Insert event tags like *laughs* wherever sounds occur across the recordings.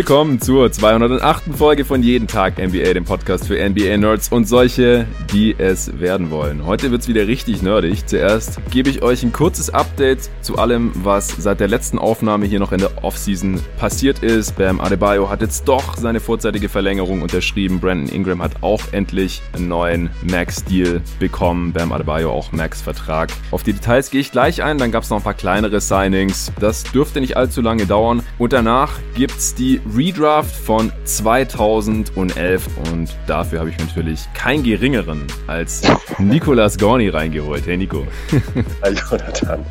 Willkommen zur 208. Folge von Jeden Tag NBA, dem Podcast für NBA-Nerds und solche, die es werden wollen. Heute wird's wieder richtig nerdig. Zuerst gebe ich euch ein kurzes Update zu allem, was seit der letzten Aufnahme hier noch in der Offseason passiert ist. Bam Adebayo hat jetzt doch seine vorzeitige Verlängerung unterschrieben. Brandon Ingram hat auch endlich einen neuen Max-Deal bekommen. Bam Adebayo auch Max-Vertrag. Auf die Details gehe ich gleich ein. Dann gab's noch ein paar kleinere Signings. Das dürfte nicht allzu lange dauern. Und danach gibt's die Redraft von 2011 und dafür habe ich natürlich keinen geringeren als Nicolas Gorni reingeholt. Hey Nico. *laughs* Hi Jonathan.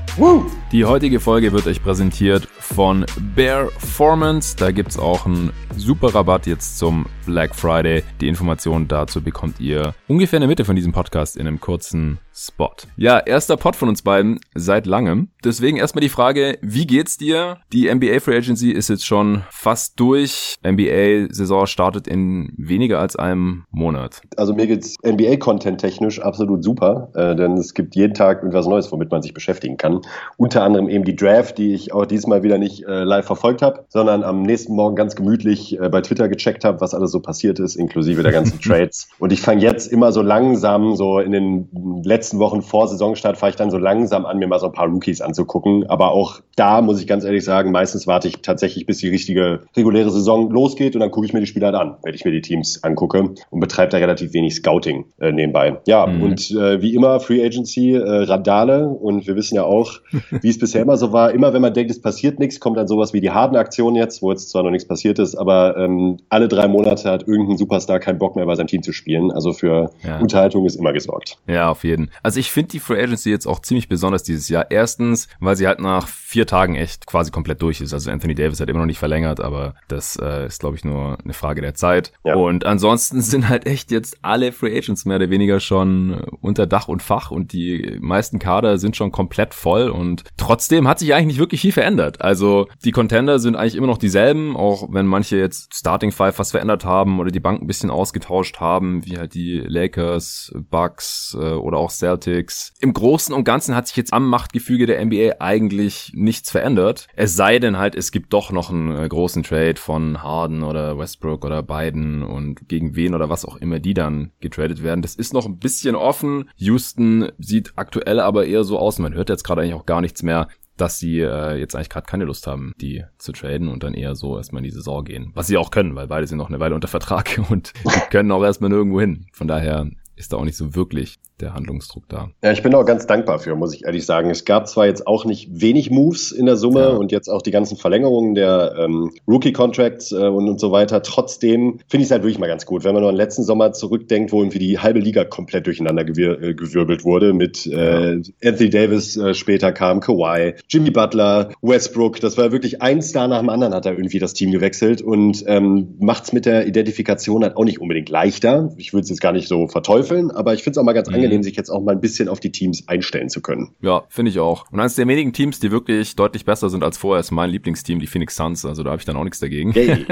Die heutige Folge wird euch präsentiert von Bearformance. Da gibt es auch einen super Rabatt jetzt zum Black Friday. Die Informationen dazu bekommt ihr ungefähr in der Mitte von diesem Podcast in einem kurzen Spot. Ja, erster Pod von uns beiden seit langem. Deswegen erstmal die Frage, wie geht's dir? Die NBA Free Agency ist jetzt schon fast durch. NBA-Saison startet in weniger als einem Monat. Also mir geht's NBA-Content technisch absolut super, äh, denn es gibt jeden Tag irgendwas Neues, womit man sich beschäftigen kann. Unter anderem eben die Draft, die ich auch diesmal wieder nicht äh, live verfolgt habe, sondern am nächsten Morgen ganz gemütlich äh, bei Twitter gecheckt habe, was alles so passiert ist, inklusive der ganzen *laughs* Trades. Und ich fange jetzt immer so langsam, so in den letzten Wochen vor Saisonstart, fahre ich dann so langsam an, mir mal so ein paar Rookies anzugucken. Aber auch da muss ich ganz ehrlich sagen, meistens warte ich tatsächlich, bis die richtige reguläre Saison losgeht und dann gucke ich mir die Spieler an, wenn ich mir die Teams angucke und betreibe da relativ wenig Scouting äh, nebenbei. Ja, mhm. und äh, wie immer Free Agency, äh, Radale und wir wissen ja auch, *laughs* wie es bisher immer so war, immer wenn man denkt, es passiert nichts, kommt dann sowas wie die Harden-Aktion jetzt, wo jetzt zwar noch nichts passiert ist, aber ähm, alle drei Monate hat irgendein Superstar keinen Bock mehr bei seinem Team zu spielen. Also für ja. Unterhaltung ist immer gesorgt. Ja, auf jeden. Also ich finde die Free Agency jetzt auch ziemlich besonders dieses Jahr. Erstens, weil sie halt nach vier Tagen echt quasi komplett durch ist. Also Anthony Davis hat immer noch nicht verlängert, aber das äh, ist, glaube ich, nur eine Frage der Zeit. Ja. Und ansonsten *laughs* sind halt echt jetzt alle Free Agents mehr oder weniger schon unter Dach und Fach und die meisten Kader sind schon komplett voll und trotzdem hat sich eigentlich nicht wirklich viel verändert. Also die Contender sind eigentlich immer noch dieselben, auch wenn manche jetzt Starting Five was verändert haben oder die Bank ein bisschen ausgetauscht haben, wie halt die Lakers, Bucks äh, oder auch Celtics. Im Großen und Ganzen hat sich jetzt am Machtgefüge der NBA eigentlich nichts verändert. Es sei denn halt, es gibt doch noch einen äh, großen Trade von Harden oder Westbrook oder Biden und gegen wen oder was auch immer die dann getradet werden. Das ist noch ein bisschen offen. Houston sieht aktuell aber eher so aus. Man hört jetzt gerade eigentlich auch gar nichts mehr dass sie äh, jetzt eigentlich gerade keine Lust haben, die zu traden und dann eher so erstmal in die Saison gehen. Was sie auch können, weil beide sind noch eine Weile unter Vertrag *laughs* und können auch erstmal nirgendwo hin. Von daher ist da auch nicht so wirklich der Handlungsdruck da. Ja, ich bin auch ganz dankbar für, muss ich ehrlich sagen. Es gab zwar jetzt auch nicht wenig Moves in der Summe ja. und jetzt auch die ganzen Verlängerungen der ähm, Rookie-Contracts äh, und, und so weiter. Trotzdem finde ich es halt wirklich mal ganz gut, wenn man nur an den letzten Sommer zurückdenkt, wo irgendwie die halbe Liga komplett durcheinander gewir äh, gewirbelt wurde mit äh, ja. Anthony Davis, äh, später kam Kawhi, Jimmy Butler, Westbrook. Das war wirklich ein Star nach dem anderen hat er irgendwie das Team gewechselt und ähm, macht es mit der Identifikation halt auch nicht unbedingt leichter. Ich würde es jetzt gar nicht so verteufeln, aber ich finde es auch mal ganz mhm. angenehm, angenehm, sich jetzt auch mal ein bisschen auf die Teams einstellen zu können. Ja, finde ich auch. Und eines der wenigen Teams, die wirklich deutlich besser sind als vorher, ist mein Lieblingsteam, die Phoenix Suns. Also da habe ich dann auch nichts dagegen. Hey.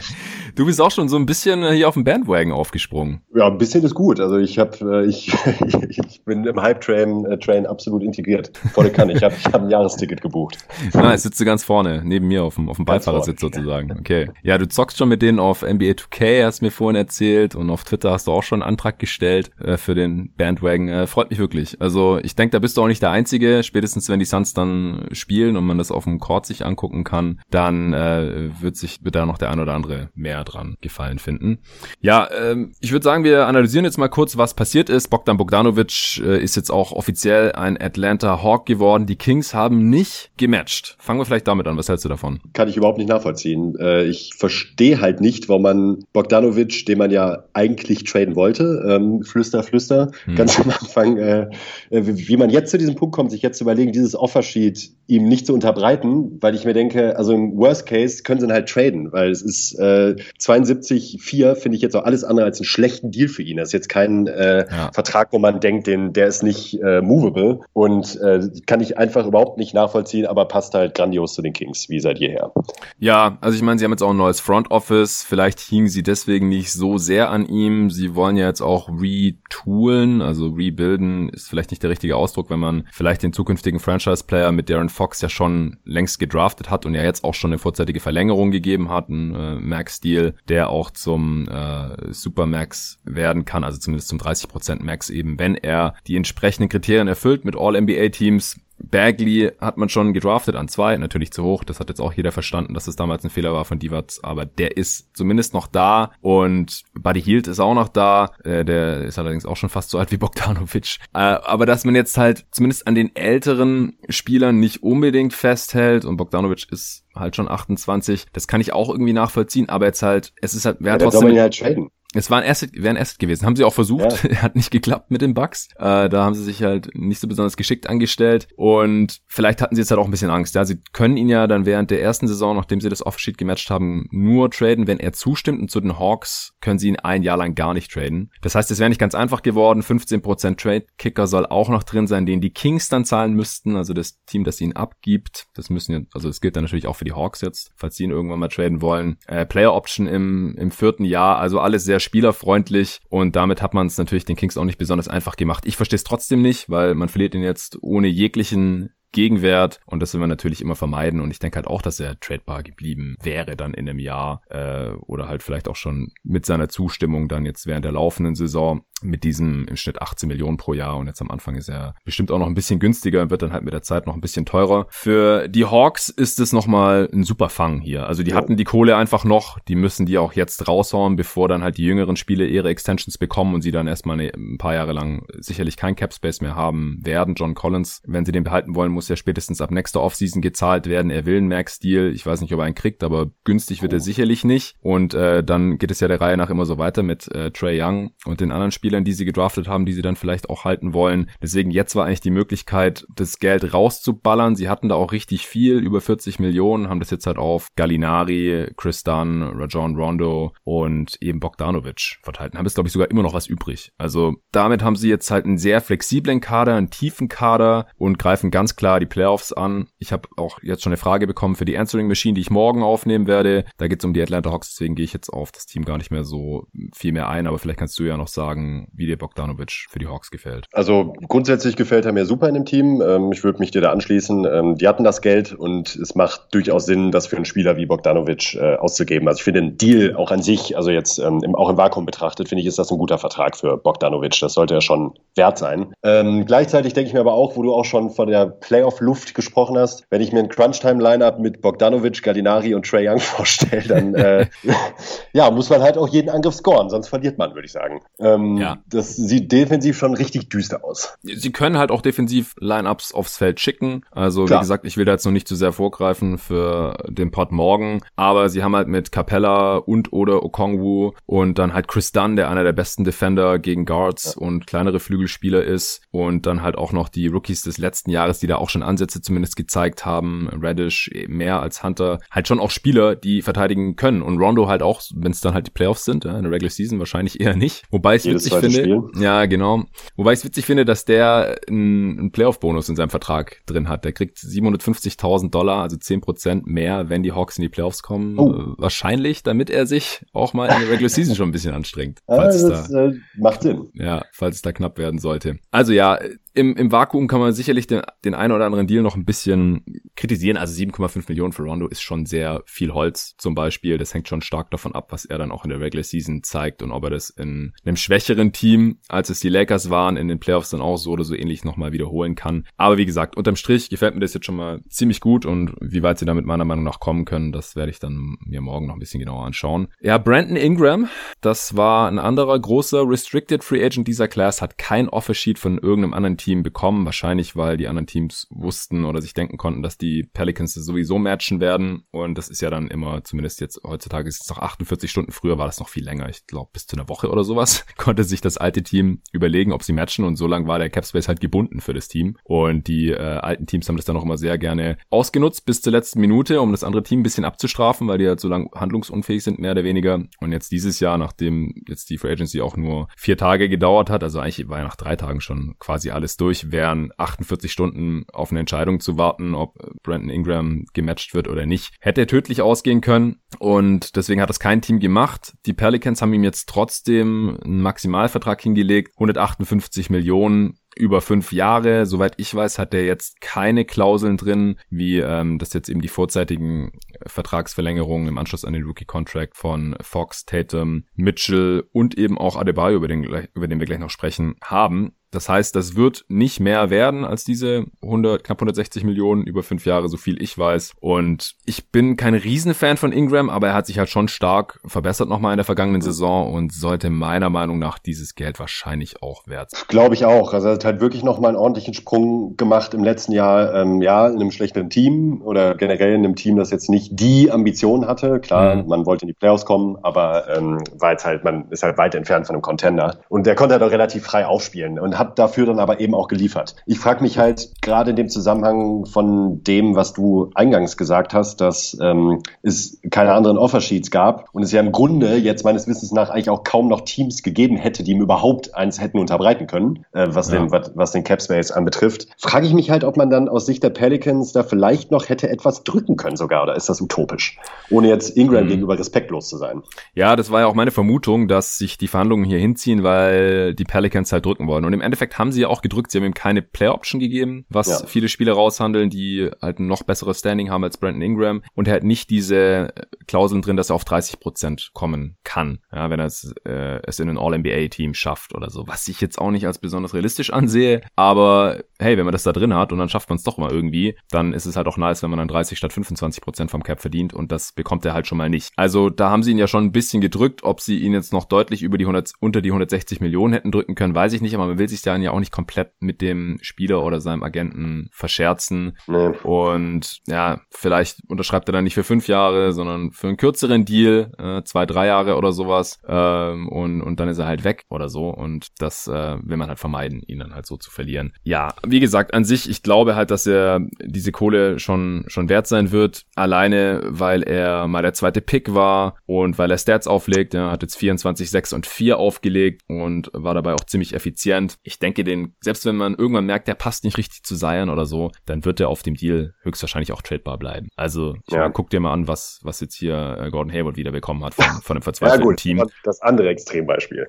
*laughs* du bist auch schon so ein bisschen äh, hier auf dem Bandwagon aufgesprungen. Ja, ein bisschen ist gut. Also ich habe, äh, ich, *laughs* ich bin im Hype-Train äh, Train absolut integriert. Volle Kanne. Ich habe ich hab ein Jahresticket gebucht. Jetzt sitzt du ganz vorne, neben mir auf dem, auf dem Beifahrersitz sozusagen. Okay. Ja, du zockst schon mit denen auf NBA 2K, hast mir vorhin erzählt. Und auf Twitter hast du auch schon einen Antrag gestellt äh, für den Band Bandwagon. Äh, freut mich wirklich. Also ich denke, da bist du auch nicht der Einzige. Spätestens wenn die Suns dann spielen und man das auf dem Court sich angucken kann, dann äh, wird sich wird da noch der ein oder andere mehr dran gefallen finden. Ja, ähm, ich würde sagen, wir analysieren jetzt mal kurz, was passiert ist. Bogdan Bogdanovic äh, ist jetzt auch offiziell ein Atlanta Hawk geworden. Die Kings haben nicht gematcht. Fangen wir vielleicht damit an. Was hältst du davon? Kann ich überhaupt nicht nachvollziehen. Äh, ich verstehe halt nicht, warum man Bogdanovic, den man ja eigentlich traden wollte, ähm, flüster, flüster, hm. ganz *laughs* am Anfang, äh, äh wie man jetzt zu diesem Punkt kommt, sich jetzt zu überlegen, dieses Offersheet ihm nicht zu unterbreiten, weil ich mir denke, also im Worst Case können sie ihn halt traden, weil es ist äh, 72,4 finde ich jetzt auch alles andere als einen schlechten Deal für ihn. Das ist jetzt kein äh, ja. Vertrag, wo man denkt, den, der ist nicht äh, movable und äh, kann ich einfach überhaupt nicht nachvollziehen, aber passt halt grandios zu den Kings, wie seit jeher. Ja, also ich meine, sie haben jetzt auch ein neues Front Office, vielleicht hingen sie deswegen nicht so sehr an ihm. Sie wollen ja jetzt auch retoolen, also Also rebuilden ist vielleicht nicht der richtige Ausdruck, wenn man vielleicht den zukünftigen Franchise-Player mit Darren Fox ja schon längst gedraftet hat und ja jetzt auch schon eine vorzeitige Verlängerung gegeben hat, ein äh, Max-Deal, der auch zum äh, Supermax werden kann, also zumindest zum 30% Max eben, wenn er die entsprechenden Kriterien erfüllt mit All-NBA-Teams Bagley hat man schon gedraftet an zwei, natürlich zu hoch. Das hat jetzt auch jeder verstanden, dass es damals ein Fehler war von Divac, aber der ist zumindest noch da und Buddy Hield ist auch noch da. Äh, der ist allerdings auch schon fast so alt wie Bogdanovic. Äh, aber dass man jetzt halt zumindest an den älteren Spielern nicht unbedingt festhält und Bogdanovic ist halt schon 28, das kann ich auch irgendwie nachvollziehen, aber jetzt halt, es ist halt, wer ja, trotzdem. Halt traden. Es war ein Asset, wäre ein Asset gewesen. Haben sie auch versucht, ja. *laughs* hat nicht geklappt mit den Bugs. Äh, da haben sie sich halt nicht so besonders geschickt angestellt und vielleicht hatten sie jetzt halt auch ein bisschen Angst. Ja, sie können ihn ja dann während der ersten Saison, nachdem sie das Offsheet gematcht haben, nur traden, wenn er zustimmt und zu den Hawks können sie ihn ein Jahr lang gar nicht traden. Das heißt, es wäre nicht ganz einfach geworden. 15% Trade Kicker soll auch noch drin sein, den die Kings dann zahlen müssten, also das Team, das ihn abgibt. Das müssen ja, also das gilt dann natürlich auch für die Hawks jetzt, falls sie ihn irgendwann mal traden wollen. Äh, Player Option im, im vierten Jahr, also alles sehr spielerfreundlich und damit hat man es natürlich den Kings auch nicht besonders einfach gemacht. Ich verstehe es trotzdem nicht, weil man verliert ihn jetzt ohne jeglichen Gegenwert und das will man natürlich immer vermeiden und ich denke halt auch, dass er tradebar geblieben wäre dann in einem Jahr äh, oder halt vielleicht auch schon mit seiner Zustimmung dann jetzt während der laufenden Saison mit diesem im Schnitt 18 Millionen pro Jahr und jetzt am Anfang ist er bestimmt auch noch ein bisschen günstiger und wird dann halt mit der Zeit noch ein bisschen teurer. Für die Hawks ist es nochmal ein super Fang hier. Also die hatten die Kohle einfach noch, die müssen die auch jetzt raushauen, bevor dann halt die jüngeren Spiele ihre Extensions bekommen und sie dann erstmal ein paar Jahre lang sicherlich kein Cap Space mehr haben werden. John Collins, wenn sie den behalten wollen, muss ja spätestens ab nächster Offseason gezahlt werden. Er will einen Max-Deal. Ich weiß nicht, ob er einen kriegt, aber günstig wird er sicherlich nicht. Und äh, dann geht es ja der Reihe nach immer so weiter mit äh, Trey Young und den anderen Spielern Spielern, die sie gedraftet haben, die sie dann vielleicht auch halten wollen. Deswegen jetzt war eigentlich die Möglichkeit, das Geld rauszuballern. Sie hatten da auch richtig viel, über 40 Millionen, haben das jetzt halt auf Gallinari, Chris Dunn, Rajon Rondo und eben Bogdanovic verteilt. Haben jetzt, glaube ich, sogar immer noch was übrig. Also damit haben sie jetzt halt einen sehr flexiblen Kader, einen tiefen Kader und greifen ganz klar die Playoffs an. Ich habe auch jetzt schon eine Frage bekommen für die Answering Machine, die ich morgen aufnehmen werde. Da geht es um die Atlanta Hawks, deswegen gehe ich jetzt auf das Team gar nicht mehr so viel mehr ein, aber vielleicht kannst du ja noch sagen, wie dir Bogdanovic für die Hawks gefällt. Also grundsätzlich gefällt er mir super in dem Team. Ähm, ich würde mich dir da anschließen. Ähm, die hatten das Geld und es macht durchaus Sinn, das für einen Spieler wie Bogdanovic äh, auszugeben. Also ich finde den Deal auch an sich, also jetzt ähm, auch im Vakuum betrachtet, finde ich, ist das ein guter Vertrag für Bogdanovic. Das sollte ja schon wert sein. gleichzeitig denke ich mir aber auch, wo du auch schon von der Playoff-Luft gesprochen hast, wenn ich mir ein Crunch-Time-Lineup mit Bogdanovic, Gallinari und Trey Young *laughs* vorstelle, dann äh, *laughs* ja, muss man halt auch jeden Angriff scoren, sonst verliert man, würde ich sagen. Ähm, ja. Das sieht defensiv schon richtig düster aus. Sie können halt auch defensiv Lineups aufs Feld schicken. Also Klar. wie gesagt, ich will da jetzt noch nicht zu sehr vorgreifen für den Pod morgen, aber sie haben halt mit Capella und oder Okongwu und dann halt Chris Dunn, der einer der besten Defender gegen Guards ja. und kleinere Flügelspieler ist und dann halt auch noch die Rookies des letzten Jahres, die da auch schon Ansätze zumindest gezeigt haben, Radish mehr als Hunter, halt schon auch Spieler, die verteidigen können und Rondo halt auch, wenn es dann halt die Playoffs sind, in der Regular Season wahrscheinlich eher nicht, wobei es witzig finde, Spiel. ja genau, wobei ich es witzig finde, dass der einen Playoff-Bonus in seinem Vertrag drin hat. Der kriegt 750.000 Dollar, also 10% mehr, wenn die Hawks in die Playoffs kommen. Oh. Äh, wahrscheinlich, damit er sich auch mal in der Regular Season schon ein bisschen anstrengt. Falls ah, das da, äh, macht Sinn. Ja, falls es da knapp werden sollte. Also ja, im, im Vakuum kann man sicherlich den, den einen oder anderen Deal noch ein bisschen kritisieren. Also 7,5 Millionen für Rondo ist schon sehr viel Holz zum Beispiel. Das hängt schon stark davon ab, was er dann auch in der Regular Season zeigt und ob er das in einem schwächeren Team, als es die Lakers waren, in den Playoffs dann auch so oder so ähnlich nochmal wiederholen kann. Aber wie gesagt, unterm Strich gefällt mir das jetzt schon mal ziemlich gut und wie weit sie damit meiner Meinung nach kommen können, das werde ich dann mir morgen noch ein bisschen genauer anschauen. Ja, Brandon Ingram, das war ein anderer großer Restricted Free Agent dieser Class, hat kein Offer-Sheet von irgendeinem anderen Team Team bekommen. Wahrscheinlich, weil die anderen Teams wussten oder sich denken konnten, dass die Pelicans sowieso matchen werden. Und das ist ja dann immer, zumindest jetzt heutzutage ist es noch 48 Stunden. Früher war das noch viel länger. Ich glaube, bis zu einer Woche oder sowas *laughs* konnte sich das alte Team überlegen, ob sie matchen. Und so lang war der Capspace halt gebunden für das Team. Und die äh, alten Teams haben das dann auch immer sehr gerne ausgenutzt bis zur letzten Minute, um das andere Team ein bisschen abzustrafen, weil die halt so lang handlungsunfähig sind, mehr oder weniger. Und jetzt dieses Jahr, nachdem jetzt die Free Agency auch nur vier Tage gedauert hat, also eigentlich war ja nach drei Tagen schon quasi alles alles durch wären 48 Stunden auf eine Entscheidung zu warten, ob Brandon Ingram gematcht wird oder nicht. Hätte er tödlich ausgehen können und deswegen hat das kein Team gemacht. Die Pelicans haben ihm jetzt trotzdem einen Maximalvertrag hingelegt, 158 Millionen über fünf Jahre. Soweit ich weiß, hat er jetzt keine Klauseln drin, wie ähm, das jetzt eben die vorzeitigen Vertragsverlängerungen im Anschluss an den Rookie-Contract von Fox, Tatum, Mitchell und eben auch Adebayo, über den, über den wir gleich noch sprechen, haben. Das heißt, das wird nicht mehr werden als diese 100, knapp 160 Millionen über fünf Jahre, so viel ich weiß. Und ich bin kein Riesenfan von Ingram, aber er hat sich halt schon stark verbessert nochmal in der vergangenen Saison und sollte meiner Meinung nach dieses Geld wahrscheinlich auch wert sein. Glaube ich auch. Also er hat halt wirklich nochmal einen ordentlichen Sprung gemacht im letzten Jahr. Ähm, ja, in einem schlechten Team oder generell in einem Team, das jetzt nicht die Ambition hatte. Klar, mhm. man wollte in die Playoffs kommen, aber ähm, war jetzt halt, man ist halt weit entfernt von einem Contender. Und der konnte halt auch relativ frei aufspielen und hat dafür dann aber eben auch geliefert. Ich frage mich halt gerade in dem Zusammenhang von dem, was du eingangs gesagt hast, dass ähm, es keine anderen Offersheets gab und es ja im Grunde jetzt meines Wissens nach eigentlich auch kaum noch Teams gegeben hätte, die ihm überhaupt eins hätten unterbreiten können, äh, was, ja. den, was, was den Cap Space anbetrifft. Frage ich mich halt, ob man dann aus Sicht der Pelicans da vielleicht noch hätte etwas drücken können sogar, oder ist das utopisch? Ohne jetzt Ingram mhm. gegenüber respektlos zu sein. Ja, das war ja auch meine Vermutung, dass sich die Verhandlungen hier hinziehen, weil die Pelicans halt drücken wollen. Und im Endeffekt haben sie ja auch gedrückt. Sie haben ihm keine Player Option gegeben, was ja. viele Spieler raushandeln, die halt ein noch besseres Standing haben als Brandon Ingram. Und er hat nicht diese Klauseln drin, dass er auf 30 Prozent kommen kann, ja, wenn er es, äh, es in ein All-NBA-Team schafft oder so. Was ich jetzt auch nicht als besonders realistisch ansehe. Aber hey, wenn man das da drin hat und dann schafft man es doch mal irgendwie, dann ist es halt auch nice, wenn man dann 30 statt 25 Prozent vom Cap verdient und das bekommt er halt schon mal nicht. Also da haben sie ihn ja schon ein bisschen gedrückt. Ob sie ihn jetzt noch deutlich über die 100, unter die 160 Millionen hätten drücken können, weiß ich nicht, aber man will sich dann ja auch nicht komplett mit dem Spieler oder seinem Agenten verscherzen. Nee. Und ja, vielleicht unterschreibt er dann nicht für fünf Jahre, sondern für einen kürzeren Deal, äh, zwei, drei Jahre oder sowas. Ähm, und, und dann ist er halt weg oder so. Und das äh, will man halt vermeiden, ihn dann halt so zu verlieren. Ja, wie gesagt, an sich, ich glaube halt, dass er diese Kohle schon, schon wert sein wird. Alleine, weil er mal der zweite Pick war und weil er Stats auflegt. Er hat jetzt 24, 6 und 4 aufgelegt und war dabei auch ziemlich effizient. Ich denke, den selbst wenn man irgendwann merkt, der passt nicht richtig zu Zion oder so, dann wird er auf dem Deal höchstwahrscheinlich auch tradebar bleiben. Also ja. meine, guck dir mal an, was, was jetzt hier äh, Gordon Hayward wieder bekommen hat von, von einem verzweifelten ja, gut, Team. Das andere Extrembeispiel.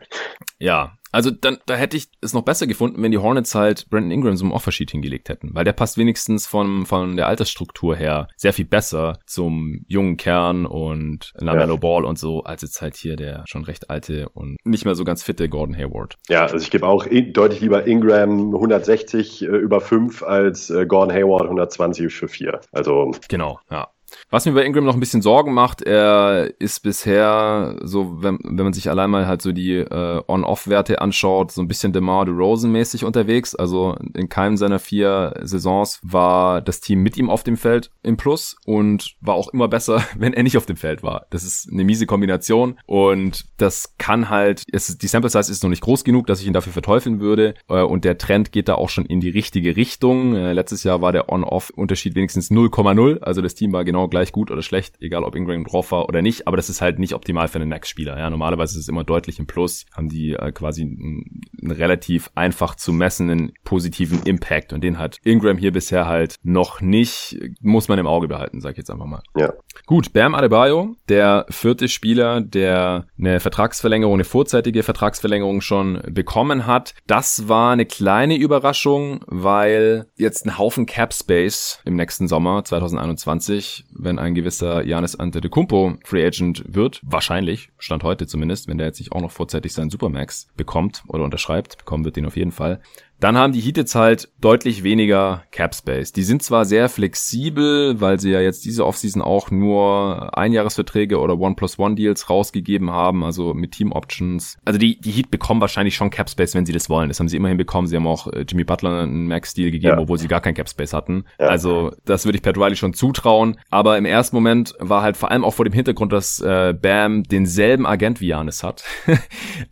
Ja, also dann, da hätte ich es noch besser gefunden, wenn die Hornets halt Brandon Ingram ein Offersheet hingelegt hätten, weil der passt wenigstens von, von der Altersstruktur her sehr viel besser zum jungen Kern und Lamello ja. Ball und so, als jetzt halt hier der schon recht alte und nicht mehr so ganz fitte Gordon Hayward. Ja, also ich gebe auch deutlich lieber Ingram 160 äh, über 5 als äh, Gordon Hayward 120 für 4. Also. Genau, ja. Was mir bei Ingram noch ein bisschen Sorgen macht, er ist bisher so, wenn, wenn man sich allein mal halt so die äh, On-Off-Werte anschaut, so ein bisschen DeMar DeRozan-mäßig unterwegs. Also in keinem seiner vier Saisons war das Team mit ihm auf dem Feld im Plus und war auch immer besser, *laughs* wenn er nicht auf dem Feld war. Das ist eine miese Kombination und das kann halt, es, die Sample Size ist noch nicht groß genug, dass ich ihn dafür verteufeln würde äh, und der Trend geht da auch schon in die richtige Richtung. Äh, letztes Jahr war der On-Off-Unterschied wenigstens 0,0, also das Team war genau gleich gut oder schlecht, egal ob Ingram drauf war oder nicht, aber das ist halt nicht optimal für einen Max-Spieler. Ja, normalerweise ist es immer deutlich im Plus, haben die äh, quasi einen, einen relativ einfach zu messenden positiven Impact und den hat Ingram hier bisher halt noch nicht, muss man im Auge behalten, sag ich jetzt einfach mal. Ja. Gut, Bam Adebayo, der vierte Spieler, der eine Vertragsverlängerung, eine vorzeitige Vertragsverlängerung schon bekommen hat. Das war eine kleine Überraschung, weil jetzt ein Haufen Cap Space im nächsten Sommer 2021 wenn ein gewisser Janis Antetokounmpo Free Agent wird, wahrscheinlich, stand heute zumindest, wenn der jetzt nicht auch noch vorzeitig seinen Supermax bekommt oder unterschreibt, bekommen wird den auf jeden Fall, dann haben die Heat jetzt halt deutlich weniger Cap Space. Die sind zwar sehr flexibel, weil sie ja jetzt diese Offseason auch nur Einjahresverträge oder One plus One Deals rausgegeben haben, also mit Team Options. Also die, die Heat bekommen wahrscheinlich schon Cap Space, wenn sie das wollen. Das haben sie immerhin bekommen. Sie haben auch äh, Jimmy Butler einen Max Deal gegeben, ja. obwohl sie gar kein Cap Space hatten. Ja. Also das würde ich Pat Riley schon zutrauen. Aber im ersten Moment war halt vor allem auch vor dem Hintergrund, dass äh, Bam denselben Agent wie Janis hat. *laughs*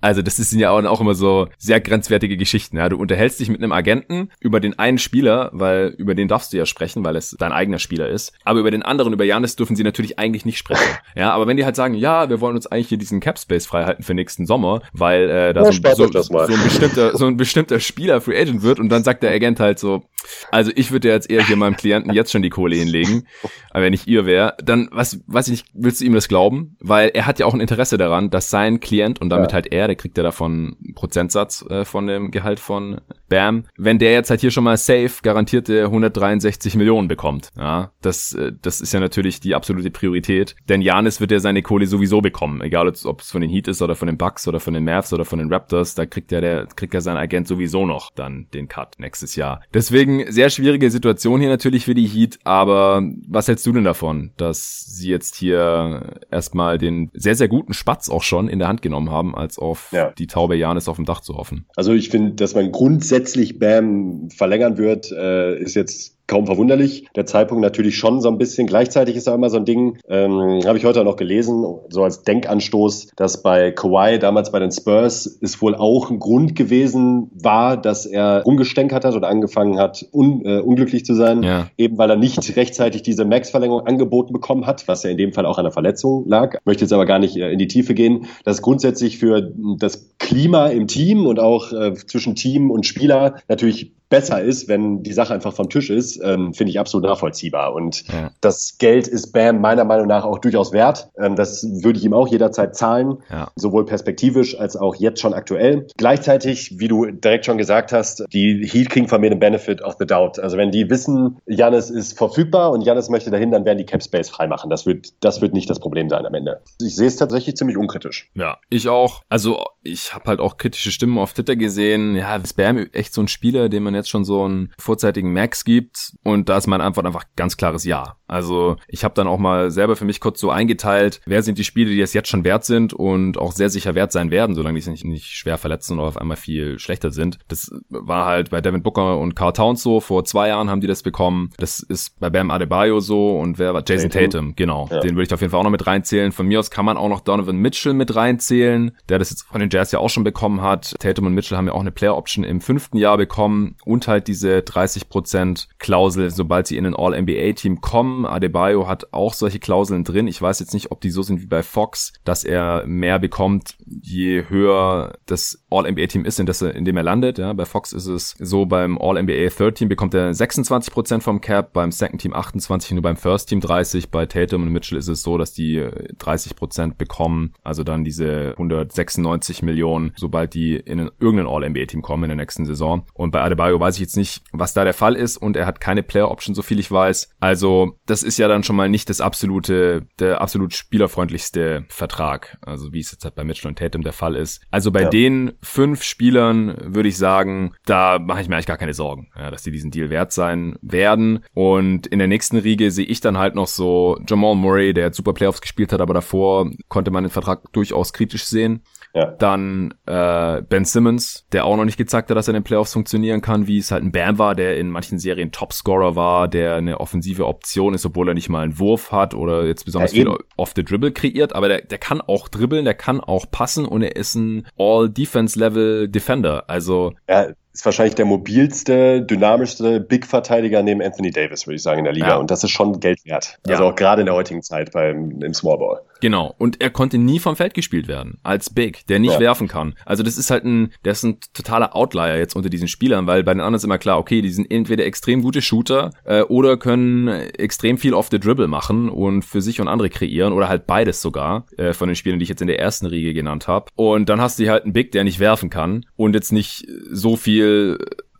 also das sind ja auch, auch immer so sehr grenzwertige Geschichten. Ja, du unterhältst unterhältst dich mit einem Agenten über den einen Spieler, weil über den darfst du ja sprechen, weil es dein eigener Spieler ist. Aber über den anderen, über Janis, dürfen sie natürlich eigentlich nicht sprechen. *laughs* Ja, aber wenn die halt sagen, ja, wir wollen uns eigentlich hier diesen Cap Space freihalten für nächsten Sommer, weil äh, da ja, so, so, so, ein bestimmter, so ein bestimmter Spieler Free Agent wird und dann sagt der Agent halt so, also ich würde jetzt eher hier meinem Klienten jetzt schon die Kohle hinlegen, aber wenn ich ihr wäre, dann was, was ich nicht, willst du ihm das glauben? Weil er hat ja auch ein Interesse daran, dass sein Klient und damit ja. halt er, der kriegt ja davon einen Prozentsatz äh, von dem Gehalt von Bam, wenn der jetzt halt hier schon mal safe garantierte 163 Millionen bekommt, ja, das, äh, das ist ja natürlich die absolute Priorität, denn Janis wird ja seine Kohle sowieso bekommen, egal ob es von den Heat ist oder von den Bucks oder von den Mavs oder von den Raptors, da kriegt ja der, kriegt ja sein Agent sowieso noch dann den Cut nächstes Jahr. Deswegen sehr schwierige Situation hier natürlich für die Heat, aber was hältst du denn davon, dass sie jetzt hier erstmal den sehr, sehr guten Spatz auch schon in der Hand genommen haben, als auf ja. die Taube Janis auf dem Dach zu hoffen? Also ich finde, dass man grundsätzlich Bam verlängern wird, äh, ist jetzt kaum verwunderlich. Der Zeitpunkt natürlich schon so ein bisschen. Gleichzeitig ist da immer so ein Ding, ähm, habe ich heute auch noch gelesen, so als Denkanstoß, dass bei Kawhi damals bei den Spurs es wohl auch ein Grund gewesen war, dass er umgestänkert hat oder angefangen hat, un, äh, unglücklich zu sein, ja. eben weil er nicht rechtzeitig diese Max-Verlängerung angeboten bekommen hat, was ja in dem Fall auch an der Verletzung lag. Möchte jetzt aber gar nicht äh, in die Tiefe gehen. Das ist grundsätzlich für das Klima im Team und auch äh, zwischen Team und Spieler natürlich besser ist, wenn die Sache einfach vom Tisch ist, ähm, finde ich absolut nachvollziehbar. Und ja. das Geld ist Bam meiner Meinung nach auch durchaus wert. Ähm, das würde ich ihm auch jederzeit zahlen, ja. sowohl perspektivisch als auch jetzt schon aktuell. Gleichzeitig, wie du direkt schon gesagt hast, die Heat kriegen von mir den Benefit of the doubt. Also wenn die wissen, Janis ist verfügbar und Janis möchte dahin, dann werden die Cap Space freimachen. Das wird, das wird nicht das Problem sein am Ende. Ich sehe es tatsächlich ziemlich unkritisch. Ja, ich auch. Also ich habe halt auch kritische Stimmen auf Twitter gesehen. Ja, ist Bam echt so ein Spieler, den man jetzt schon so einen vorzeitigen Max gibt? Und da ist meine Antwort einfach ganz klares Ja. Also ich habe dann auch mal selber für mich kurz so eingeteilt, wer sind die Spiele, die es jetzt schon wert sind und auch sehr sicher wert sein werden, solange die sich nicht, schwer verletzen oder auf einmal viel schlechter sind. Das war halt bei Devin Booker und Carl Towns so. Vor zwei Jahren haben die das bekommen. Das ist bei Bam Adebayo so und wer war Jason Tatum, Tatum genau. Ja. Den würde ich auf jeden Fall auch noch mit reinzählen. Von mir aus kann man auch noch Donovan Mitchell mit reinzählen, der das jetzt von den Jazz ja auch schon bekommen hat. Tatum und Mitchell haben ja auch eine Player Option im fünften Jahr bekommen und halt diese 30% Klausel, sobald sie in ein All-NBA-Team kommen. Adebayo hat auch solche Klauseln drin. Ich weiß jetzt nicht, ob die so sind wie bei Fox, dass er mehr bekommt, je höher das All-NBA-Team ist, in, das er, in dem er landet. Ja, bei Fox ist es so, beim All-NBA Third Team bekommt er 26% vom Cap, beim Second Team 28, nur beim First Team 30. Bei Tatum und Mitchell ist es so, dass die 30% bekommen, also dann diese 196 Millionen, sobald die in irgendein All-NBA-Team kommen in der nächsten Saison. Und bei Adebayo weiß ich jetzt nicht, was da der Fall ist und er hat keine Player Option, so viel ich weiß. Also das ist ja dann schon mal nicht das absolute, der absolut spielerfreundlichste Vertrag, also wie es jetzt halt bei Mitchell und Tatum der Fall ist. Also bei ja. den fünf Spielern würde ich sagen, da mache ich mir eigentlich gar keine Sorgen, ja, dass die diesen Deal wert sein werden. Und in der nächsten Riege sehe ich dann halt noch so Jamal Murray, der super Playoffs gespielt hat, aber davor konnte man den Vertrag durchaus kritisch sehen. Ja. Dann äh, Ben Simmons, der auch noch nicht gezeigt hat, dass er in den Playoffs funktionieren kann, wie es halt ein Bam war, der in manchen Serien Topscorer war, der eine offensive Option ist, obwohl er nicht mal einen Wurf hat oder jetzt besonders ja, viel off the dribble kreiert, aber der, der kann auch dribbeln, der kann auch passen und er ist ein All-Defense-Level Defender. Also ja, ist wahrscheinlich der mobilste, dynamischste Big-Verteidiger neben Anthony Davis, würde ich sagen, in der Liga. Ja. Und das ist schon Geld wert. Also ja. auch gerade in der heutigen Zeit beim, im Small Ball. Genau. Und er konnte nie vom Feld gespielt werden. Als Big, der nicht ja. werfen kann. Also das ist halt ein, der ist ein totaler Outlier jetzt unter diesen Spielern, weil bei den anderen ist immer klar, okay, die sind entweder extrem gute Shooter äh, oder können extrem viel off the dribble machen und für sich und andere kreieren oder halt beides sogar äh, von den Spielern, die ich jetzt in der ersten Riege genannt habe. Und dann hast du halt einen Big, der nicht werfen kann und jetzt nicht so viel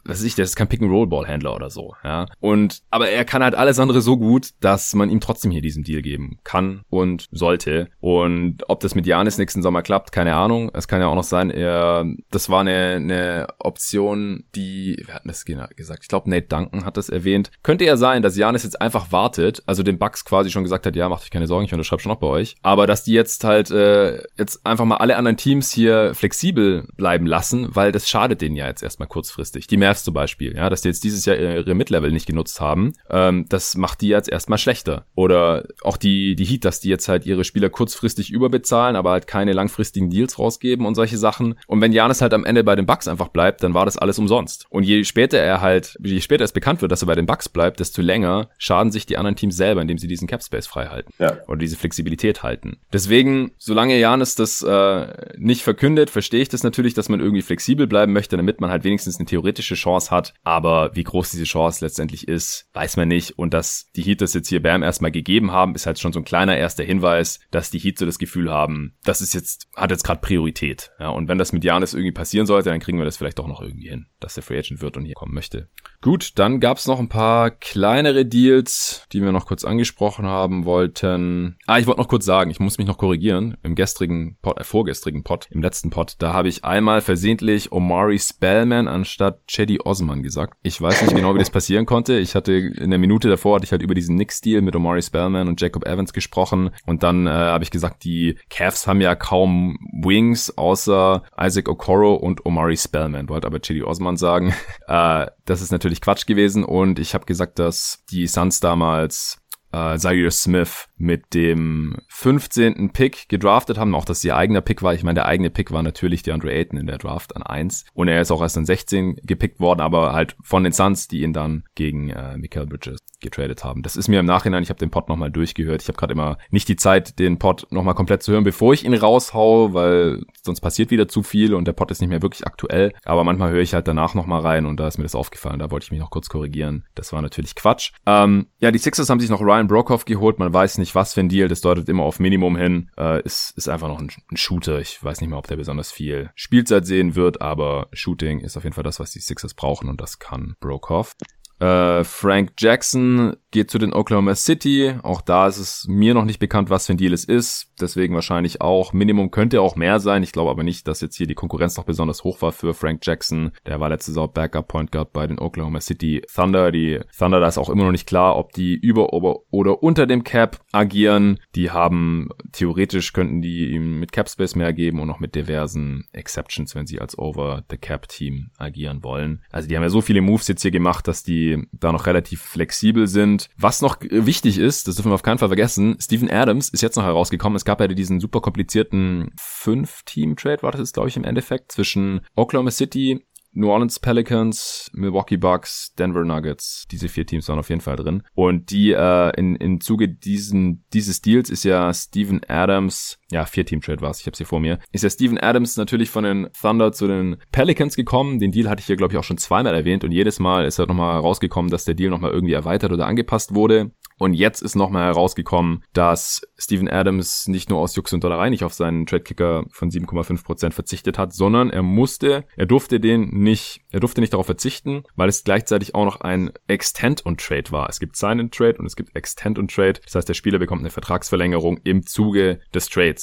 was weiß ich, der ist kein Pick-and-Roll-Ball-Händler oder so, ja. Und, aber er kann halt alles andere so gut, dass man ihm trotzdem hier diesen Deal geben kann und sollte. Und ob das mit Janis nächsten Sommer klappt, keine Ahnung. Es kann ja auch noch sein, er, das war eine, eine Option, die, wer hat das gesagt? Ich glaube, Nate Duncan hat das erwähnt. Könnte ja sein, dass Janis jetzt einfach wartet, also den Bucks quasi schon gesagt hat, ja, macht euch keine Sorgen, ich unterschreibe schon noch bei euch. Aber dass die jetzt halt, äh, jetzt einfach mal alle anderen Teams hier flexibel bleiben lassen, weil das schadet denen ja jetzt erstmal kurzfristig. Die Mavs Cavs zum Beispiel, ja, dass die jetzt dieses Jahr ihre Mid-Level nicht genutzt haben, ähm, das macht die jetzt erstmal schlechter. Oder auch die, die Heat, dass die jetzt halt ihre Spieler kurzfristig überbezahlen, aber halt keine langfristigen Deals rausgeben und solche Sachen. Und wenn Janis halt am Ende bei den Bucks einfach bleibt, dann war das alles umsonst. Und je später er halt, je später es bekannt wird, dass er bei den Bucks bleibt, desto länger schaden sich die anderen Teams selber, indem sie diesen Cap Space frei halten. Ja. Oder diese Flexibilität halten. Deswegen, solange Janis das äh, nicht verkündet, verstehe ich das natürlich, dass man irgendwie flexibel bleiben möchte, damit man halt wenigstens eine theoretische Chance hat. Aber wie groß diese Chance letztendlich ist, weiß man nicht. Und dass die Heat das jetzt hier Bam erstmal gegeben haben, ist halt schon so ein kleiner erster Hinweis, dass die Heat so das Gefühl haben, das ist jetzt, hat jetzt gerade Priorität. Ja, und wenn das mit Janis irgendwie passieren sollte, dann kriegen wir das vielleicht doch noch irgendwie hin, dass der Free Agent wird und hier kommen möchte. Gut, dann gab's noch ein paar kleinere Deals, die wir noch kurz angesprochen haben wollten. Ah, ich wollte noch kurz sagen, ich muss mich noch korrigieren. Im gestrigen Pod, äh, vorgestrigen Pod, im letzten Pod, da habe ich einmal versehentlich Omari Spellman anstatt Chedi Osman gesagt. Ich weiß nicht genau, wie das passieren konnte. Ich hatte in der Minute davor hatte ich halt über diesen Knicks-Deal mit Omari Spellman und Jacob Evans gesprochen und dann äh, habe ich gesagt, die Cavs haben ja kaum Wings außer Isaac Okoro und Omari Spellman. Wollte aber Chedi Osman sagen. *laughs* äh, das ist natürlich Quatsch gewesen und ich habe gesagt, dass die Suns damals äh, Zaire Smith mit dem 15. Pick gedraftet haben. Auch, dass ihr eigener Pick war. Ich meine, der eigene Pick war natürlich der Andre Ayton in der Draft an 1. Und er ist auch erst an 16 gepickt worden, aber halt von den Suns, die ihn dann gegen äh, Michael Bridges getradet haben. Das ist mir im Nachhinein, ich habe den Pod nochmal durchgehört. Ich habe gerade immer nicht die Zeit, den Pod nochmal komplett zu hören, bevor ich ihn raushaue, weil sonst passiert wieder zu viel und der Pod ist nicht mehr wirklich aktuell. Aber manchmal höre ich halt danach nochmal rein und da ist mir das aufgefallen. Da wollte ich mich noch kurz korrigieren. Das war natürlich Quatsch. Ähm, ja, die Sixers haben sich noch Ryan Brokoff geholt. Man weiß nicht, was für ein Deal. Das deutet immer auf Minimum hin. Äh, ist, ist einfach noch ein, ein Shooter. Ich weiß nicht mehr, ob der besonders viel Spielzeit sehen wird, aber Shooting ist auf jeden Fall das, was die Sixers brauchen und das kann Brokoff. Äh, Frank Jackson geht zu den Oklahoma City. Auch da ist es mir noch nicht bekannt, was für ein Deal es ist. Deswegen wahrscheinlich auch. Minimum könnte auch mehr sein. Ich glaube aber nicht, dass jetzt hier die Konkurrenz noch besonders hoch war für Frank Jackson. Der war letztes Jahr Backup Point Guard bei den Oklahoma City Thunder. Die Thunder, da ist auch immer noch nicht klar, ob die über oder unter dem Cap agieren. Die haben, theoretisch könnten die ihm mit Cap Space mehr geben und noch mit diversen Exceptions, wenn sie als Over the Cap Team agieren wollen. Also die haben ja so viele Moves jetzt hier gemacht, dass die da noch relativ flexibel sind. Was noch wichtig ist, das dürfen wir auf keinen Fall vergessen, Steven Adams ist jetzt noch herausgekommen. Es gab ja diesen super komplizierten Fünf-Team-Trade, war das jetzt, glaube ich, im Endeffekt, zwischen Oklahoma City, New Orleans Pelicans, Milwaukee Bucks, Denver Nuggets. Diese vier Teams waren auf jeden Fall drin. Und die äh, in, in Zuge diesen, dieses Deals ist ja Steven Adams, ja, Vier-Team-Trade war es, ich habe sie vor mir, ist ja Steven Adams natürlich von den Thunder zu den Pelicans gekommen. Den Deal hatte ich hier, glaube ich, auch schon zweimal erwähnt und jedes Mal ist halt nochmal rausgekommen, dass der Deal nochmal irgendwie erweitert oder angepasst wurde. Und jetzt ist nochmal herausgekommen, dass Steven Adams nicht nur aus Jux und Dollerei nicht auf seinen Trade-Kicker von 7,5% verzichtet hat, sondern er musste, er durfte den nicht, er durfte nicht darauf verzichten, weil es gleichzeitig auch noch ein Extend und Trade war. Es gibt and Trade und es gibt Extend und Trade. Das heißt, der Spieler bekommt eine Vertragsverlängerung im Zuge des Trades.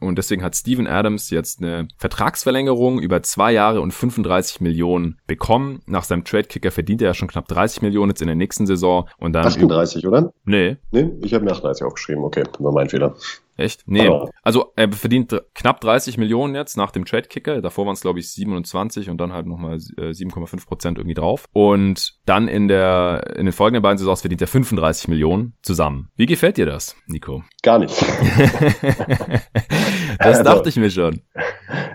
Und deswegen hat Steven Adams jetzt eine Vertragsverlängerung über zwei Jahre und 35 Millionen bekommen. Nach seinem Trade-Kicker verdient er ja schon knapp 30 Millionen jetzt in der nächsten Saison. Und dann 38, oder? Nee. Nee, ich habe mir 38 aufgeschrieben. Okay, war mein Fehler. Echt? Nee. Oh. Also er verdient knapp 30 Millionen jetzt nach dem Trade-Kicker. Davor waren es, glaube ich, 27 und dann halt nochmal äh, 7,5 Prozent irgendwie drauf. Und dann in der in den folgenden beiden Saisons verdient er 35 Millionen zusammen. Wie gefällt dir das, Nico? Gar nicht. *laughs* das also, dachte ich mir schon.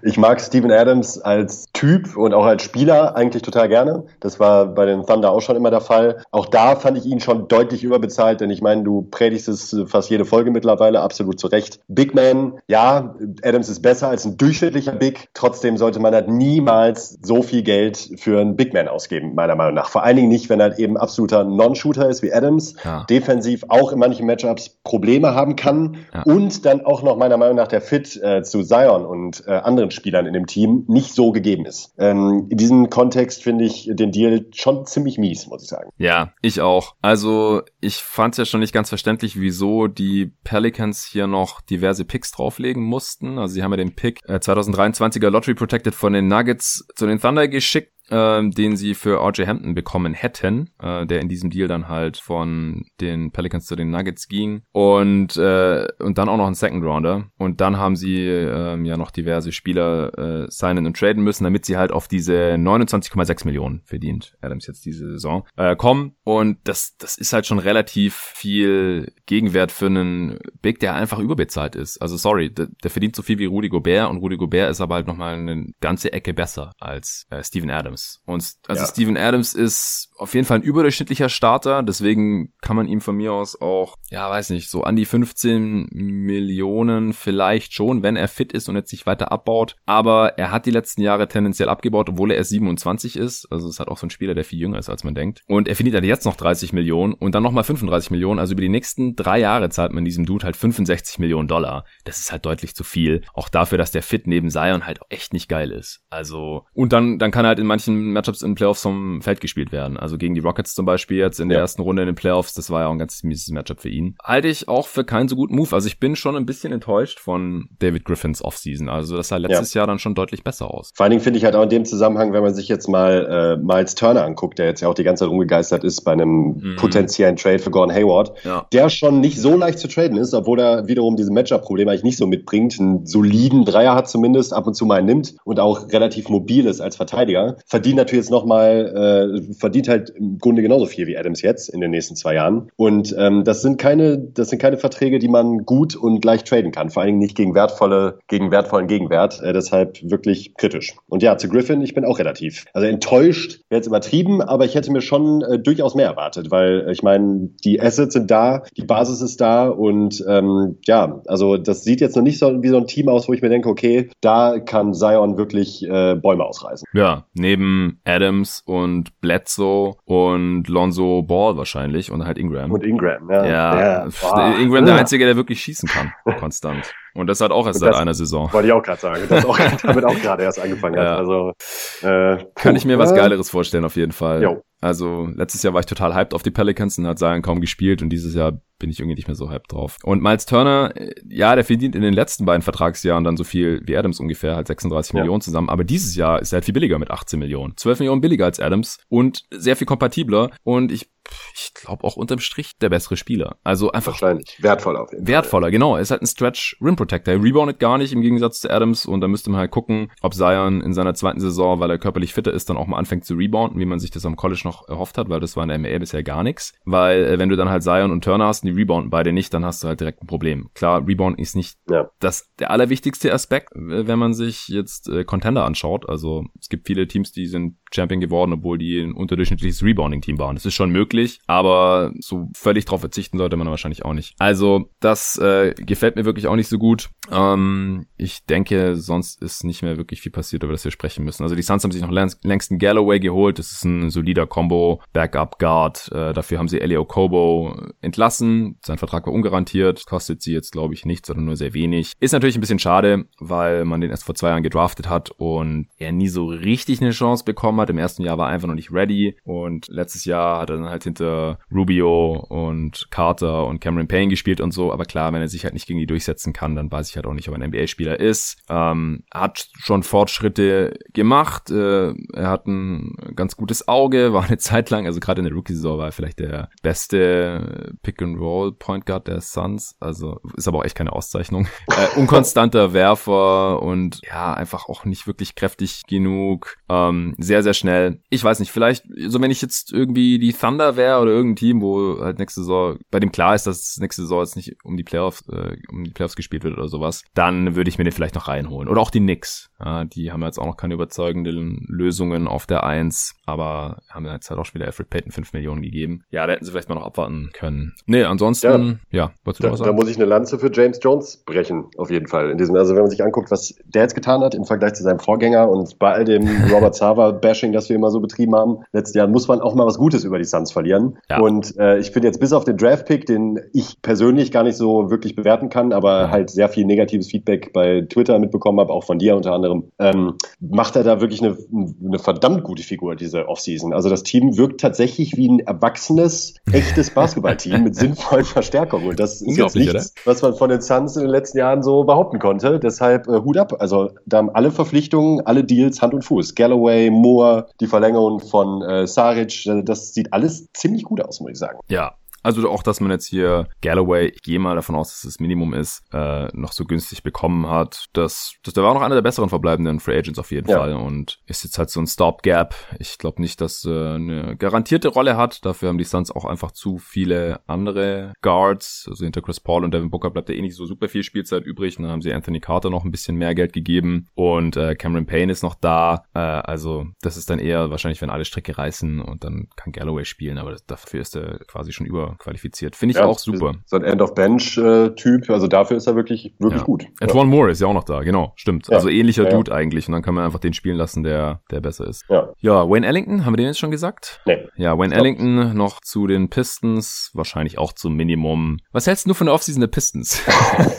Ich mag Steven Adams als Typ und auch als Spieler eigentlich total gerne. Das war bei den Thunder auch schon immer der Fall. Auch da fand ich ihn schon deutlich überbezahlt, denn ich meine, du predigst es fast jede Folge mittlerweile absolut zu Recht. Big Man, ja, Adams ist besser als ein durchschnittlicher Big. Trotzdem sollte man halt niemals so viel Geld für einen Big Man ausgeben, meiner Meinung nach. Vor allen Dingen nicht, wenn er halt eben absoluter Non-Shooter ist wie Adams, ja. defensiv auch in manchen Matchups Probleme haben kann ja. und dann auch noch meiner Meinung nach der Fit äh, zu Zion und äh, anderen Spielern in dem Team nicht so gegeben ist. Ähm, in diesem Kontext finde ich den Deal schon ziemlich mies, muss ich sagen. Ja, ich auch. Also ich fand es ja schon nicht ganz verständlich, wieso die Pelicans hier noch noch diverse Picks drauflegen mussten. Also sie haben ja den Pick äh, 2023er Lottery Protected von den Nuggets zu den Thunder geschickt äh, den sie für RJ Hampton bekommen hätten, äh, der in diesem Deal dann halt von den Pelicans zu den Nuggets ging und äh, und dann auch noch einen Second Rounder und dann haben sie äh, ja noch diverse Spieler äh, signen und traden müssen, damit sie halt auf diese 29,6 Millionen verdient Adams jetzt diese Saison äh, kommen und das das ist halt schon relativ viel Gegenwert für einen Big, der einfach überbezahlt ist. Also sorry, der, der verdient so viel wie Rudy Gobert und Rudy Gobert ist aber halt nochmal eine ganze Ecke besser als äh, Steven Adams. Und also ja. Steven Adams ist auf jeden Fall ein überdurchschnittlicher Starter, deswegen kann man ihm von mir aus auch, ja, weiß nicht, so an die 15 Millionen vielleicht schon, wenn er fit ist und jetzt sich weiter abbaut. Aber er hat die letzten Jahre tendenziell abgebaut, obwohl er erst 27 ist. Also es hat auch so ein Spieler, der viel jünger ist, als man denkt. Und er verdient halt jetzt noch 30 Millionen und dann nochmal 35 Millionen. Also über die nächsten drei Jahre zahlt man diesem Dude halt 65 Millionen Dollar. Das ist halt deutlich zu viel. Auch dafür, dass der Fit neben Zion halt echt nicht geil ist. Also, und dann, dann kann er halt in manchen Matchups in Playoffs vom Feld gespielt werden. Also gegen die Rockets zum Beispiel jetzt in der ja. ersten Runde in den Playoffs, das war ja auch ein ganz mieses Matchup für ihn. Halte ich auch für keinen so guten Move. Also ich bin schon ein bisschen enttäuscht von David Griffins Offseason. Also das sah letztes ja. Jahr dann schon deutlich besser aus. Vor allen Dingen finde ich halt auch in dem Zusammenhang, wenn man sich jetzt mal äh, Miles Turner anguckt, der jetzt ja auch die ganze Zeit rumgegeistert ist bei einem mhm. potenziellen Trade für Gordon Hayward, ja. der schon nicht so leicht zu traden ist, obwohl er wiederum diese Matchup-Probleme eigentlich nicht so mitbringt. Einen soliden Dreier hat zumindest, ab und zu mal nimmt und auch relativ mobil ist als Verteidiger. Verdient natürlich jetzt nochmal, äh, verdient halt im Grunde genauso viel wie Adams jetzt in den nächsten zwei Jahren. Und ähm, das sind keine, das sind keine Verträge, die man gut und leicht traden kann. Vor allen Dingen nicht gegen wertvolle, gegen wertvollen Gegenwert. Äh, deshalb wirklich kritisch. Und ja, zu Griffin, ich bin auch relativ, also enttäuscht, wäre jetzt übertrieben, aber ich hätte mir schon äh, durchaus mehr erwartet, weil äh, ich meine, die Assets sind da, die Basis ist da und ähm, ja, also das sieht jetzt noch nicht so wie so ein Team aus, wo ich mir denke, okay, da kann Zion wirklich äh, Bäume ausreißen. Ja, neben Adams und Bledsoe und Lonzo Ball wahrscheinlich und halt Ingram. Und Ingram, ja. Ja, ja. Ingram der Einzige, der wirklich schießen kann, *laughs* konstant. Und das hat auch erst seit einer Saison. Wollte ich auch gerade sagen. Das auch, *laughs* damit auch gerade erst angefangen hat. Also, äh, Kann ich mir was Geileres vorstellen, auf jeden Fall. Jo. Also letztes Jahr war ich total hyped auf die Pelicans und hat Zion kaum gespielt und dieses Jahr bin ich irgendwie nicht mehr so hyped drauf. Und Miles Turner, äh, ja, der verdient in den letzten beiden Vertragsjahren dann so viel wie Adams ungefähr, halt 36 ja. Millionen zusammen. Aber dieses Jahr ist er halt viel billiger mit 18 Millionen. 12 Millionen billiger als Adams und sehr viel kompatibler. Und ich ich glaube auch unterm Strich der bessere Spieler. Also einfach wahrscheinlich wertvoller auf jeden Wertvoller, Fall. genau. Er ist halt ein Stretch Rim Protector. Er reboundet gar nicht im Gegensatz zu Adams und da müsste man halt gucken, ob Zion in seiner zweiten Saison, weil er körperlich fitter ist, dann auch mal anfängt zu rebounden, wie man sich das am College noch erhofft hat, weil das war in der NBA bisher gar nichts. Weil äh, wenn du dann halt Zion und Turner hast und die rebounden beide nicht, dann hast du halt direkt ein Problem. Klar, Rebound ist nicht ja. das der allerwichtigste Aspekt, wenn man sich jetzt äh, Contender anschaut. Also es gibt viele Teams, die sind Champion geworden, obwohl die ein unterdurchschnittliches Rebounding-Team waren. Das ist schon möglich, aber so völlig drauf verzichten sollte man wahrscheinlich auch nicht. Also das äh, gefällt mir wirklich auch nicht so gut. Ähm, ich denke, sonst ist nicht mehr wirklich viel passiert, über das wir sprechen müssen. Also die Suns haben sich noch längst einen Galloway geholt. Das ist ein solider Combo, Backup Guard. Äh, dafür haben sie Elio Kobo entlassen. Sein Vertrag war ungarantiert. Kostet sie jetzt, glaube ich, nichts, sondern nur sehr wenig. Ist natürlich ein bisschen schade, weil man den erst vor zwei Jahren gedraftet hat und er nie so richtig eine Chance bekommen hat. Im ersten Jahr war er einfach noch nicht ready und letztes Jahr hat er dann halt hinter Rubio und Carter und Cameron Payne gespielt und so. Aber klar, wenn er sich halt nicht gegen die durchsetzen kann, dann weiß ich halt auch nicht, ob er ein NBA-Spieler ist. Ähm, hat schon Fortschritte gemacht. Äh, er hat ein ganz gutes Auge, *laughs* war eine Zeit lang, also gerade in der Rookie-Saison war er vielleicht der beste Pick-and-Roll-Point Guard der Suns. Also ist aber auch echt keine Auszeichnung. *laughs* Äh, unkonstanter Werfer und ja, einfach auch nicht wirklich kräftig genug. Ähm, sehr, sehr schnell. Ich weiß nicht, vielleicht, so wenn ich jetzt irgendwie die Thunder wäre oder irgendein Team, wo halt nächste Saison, bei dem klar ist, dass nächste Saison jetzt nicht um die Playoffs, äh, um die Playoffs gespielt wird oder sowas, dann würde ich mir den vielleicht noch reinholen. Oder auch die Knicks. Ja, die haben jetzt auch noch keine überzeugenden Lösungen auf der Eins, aber haben jetzt halt auch schon wieder Alfred Payton 5 Millionen gegeben. Ja, da hätten sie vielleicht mal noch abwarten können. Nee, ansonsten, ja, ja was da, da muss ich eine Lanze für James Jones brechen, auf jeden Fall. In diesem, also wenn man sich anguckt, was der jetzt getan hat im Vergleich zu seinem Vorgänger und bei all dem *laughs* Robert Sava Bashing, das wir immer so betrieben haben, letzten Jahren muss man auch mal was Gutes über die Suns verlieren. Ja. Und äh, ich finde jetzt bis auf den Draft-Pick, den ich persönlich gar nicht so wirklich bewerten kann, aber halt sehr viel negatives Feedback bei Twitter mitbekommen habe, auch von dir unter anderem, ähm, macht er da wirklich eine, eine verdammt gute Figur diese diese Offseason. Also das Team wirkt tatsächlich wie ein erwachsenes, echtes Basketballteam mit *laughs* sinnvollen Verstärkungen. Und das ist jetzt nichts, oder? was man von den Suns in den letzten Jahren so behaupten konnte. Deshalb äh, Hut ab. Also da haben alle Verpflichtungen, alle Deals Hand und Fuß. Galloway, Moore, die Verlängerung von äh, Saric, das sieht alles ziemlich gut aus, muss ich sagen. Ja, also auch, dass man jetzt hier Galloway, ich gehe mal davon aus, dass das Minimum ist, äh, noch so günstig bekommen hat. Das, das der war noch einer der besseren verbleibenden Free Agents auf jeden ja. Fall und ist jetzt halt so ein Stopgap. Ich glaube nicht, dass äh, eine garantierte Rolle hat. Dafür haben die Suns auch einfach zu viele andere Guards. Also hinter Chris Paul und Devin Booker bleibt ja eh nicht so super viel Spielzeit übrig. dann haben sie Anthony Carter noch ein bisschen mehr Geld gegeben und äh, Cameron Payne ist noch da. Äh, also das ist dann eher wahrscheinlich, wenn alle Strecke reißen und dann kann Galloway spielen, aber das, dafür ist er quasi schon über qualifiziert. Finde ich ja, auch super. So ein End-of-Bench-Typ, also dafür ist er wirklich, wirklich ja. gut. Antoine ja. Moore ist ja auch noch da, genau, stimmt. Also ähnlicher Dude eigentlich und dann kann man einfach den spielen lassen, der, der besser ist. Ja. ja, Wayne Ellington, haben wir den jetzt schon gesagt? Nee. Ja, Wayne Ellington noch zu den Pistons, wahrscheinlich auch zum Minimum. Was hältst du von der Offseason der Pistons? *laughs*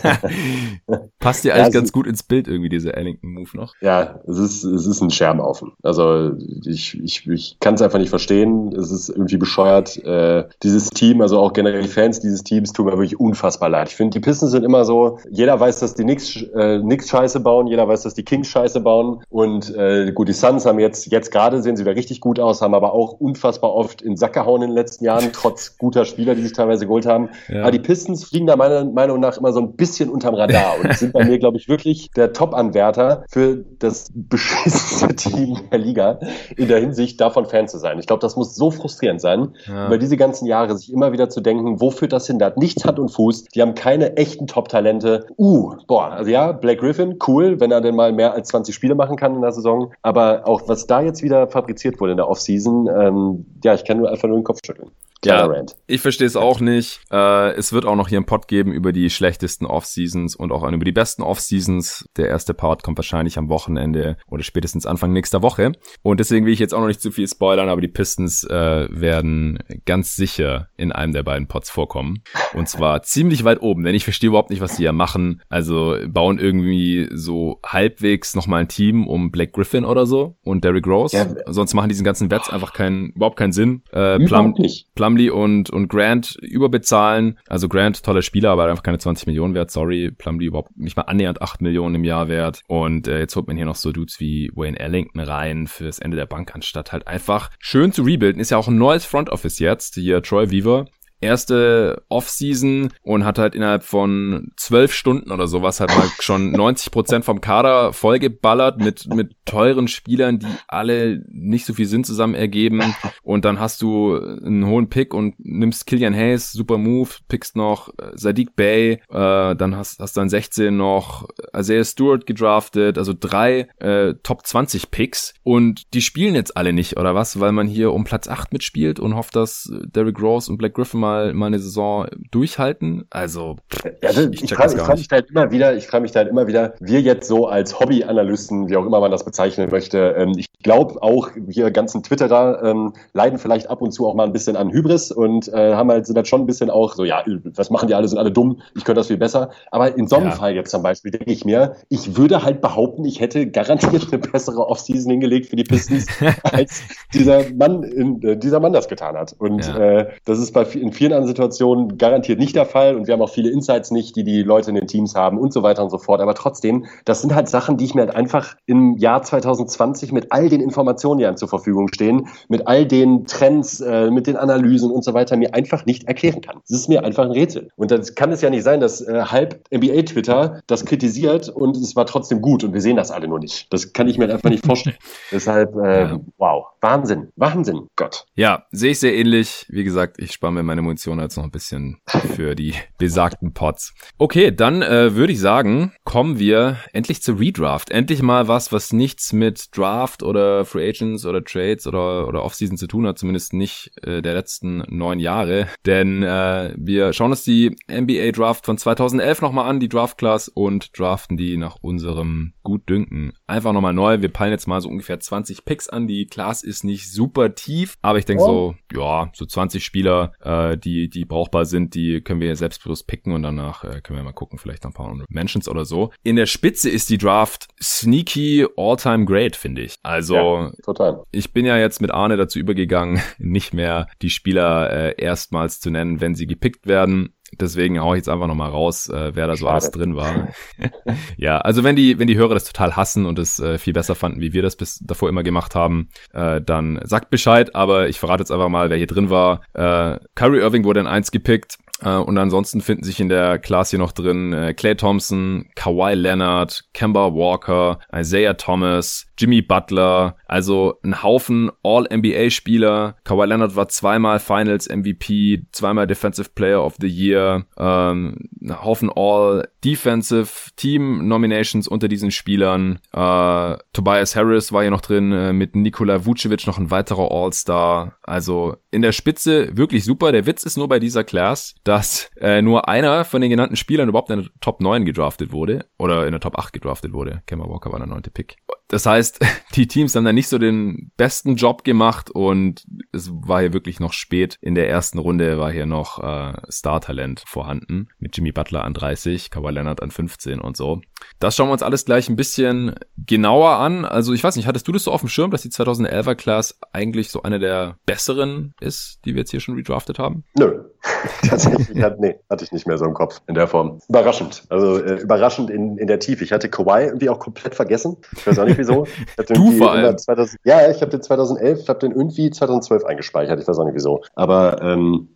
*laughs* Passt dir eigentlich ganz gut ins Bild irgendwie, dieser Ellington-Move noch? Ja, es ist, es ist ein Scherbenhaufen. Also ich, ich, ich kann es einfach nicht verstehen. Es ist irgendwie bescheuert. Äh, dieses Team, also auch generell Fans dieses Teams, tun mir wirklich unfassbar leid. Ich finde, die Pistons sind immer so, jeder weiß, dass die nix, äh, Scheiße bauen, jeder weiß, dass die Kings Scheiße bauen. Und äh, gut, die Suns haben jetzt, jetzt gerade sehen sie wieder richtig gut aus, haben aber auch unfassbar oft in Sack gehauen in den letzten Jahren, trotz guter Spieler, die sich teilweise geholt haben. Ja. Aber die Pistons fliegen da meiner Meinung nach immer so ein bisschen unterm Radar und sind bei mir, glaube ich, wirklich der Top-Anwärter für das *laughs* beschissenste Team der Liga in der Hinsicht, davon Fan zu sein. Ich glaube, das muss so frustrierend sein, ja. über diese ganzen Jahre sich immer wieder zu denken, wo führt das hin? Hat nichts Hand und Fuß. Die haben keine echten Top-Talente. Uh, boah, also ja, Blake Griffin, cool, wenn er denn mal mehr als 20 Spiele machen kann in der Saison. Aber auch was da jetzt wieder fabriziert wurde in der Offseason, ähm, ja, ich kann nur einfach nur den Kopf schütteln. Ja, ich verstehe es auch nicht. Äh, es wird auch noch hier einen Pod geben über die schlechtesten Off-Seasons und auch über die besten Off-Seasons. Der erste Part kommt wahrscheinlich am Wochenende oder spätestens Anfang nächster Woche. Und deswegen will ich jetzt auch noch nicht zu viel spoilern, aber die Pistons äh, werden ganz sicher in einem der beiden Pods vorkommen. Und zwar *laughs* ziemlich weit oben, denn ich verstehe überhaupt nicht, was die ja machen. Also bauen irgendwie so halbwegs nochmal ein Team um Black Griffin oder so und Derrick Rose. Ja. Sonst machen diesen ganzen Wets einfach keinen, überhaupt keinen Sinn. Äh, Plum, nicht. Plumlee und, und Grant überbezahlen. Also Grant, toller Spieler, aber einfach keine 20 Millionen wert. Sorry, Plumlee überhaupt nicht mal annähernd 8 Millionen im Jahr wert. Und äh, jetzt holt man hier noch so Dudes wie Wayne Ellington rein fürs Ende der Bank, anstatt halt einfach schön zu rebuilden. Ist ja auch ein neues Front Office jetzt. Hier Troy Weaver erste Offseason und hat halt innerhalb von zwölf Stunden oder sowas halt mal schon 90 Prozent vom Kader vollgeballert mit, mit teuren Spielern, die alle nicht so viel Sinn zusammen ergeben. Und dann hast du einen hohen Pick und nimmst Killian Hayes, super Move, pickst noch äh, Sadiq Bay, äh, dann hast, hast dann 16 noch Isaiah Stewart gedraftet, also drei äh, Top 20 Picks und die spielen jetzt alle nicht, oder was? Weil man hier um Platz 8 mitspielt und hofft, dass Derrick Rose und Black Griffin mal, mal eine Saison durchhalten. Also, ja, ich, ich, ich frage frag mich halt immer wieder, ich frage mich halt immer wieder, wir jetzt so als Hobbyanalysten, wie auch immer man das bezeichnen möchte, ähm, ich glaube auch, wir ganzen Twitterer ähm, leiden vielleicht ab und zu auch mal ein bisschen an Hybris und äh, haben halt, sind halt schon ein bisschen auch so, ja, was machen die alle, sind alle dumm, ich könnte das viel besser. Aber in so einem ja. Fall jetzt zum Beispiel denke ich mir, ich würde halt behaupten, ich hätte garantiert eine bessere Offseason hingelegt für die Pistons, *laughs* als dieser Mann, in, äh, dieser Mann das getan hat. Und ja. äh, das ist bei in vielen anderen Situationen garantiert nicht der Fall und wir haben auch viele Insights nicht, die die Leute in den Teams haben und so weiter und so fort. Aber trotzdem, das sind halt Sachen, die ich mir halt einfach im Jahr 2020 mit all den Informationen, die einem zur Verfügung stehen, mit all den Trends, äh, mit den Analysen und so weiter mir einfach nicht erklären kann. Das ist mir einfach ein Rätsel. Und dann kann es ja nicht sein, dass äh, halb NBA-Twitter das kritisiert und es war trotzdem gut und wir sehen das alle nur nicht. Das kann ich mir einfach nicht vorstellen. *laughs* Deshalb, äh, ja. wow, Wahnsinn, Wahnsinn, Gott. Ja, sehe ich sehr ähnlich. Wie gesagt, ich spare mir meine Munition jetzt noch ein bisschen für die besagten Pots. Okay, dann äh, würde ich sagen, kommen wir endlich zu Redraft. Endlich mal was, was nichts mit Draft oder Free Agents oder Trades oder, oder Offseason zu tun hat, zumindest nicht äh, der letzten neun Jahre. Denn äh, wir schauen uns die NBA Draft von 2011 nochmal an, die Draft Class, und draften die nach unserem Gutdünken. Einfach nochmal neu. Wir peilen jetzt mal so ungefähr 20 Picks an. Die Class ist nicht super tief, aber ich denke oh. so, ja, so 20 Spieler, äh, die, die brauchbar sind, die können wir selbstbewusst picken und danach äh, können wir mal gucken, vielleicht noch ein paar Mentions oder so. In der Spitze ist die Draft sneaky all-time great, finde ich. Also, ja, total. ich bin ja jetzt mit Arne dazu übergegangen, *laughs* nicht mehr die Spieler äh, erstmals zu nennen, wenn sie gepickt werden. Deswegen hau ich jetzt einfach nochmal raus, äh, wer da so Schade. alles drin war. *laughs* *laughs* ja, also wenn die, wenn die Hörer das total hassen und es äh, viel besser fanden, wie wir das bis davor immer gemacht haben, äh, dann sagt Bescheid, aber ich verrate jetzt einfach mal, wer hier drin war. Äh, Kyrie Irving wurde in eins gepickt. Uh, und ansonsten finden sich in der Class hier noch drin äh, Clay Thompson, Kawhi Leonard, Kemba Walker, Isaiah Thomas, Jimmy Butler, also ein Haufen All-NBA-Spieler. Kawhi Leonard war zweimal Finals MVP, zweimal Defensive Player of the Year, ähm, ein Haufen All-Defensive Team Nominations unter diesen Spielern. Äh, Tobias Harris war hier noch drin, äh, mit Nikola Vucevic noch ein weiterer All-Star. Also in der Spitze wirklich super. Der Witz ist nur bei dieser Class, dass äh, nur einer von den genannten Spielern überhaupt in der Top 9 gedraftet wurde oder in der Top 8 gedraftet wurde. Kemba Walker war der neunte Pick. Das heißt, *laughs* die Teams haben dann nicht so den besten Job gemacht und es war hier wirklich noch spät. In der ersten Runde war hier noch äh, Star-Talent vorhanden mit Jimmy Butler an 30, Kawhi Leonard an 15 und so. Das schauen wir uns alles gleich ein bisschen genauer an. Also ich weiß nicht, hattest du das so auf dem Schirm, dass die 2011er Class eigentlich so eine der besseren ist, die wir jetzt hier schon redraftet haben? Nö. *laughs* Tatsächlich, hat, nee, hatte ich nicht mehr so im Kopf in der Form. Überraschend. Also äh, überraschend in, in der Tiefe. Ich hatte Kawhi irgendwie auch komplett vergessen. Ich weiß auch nicht wieso. *laughs* du vor allem. 2000, ja, ich habe den 2011, ich habe den irgendwie 2012 eingespeichert. Ich weiß auch nicht wieso. Aber ähm,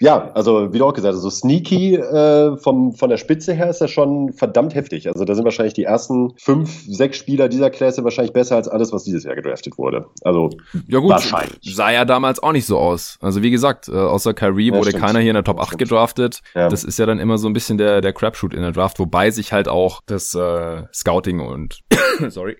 ja, also wie du auch gesagt hast, so sneaky äh, vom, von der Spitze her ist er schon verdammt heftig. Also da sind wahrscheinlich die ersten fünf, sechs Spieler dieser Klasse wahrscheinlich besser als alles, was dieses Jahr gedraftet wurde. Also ja gut, wahrscheinlich. sah ja damals auch nicht so aus. Also wie gesagt, äh, außer Kyrie ja, wurde stimmt. keiner hier in der Top 8 gedraftet. Ja. Das ist ja dann immer so ein bisschen der, der Crapshoot in der Draft, wobei sich halt auch das äh, Scouting und *coughs* sorry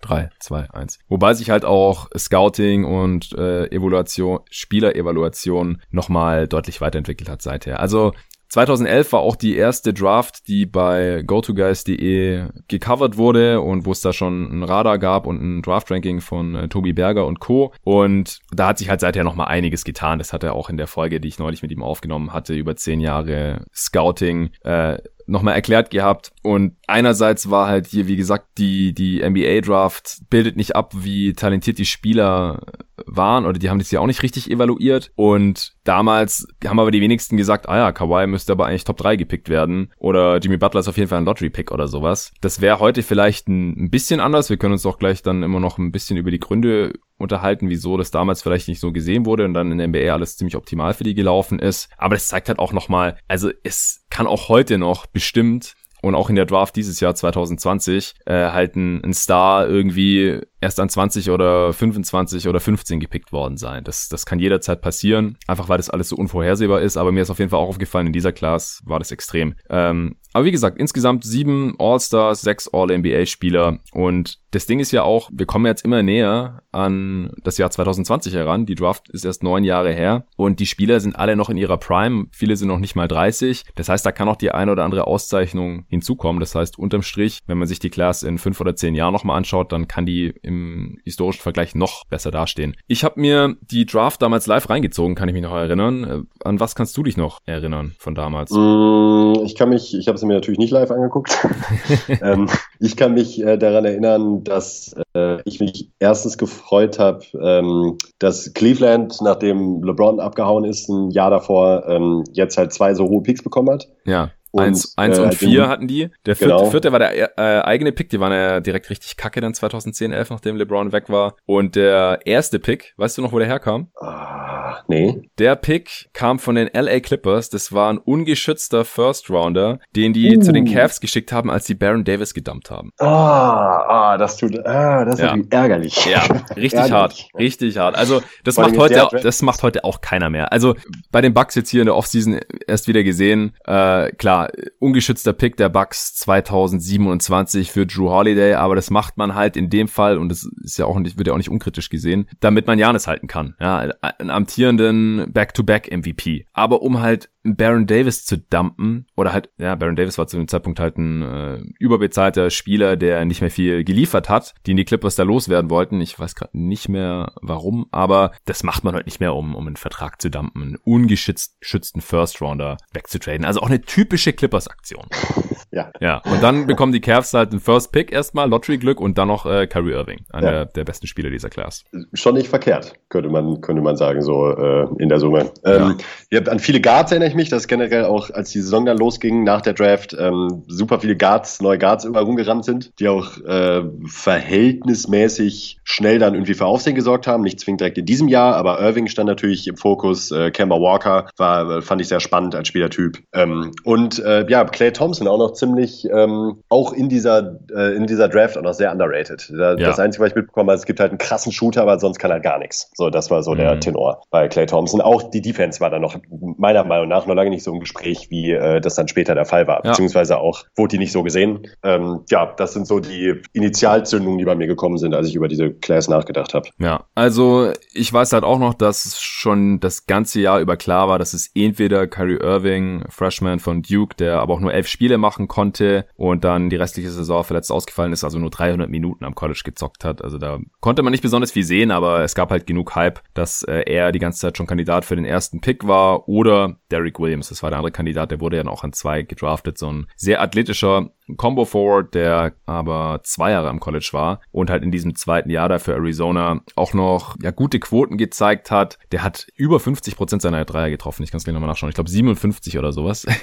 3, 2, 1. Wobei sich halt auch Scouting und äh, Evaluation, Spielerevaluation nochmal deutlich weiterentwickelt hat seither. Also 2011 war auch die erste Draft, die bei GoToGuys.de gecovert wurde und wo es da schon ein Radar gab und ein Draft-Ranking von äh, Tobi Berger und Co. Und da hat sich halt seither nochmal einiges getan. Das hat er auch in der Folge, die ich neulich mit ihm aufgenommen hatte, über zehn Jahre Scouting äh, nochmal erklärt gehabt. Und einerseits war halt hier, wie gesagt, die, die NBA-Draft bildet nicht ab, wie talentiert die Spieler waren oder die haben das ja auch nicht richtig evaluiert. Und damals haben aber die wenigsten gesagt, ah ja, Kawhi müsste aber eigentlich Top 3 gepickt werden oder Jimmy Butler ist auf jeden Fall ein Lottery-Pick oder sowas. Das wäre heute vielleicht ein, bisschen anders. Wir können uns auch gleich dann immer noch ein bisschen über die Gründe unterhalten, wieso das damals vielleicht nicht so gesehen wurde und dann in der NBA alles ziemlich optimal für die gelaufen ist. Aber das zeigt halt auch nochmal, also es kann auch heute noch bestimmt und auch in der Draft dieses Jahr 2020 äh, halt ein, ein Star irgendwie erst an 20 oder 25 oder 15 gepickt worden sein. Das, das kann jederzeit passieren, einfach weil das alles so unvorhersehbar ist. Aber mir ist auf jeden Fall auch aufgefallen, in dieser Class war das extrem. Ähm, aber wie gesagt, insgesamt sieben All-Stars, sechs All-NBA-Spieler. Und das Ding ist ja auch, wir kommen jetzt immer näher an das Jahr 2020 heran. Die Draft ist erst neun Jahre her. Und die Spieler sind alle noch in ihrer Prime. Viele sind noch nicht mal 30. Das heißt, da kann auch die eine oder andere Auszeichnung hinzukommen. Das heißt, unterm Strich, wenn man sich die Class in fünf oder zehn Jahren nochmal anschaut, dann kann die im historischen Vergleich noch besser dastehen. Ich habe mir die Draft damals live reingezogen, kann ich mich noch erinnern. Äh, an was kannst du dich noch erinnern von damals? Mm, ich kann mich, ich habe es mir natürlich nicht live angeguckt. *laughs* ähm, ich kann mich äh, daran erinnern, dass äh, ich mich erstens gefreut habe, ähm, dass Cleveland, nachdem LeBron abgehauen ist, ein Jahr davor ähm, jetzt halt zwei so hohe Picks bekommen hat. Ja. Und, eins, eins äh, und vier hatten die. Der vierte, genau. vierte war der äh, eigene Pick, die waren ja direkt richtig kacke dann 2010, 11, nachdem LeBron weg war. Und der erste Pick, weißt du noch, wo der herkam? Ah, nee. Der Pick kam von den LA Clippers. Das war ein ungeschützter First Rounder, den die uh. zu den Cavs geschickt haben, als die Baron Davis gedumpt haben. Ah, ah das tut, ah, das ist ja. ärgerlich. Ja, richtig ärgerlich. hart, richtig hart. Also das Vor macht heute, das macht heute auch keiner mehr. Also bei den Bucks jetzt hier in der Offseason erst wieder gesehen. Äh, klar ungeschützter Pick der Bucks 2027 für Drew Holiday, aber das macht man halt in dem Fall und das ist ja auch nicht, wird ja auch nicht unkritisch gesehen, damit man Janis halten kann. Ja, ein amtierenden Back-to-Back-MVP. Aber um halt Baron Davis zu dumpen oder halt, ja, Baron Davis war zu dem Zeitpunkt halt ein äh, überbezahlter Spieler, der nicht mehr viel geliefert hat, die in die Clippers da loswerden wollten. Ich weiß gerade nicht mehr warum, aber das macht man halt nicht mehr, um, um einen Vertrag zu dumpen, einen ungeschützten First-Rounder wegzutraden. Also auch eine typische Clippers-Aktion. *laughs* Ja. Ja. Und dann bekommen die Cavs halt einen First Pick erstmal, Lottery-Glück und dann noch äh, Kyrie Irving, einer ja. der, besten Spieler dieser Class. Schon nicht verkehrt, könnte man, könnte man sagen, so äh, in der Summe. Ähm, ja. an viele Guards erinnere ich mich, dass generell auch, als die Saison dann losging nach der Draft, ähm, super viele Guards, neue Guards überall rumgerannt sind, die auch äh, verhältnismäßig schnell dann irgendwie für Aufsehen gesorgt haben. Nicht zwingend direkt in diesem Jahr, aber Irving stand natürlich im Fokus. Äh, Kemba Walker war, fand ich sehr spannend als Spielertyp. Ähm, und äh, ja, Clay Thompson auch noch ziemlich, ähm, auch in dieser, äh, in dieser Draft auch noch sehr underrated. Da, ja. Das Einzige, was ich mitbekommen habe, es gibt halt einen krassen Shooter, aber sonst kann er gar nichts. So, das war so mhm. der Tenor bei Clay Thompson. Auch die Defense war dann noch meiner Meinung nach noch lange nicht so im Gespräch, wie äh, das dann später der Fall war. Ja. Beziehungsweise auch wurde die nicht so gesehen. Ähm, ja, das sind so die Initialzündungen, die bei mir gekommen sind, als ich über diese Class nachgedacht habe. Ja, also ich weiß halt auch noch, dass schon das ganze Jahr über klar war, dass es entweder Kyrie Irving, Freshman von Duke, der aber auch nur elf Spiele machen konnte und dann die restliche Saison verletzt ausgefallen ist, also nur 300 Minuten am College gezockt hat. Also da konnte man nicht besonders viel sehen, aber es gab halt genug Hype, dass äh, er die ganze Zeit schon Kandidat für den ersten Pick war oder Derrick Williams, das war der andere Kandidat, der wurde ja auch an zwei gedraftet, so ein sehr athletischer Combo Forward, der aber zwei Jahre am College war und halt in diesem zweiten Jahr da für Arizona auch noch ja gute Quoten gezeigt hat. Der hat über 50 Prozent seiner Dreier getroffen. Ich kann es gleich nochmal nachschauen. Ich glaube 57 oder sowas. *laughs*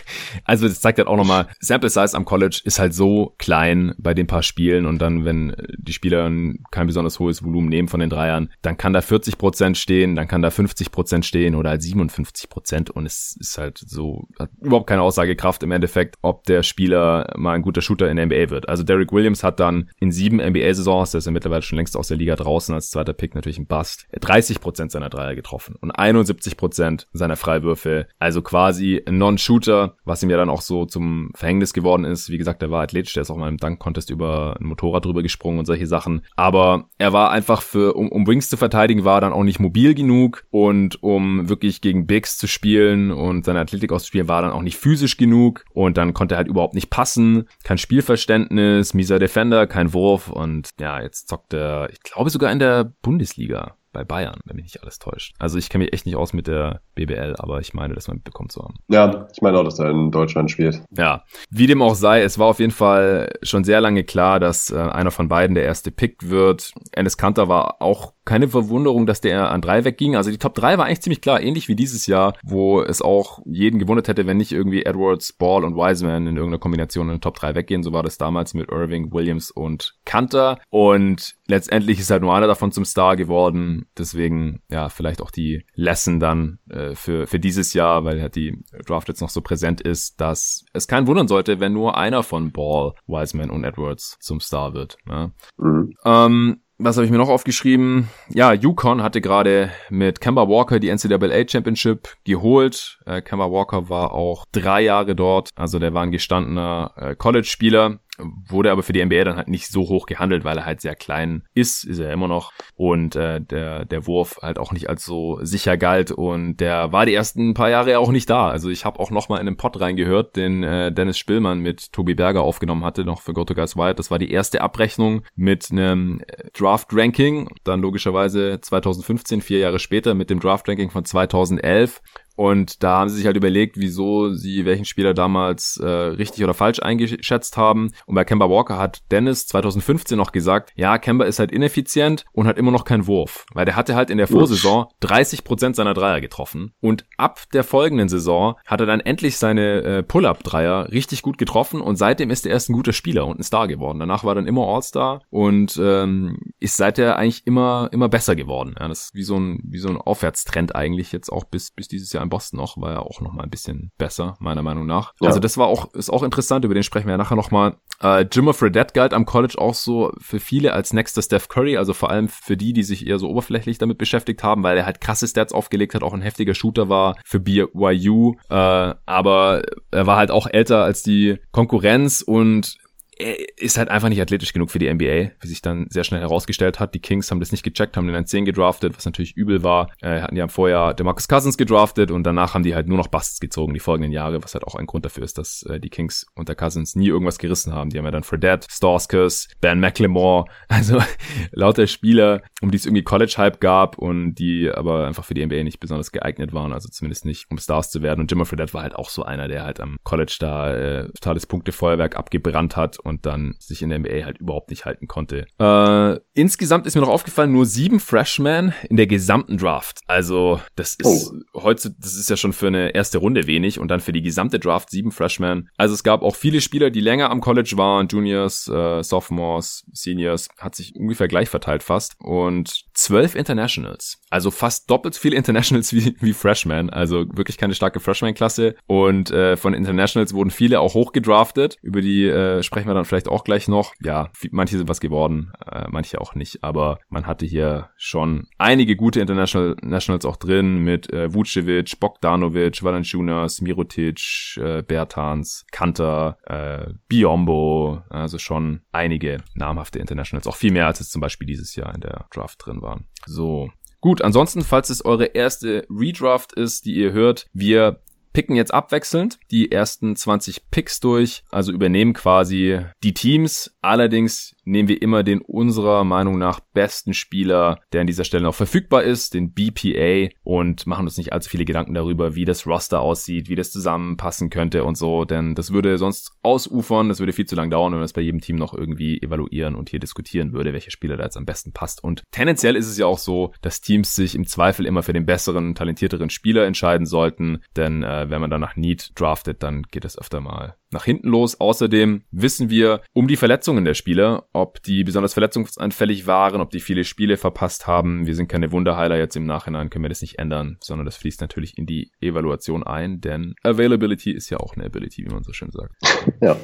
Also das zeigt halt auch nochmal, Sample Size am College ist halt so klein bei den paar Spielen und dann, wenn die Spieler kein besonders hohes Volumen nehmen von den Dreiern, dann kann da 40 Prozent stehen, dann kann da 50 Prozent stehen oder halt 57 Prozent und es ist halt so, hat überhaupt keine Aussagekraft im Endeffekt, ob der Spieler mal ein guter Shooter in der NBA wird. Also Derek Williams hat dann in sieben NBA-Saisons, der ist ja mittlerweile schon längst aus der Liga draußen als zweiter Pick, natürlich ein Bust, 30 Prozent seiner Dreier getroffen und 71 Prozent seiner Freiwürfe. Also quasi Non-Shooter, was ihm ja dann auch so zum Verhängnis geworden ist. Wie gesagt, er war athletisch, der ist auch mal im Dunk-Contest über ein Motorrad drüber gesprungen und solche Sachen. Aber er war einfach für, um, um Wings zu verteidigen, war dann auch nicht mobil genug und um wirklich gegen Bigs zu spielen und seine Athletik auszuspielen, war dann auch nicht physisch genug und dann konnte er halt überhaupt nicht passen, kein Spielverständnis, mieser Defender, kein Wurf und ja, jetzt zockt er, ich glaube sogar in der Bundesliga bei Bayern, wenn mich nicht alles täuscht. Also ich kenne mich echt nicht aus mit der BBL, aber ich meine, dass man mitbekommt zu haben. Ja, ich meine auch, dass er in Deutschland spielt. Ja, wie dem auch sei, es war auf jeden Fall schon sehr lange klar, dass äh, einer von beiden der erste Pick wird. Ennis Kanter war auch keine Verwunderung, dass der an drei wegging. Also die Top 3 war eigentlich ziemlich klar, ähnlich wie dieses Jahr, wo es auch jeden gewundert hätte, wenn nicht irgendwie Edwards, Ball und Wiseman in irgendeiner Kombination in den Top 3 weggehen. So war das damals mit Irving, Williams und Kanter. Und letztendlich ist halt nur einer davon zum Star geworden. Deswegen, ja, vielleicht auch die Lesson dann äh, für, für dieses Jahr, weil halt die Draft jetzt noch so präsent ist, dass es keinen wundern sollte, wenn nur einer von Ball, Wiseman und Edwards zum Star wird. Ja. Mhm. Ähm, was habe ich mir noch aufgeschrieben? Ja, Yukon hatte gerade mit Kemba Walker die NCAA Championship geholt. Äh, Kemba Walker war auch drei Jahre dort, also der war ein gestandener äh, College-Spieler wurde aber für die NBA dann halt nicht so hoch gehandelt, weil er halt sehr klein ist, ist er immer noch und äh, der der Wurf halt auch nicht als so sicher galt und der war die ersten paar Jahre auch nicht da. Also ich habe auch noch mal in den Pod reingehört, den äh, Dennis Spillmann mit Tobi Berger aufgenommen hatte, noch für Go to Guys Wild. Das war die erste Abrechnung mit einem Draft Ranking, dann logischerweise 2015, vier Jahre später mit dem Draft Ranking von 2011 und da haben sie sich halt überlegt, wieso sie welchen Spieler damals äh, richtig oder falsch eingeschätzt haben. Und bei Kemba Walker hat Dennis 2015 noch gesagt, ja, Kemba ist halt ineffizient und hat immer noch keinen Wurf. Weil der hatte halt in der Vorsaison 30% seiner Dreier getroffen. Und ab der folgenden Saison hat er dann endlich seine äh, Pull-Up-Dreier richtig gut getroffen und seitdem ist er erst ein guter Spieler und ein Star geworden. Danach war er dann immer All-Star und ähm, ist seither eigentlich immer, immer besser geworden. Ja, das ist wie so ein, wie so ein Aufwärtstrend eigentlich jetzt auch bis, bis dieses Jahr in Boston noch, war ja auch noch mal ein bisschen besser, meiner Meinung nach. Ja. Also das war auch, ist auch interessant, über den sprechen wir ja nachher noch mal. Äh, Jimmer Fredette galt am College auch so für viele als nächster Steph Curry, also vor allem für die, die sich eher so oberflächlich damit beschäftigt haben, weil er halt krasse Stats aufgelegt hat, auch ein heftiger Shooter war für BYU, äh, aber er war halt auch älter als die Konkurrenz und er ist halt einfach nicht athletisch genug für die NBA, wie sich dann sehr schnell herausgestellt hat. Die Kings haben das nicht gecheckt, haben den an 10 gedraftet, was natürlich übel war. Äh, hatten ja vorher DeMarcus Cousins gedraftet und danach haben die halt nur noch Busts gezogen die folgenden Jahre, was halt auch ein Grund dafür ist, dass äh, die Kings unter Cousins nie irgendwas gerissen haben. Die haben ja dann Fredette, Stauskas, Ben McLemore, *laughs* also lauter Spieler, um die es irgendwie College-Hype gab und die aber einfach für die NBA nicht besonders geeignet waren, also zumindest nicht, um Stars zu werden. Und Jimmer Fredette war halt auch so einer, der halt am College da äh, totales Punktefeuerwerk abgebrannt hat und dann sich in der NBA halt überhaupt nicht halten konnte. Äh, insgesamt ist mir noch aufgefallen, nur sieben Freshmen in der gesamten Draft. Also das ist oh. heute, das ist ja schon für eine erste Runde wenig und dann für die gesamte Draft sieben Freshmen. Also es gab auch viele Spieler, die länger am College waren, Juniors, äh, Sophomores, Seniors, hat sich ungefähr gleich verteilt fast und zwölf Internationals. Also fast doppelt so viele Internationals wie, wie Freshmen. Also wirklich keine starke Freshman-Klasse. Und äh, von Internationals wurden viele auch hochgedraftet. Über die äh, sprechen wir dann vielleicht auch gleich noch. Ja, manche sind was geworden, äh, manche auch nicht. Aber man hatte hier schon einige gute International Nationals auch drin mit äh, Vucevic, Bogdanovic, Valanciunas, Mirotic, äh, Bertans, Kanter, äh, Biombo. Also schon einige namhafte Internationals. Auch viel mehr als es zum Beispiel dieses Jahr in der Draft drin waren. So, Gut, ansonsten, falls es eure erste Redraft ist, die ihr hört, wir picken jetzt abwechselnd die ersten 20 Picks durch, also übernehmen quasi die Teams. Allerdings nehmen wir immer den unserer Meinung nach besten Spieler, der an dieser Stelle noch verfügbar ist, den BPA und machen uns nicht allzu viele Gedanken darüber, wie das Roster aussieht, wie das zusammenpassen könnte und so, denn das würde sonst ausufern, das würde viel zu lange dauern, wenn man das bei jedem Team noch irgendwie evaluieren und hier diskutieren würde, welcher Spieler da jetzt am besten passt. Und tendenziell ist es ja auch so, dass Teams sich im Zweifel immer für den besseren, talentierteren Spieler entscheiden sollten, denn äh, wenn man dann nach Need draftet, dann geht es öfter mal nach hinten los. Außerdem wissen wir um die Verletzungen der Spieler, ob die besonders verletzungsanfällig waren, ob die viele Spiele verpasst haben. Wir sind keine Wunderheiler jetzt im Nachhinein, können wir das nicht ändern, sondern das fließt natürlich in die Evaluation ein, denn Availability ist ja auch eine Ability, wie man so schön sagt. *laughs* Ja.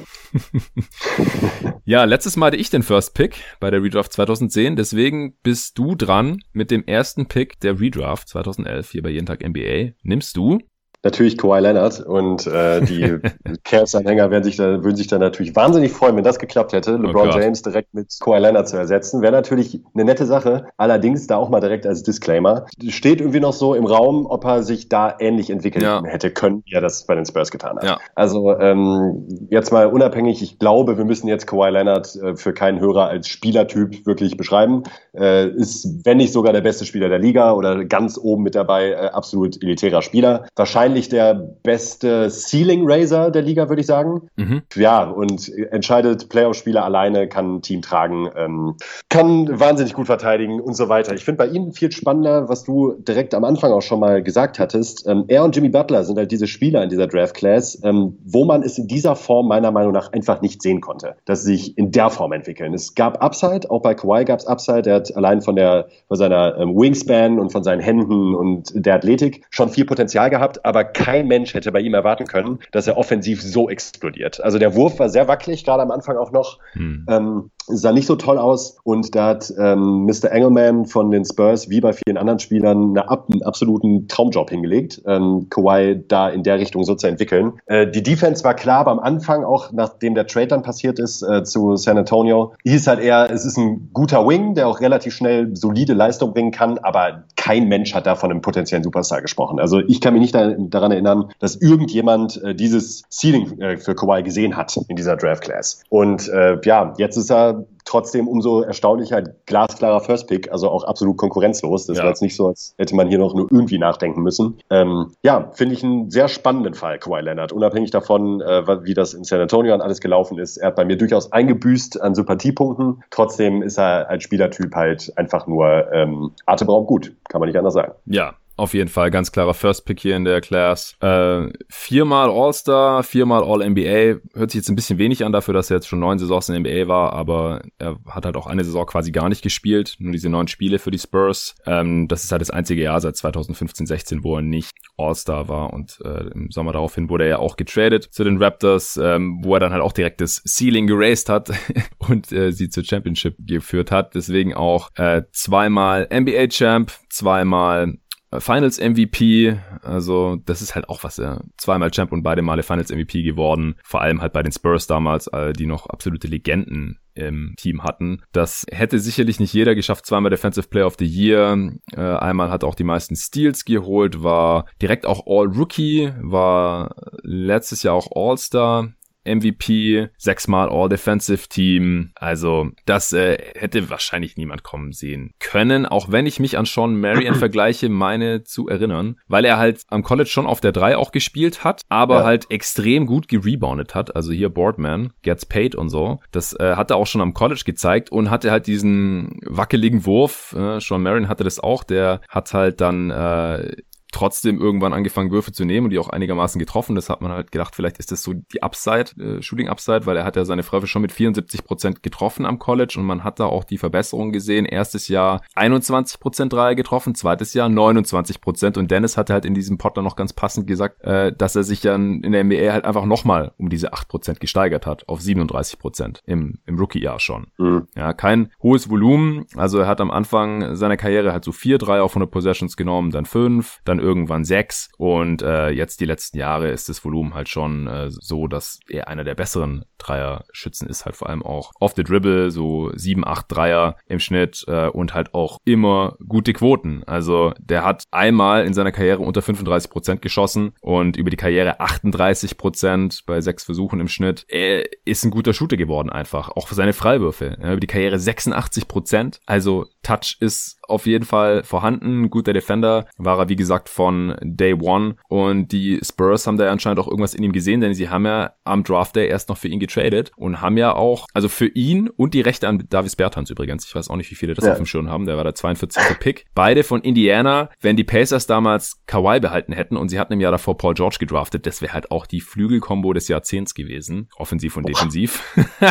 *laughs* ja, letztes Mal hatte ich den First Pick bei der Redraft 2010, deswegen bist du dran mit dem ersten Pick der Redraft 2011 hier bei Jeden Tag NBA. Nimmst du natürlich Kawhi Leonard und äh, die *laughs* Cavs-Anhänger werden sich da, würden sich da natürlich wahnsinnig freuen, wenn das geklappt hätte, oh LeBron oh James direkt mit Kawhi Leonard zu ersetzen. Wäre natürlich eine nette Sache. Allerdings da auch mal direkt als Disclaimer. Steht irgendwie noch so im Raum, ob er sich da ähnlich entwickeln ja. hätte können, wie er das bei den Spurs getan hat. Ja. Also ähm, jetzt mal unabhängig, ich glaube, wir müssen jetzt Kawhi Leonard äh, für keinen Hörer als Spielertyp wirklich beschreiben. Äh, ist, wenn nicht sogar der beste Spieler der Liga oder ganz oben mit dabei, äh, absolut elitärer Spieler. Wahrscheinlich wahrscheinlich der beste Ceiling Raiser der Liga, würde ich sagen. Mhm. Ja, und entscheidet Playoff-Spieler alleine, kann ein Team tragen, ähm, kann wahnsinnig gut verteidigen und so weiter. Ich finde bei ihm viel spannender, was du direkt am Anfang auch schon mal gesagt hattest. Ähm, er und Jimmy Butler sind halt diese Spieler in dieser Draft-Class, ähm, wo man es in dieser Form meiner Meinung nach einfach nicht sehen konnte, dass sie sich in der Form entwickeln. Es gab Upside, auch bei Kawhi gab es Upside. Er hat allein von der von seiner ähm, Wingspan und von seinen Händen und der Athletik schon viel Potenzial gehabt, aber aber kein Mensch hätte bei ihm erwarten können, dass er offensiv so explodiert. Also der Wurf war sehr wackelig, gerade am Anfang auch noch. Hm. Ähm, sah nicht so toll aus und da hat ähm, Mr. Engelman von den Spurs wie bei vielen anderen Spielern eine, einen absoluten Traumjob hingelegt, ähm, Kawhi da in der Richtung so zu entwickeln. Äh, die Defense war klar, aber am Anfang auch, nachdem der Trade dann passiert ist äh, zu San Antonio, hieß halt eher, es ist ein guter Wing, der auch relativ schnell solide Leistung bringen kann, aber kein Mensch hat da von einem potenziellen Superstar gesprochen. Also ich kann mich nicht daran erinnern, dass irgendjemand äh, dieses Ceiling äh, für Kawhi gesehen hat in dieser Draft Class. Und äh, ja, jetzt ist er trotzdem umso erstaunlicher glasklarer First Pick, also auch absolut konkurrenzlos. Das ja. war jetzt nicht so, als hätte man hier noch nur irgendwie nachdenken müssen. Ähm, ja, finde ich einen sehr spannenden Fall, Kawhi Leonard. Unabhängig davon, äh, wie das in San Antonio an alles gelaufen ist. Er hat bei mir durchaus eingebüßt an Sympathiepunkten. Trotzdem ist er als Spielertyp halt einfach nur ähm, atemberaubend gut. Kann man nicht anders sagen. Ja, auf jeden Fall ganz klarer First Pick hier in der Class. Äh, viermal All-Star, viermal All-NBA. Hört sich jetzt ein bisschen wenig an dafür, dass er jetzt schon neun Saisons in der NBA war, aber er hat halt auch eine Saison quasi gar nicht gespielt. Nur diese neun Spiele für die Spurs. Ähm, das ist halt das einzige Jahr seit 2015, 16, wo er nicht All-Star war und äh, im Sommer daraufhin wurde er ja auch getradet zu den Raptors, ähm, wo er dann halt auch direkt das Ceiling geraced hat *laughs* und äh, sie zur Championship geführt hat. Deswegen auch äh, zweimal NBA-Champ, zweimal Finals MVP, also das ist halt auch was, er zweimal Champ und beide Male Finals MVP geworden, vor allem halt bei den Spurs damals, äh, die noch absolute Legenden im Team hatten. Das hätte sicherlich nicht jeder geschafft, zweimal Defensive Player of the Year. Äh, einmal hat auch die meisten Steals geholt, war direkt auch All-Rookie, war letztes Jahr auch All-Star MVP, sechsmal All-Defensive Team. Also das äh, hätte wahrscheinlich niemand kommen sehen können, auch wenn ich mich an Sean Marion *clears throat* vergleiche, meine zu erinnern, weil er halt am College schon auf der 3 auch gespielt hat, aber ja. halt extrem gut gereboundet hat. Also hier Boardman, gets paid und so. Das äh, hat er auch schon am College gezeigt und hatte halt diesen wackeligen Wurf. Äh, Sean Marion hatte das auch, der hat halt dann äh, trotzdem irgendwann angefangen, Würfe zu nehmen und die auch einigermaßen getroffen. Das hat man halt gedacht, vielleicht ist das so die Upside, äh, Shooting Upside, weil er hat ja seine Würfe schon mit 74 Prozent getroffen am College und man hat da auch die Verbesserung gesehen. Erstes Jahr 21 Prozent Dreier getroffen, zweites Jahr 29 Prozent und Dennis hatte halt in diesem Pod dann noch ganz passend gesagt, äh, dass er sich dann in der NBA halt einfach nochmal um diese 8 Prozent gesteigert hat auf 37 Prozent im, im Rookie-Jahr schon. Mhm. Ja, kein hohes Volumen. Also er hat am Anfang seiner Karriere halt so vier Dreier auf 100 Possessions genommen, dann fünf, dann irgendwann sechs und äh, jetzt die letzten Jahre ist das Volumen halt schon äh, so, dass er einer der besseren Dreier-Schützen ist, halt vor allem auch off the dribble, so sieben, acht Dreier im Schnitt äh, und halt auch immer gute Quoten. Also der hat einmal in seiner Karriere unter 35 Prozent geschossen und über die Karriere 38 Prozent bei sechs Versuchen im Schnitt. Er ist ein guter Shooter geworden einfach, auch für seine Freiwürfe. Ja, über die Karriere 86 Prozent. Also Touch ist auf jeden Fall vorhanden. Guter Defender war er, wie gesagt, von Day One. Und die Spurs haben da anscheinend auch irgendwas in ihm gesehen, denn sie haben ja am Draft Day erst noch für ihn getradet und haben ja auch, also für ihn und die Rechte an Davis Bertans übrigens. Ich weiß auch nicht, wie viele das ja. auf dem Schirm haben. Der war der 42. Pick. Beide von Indiana. Wenn die Pacers damals Kawhi behalten hätten und sie hatten im Jahr davor Paul George gedraftet, das wäre halt auch die Flügelkombo des Jahrzehnts gewesen. Offensiv und defensiv. *laughs*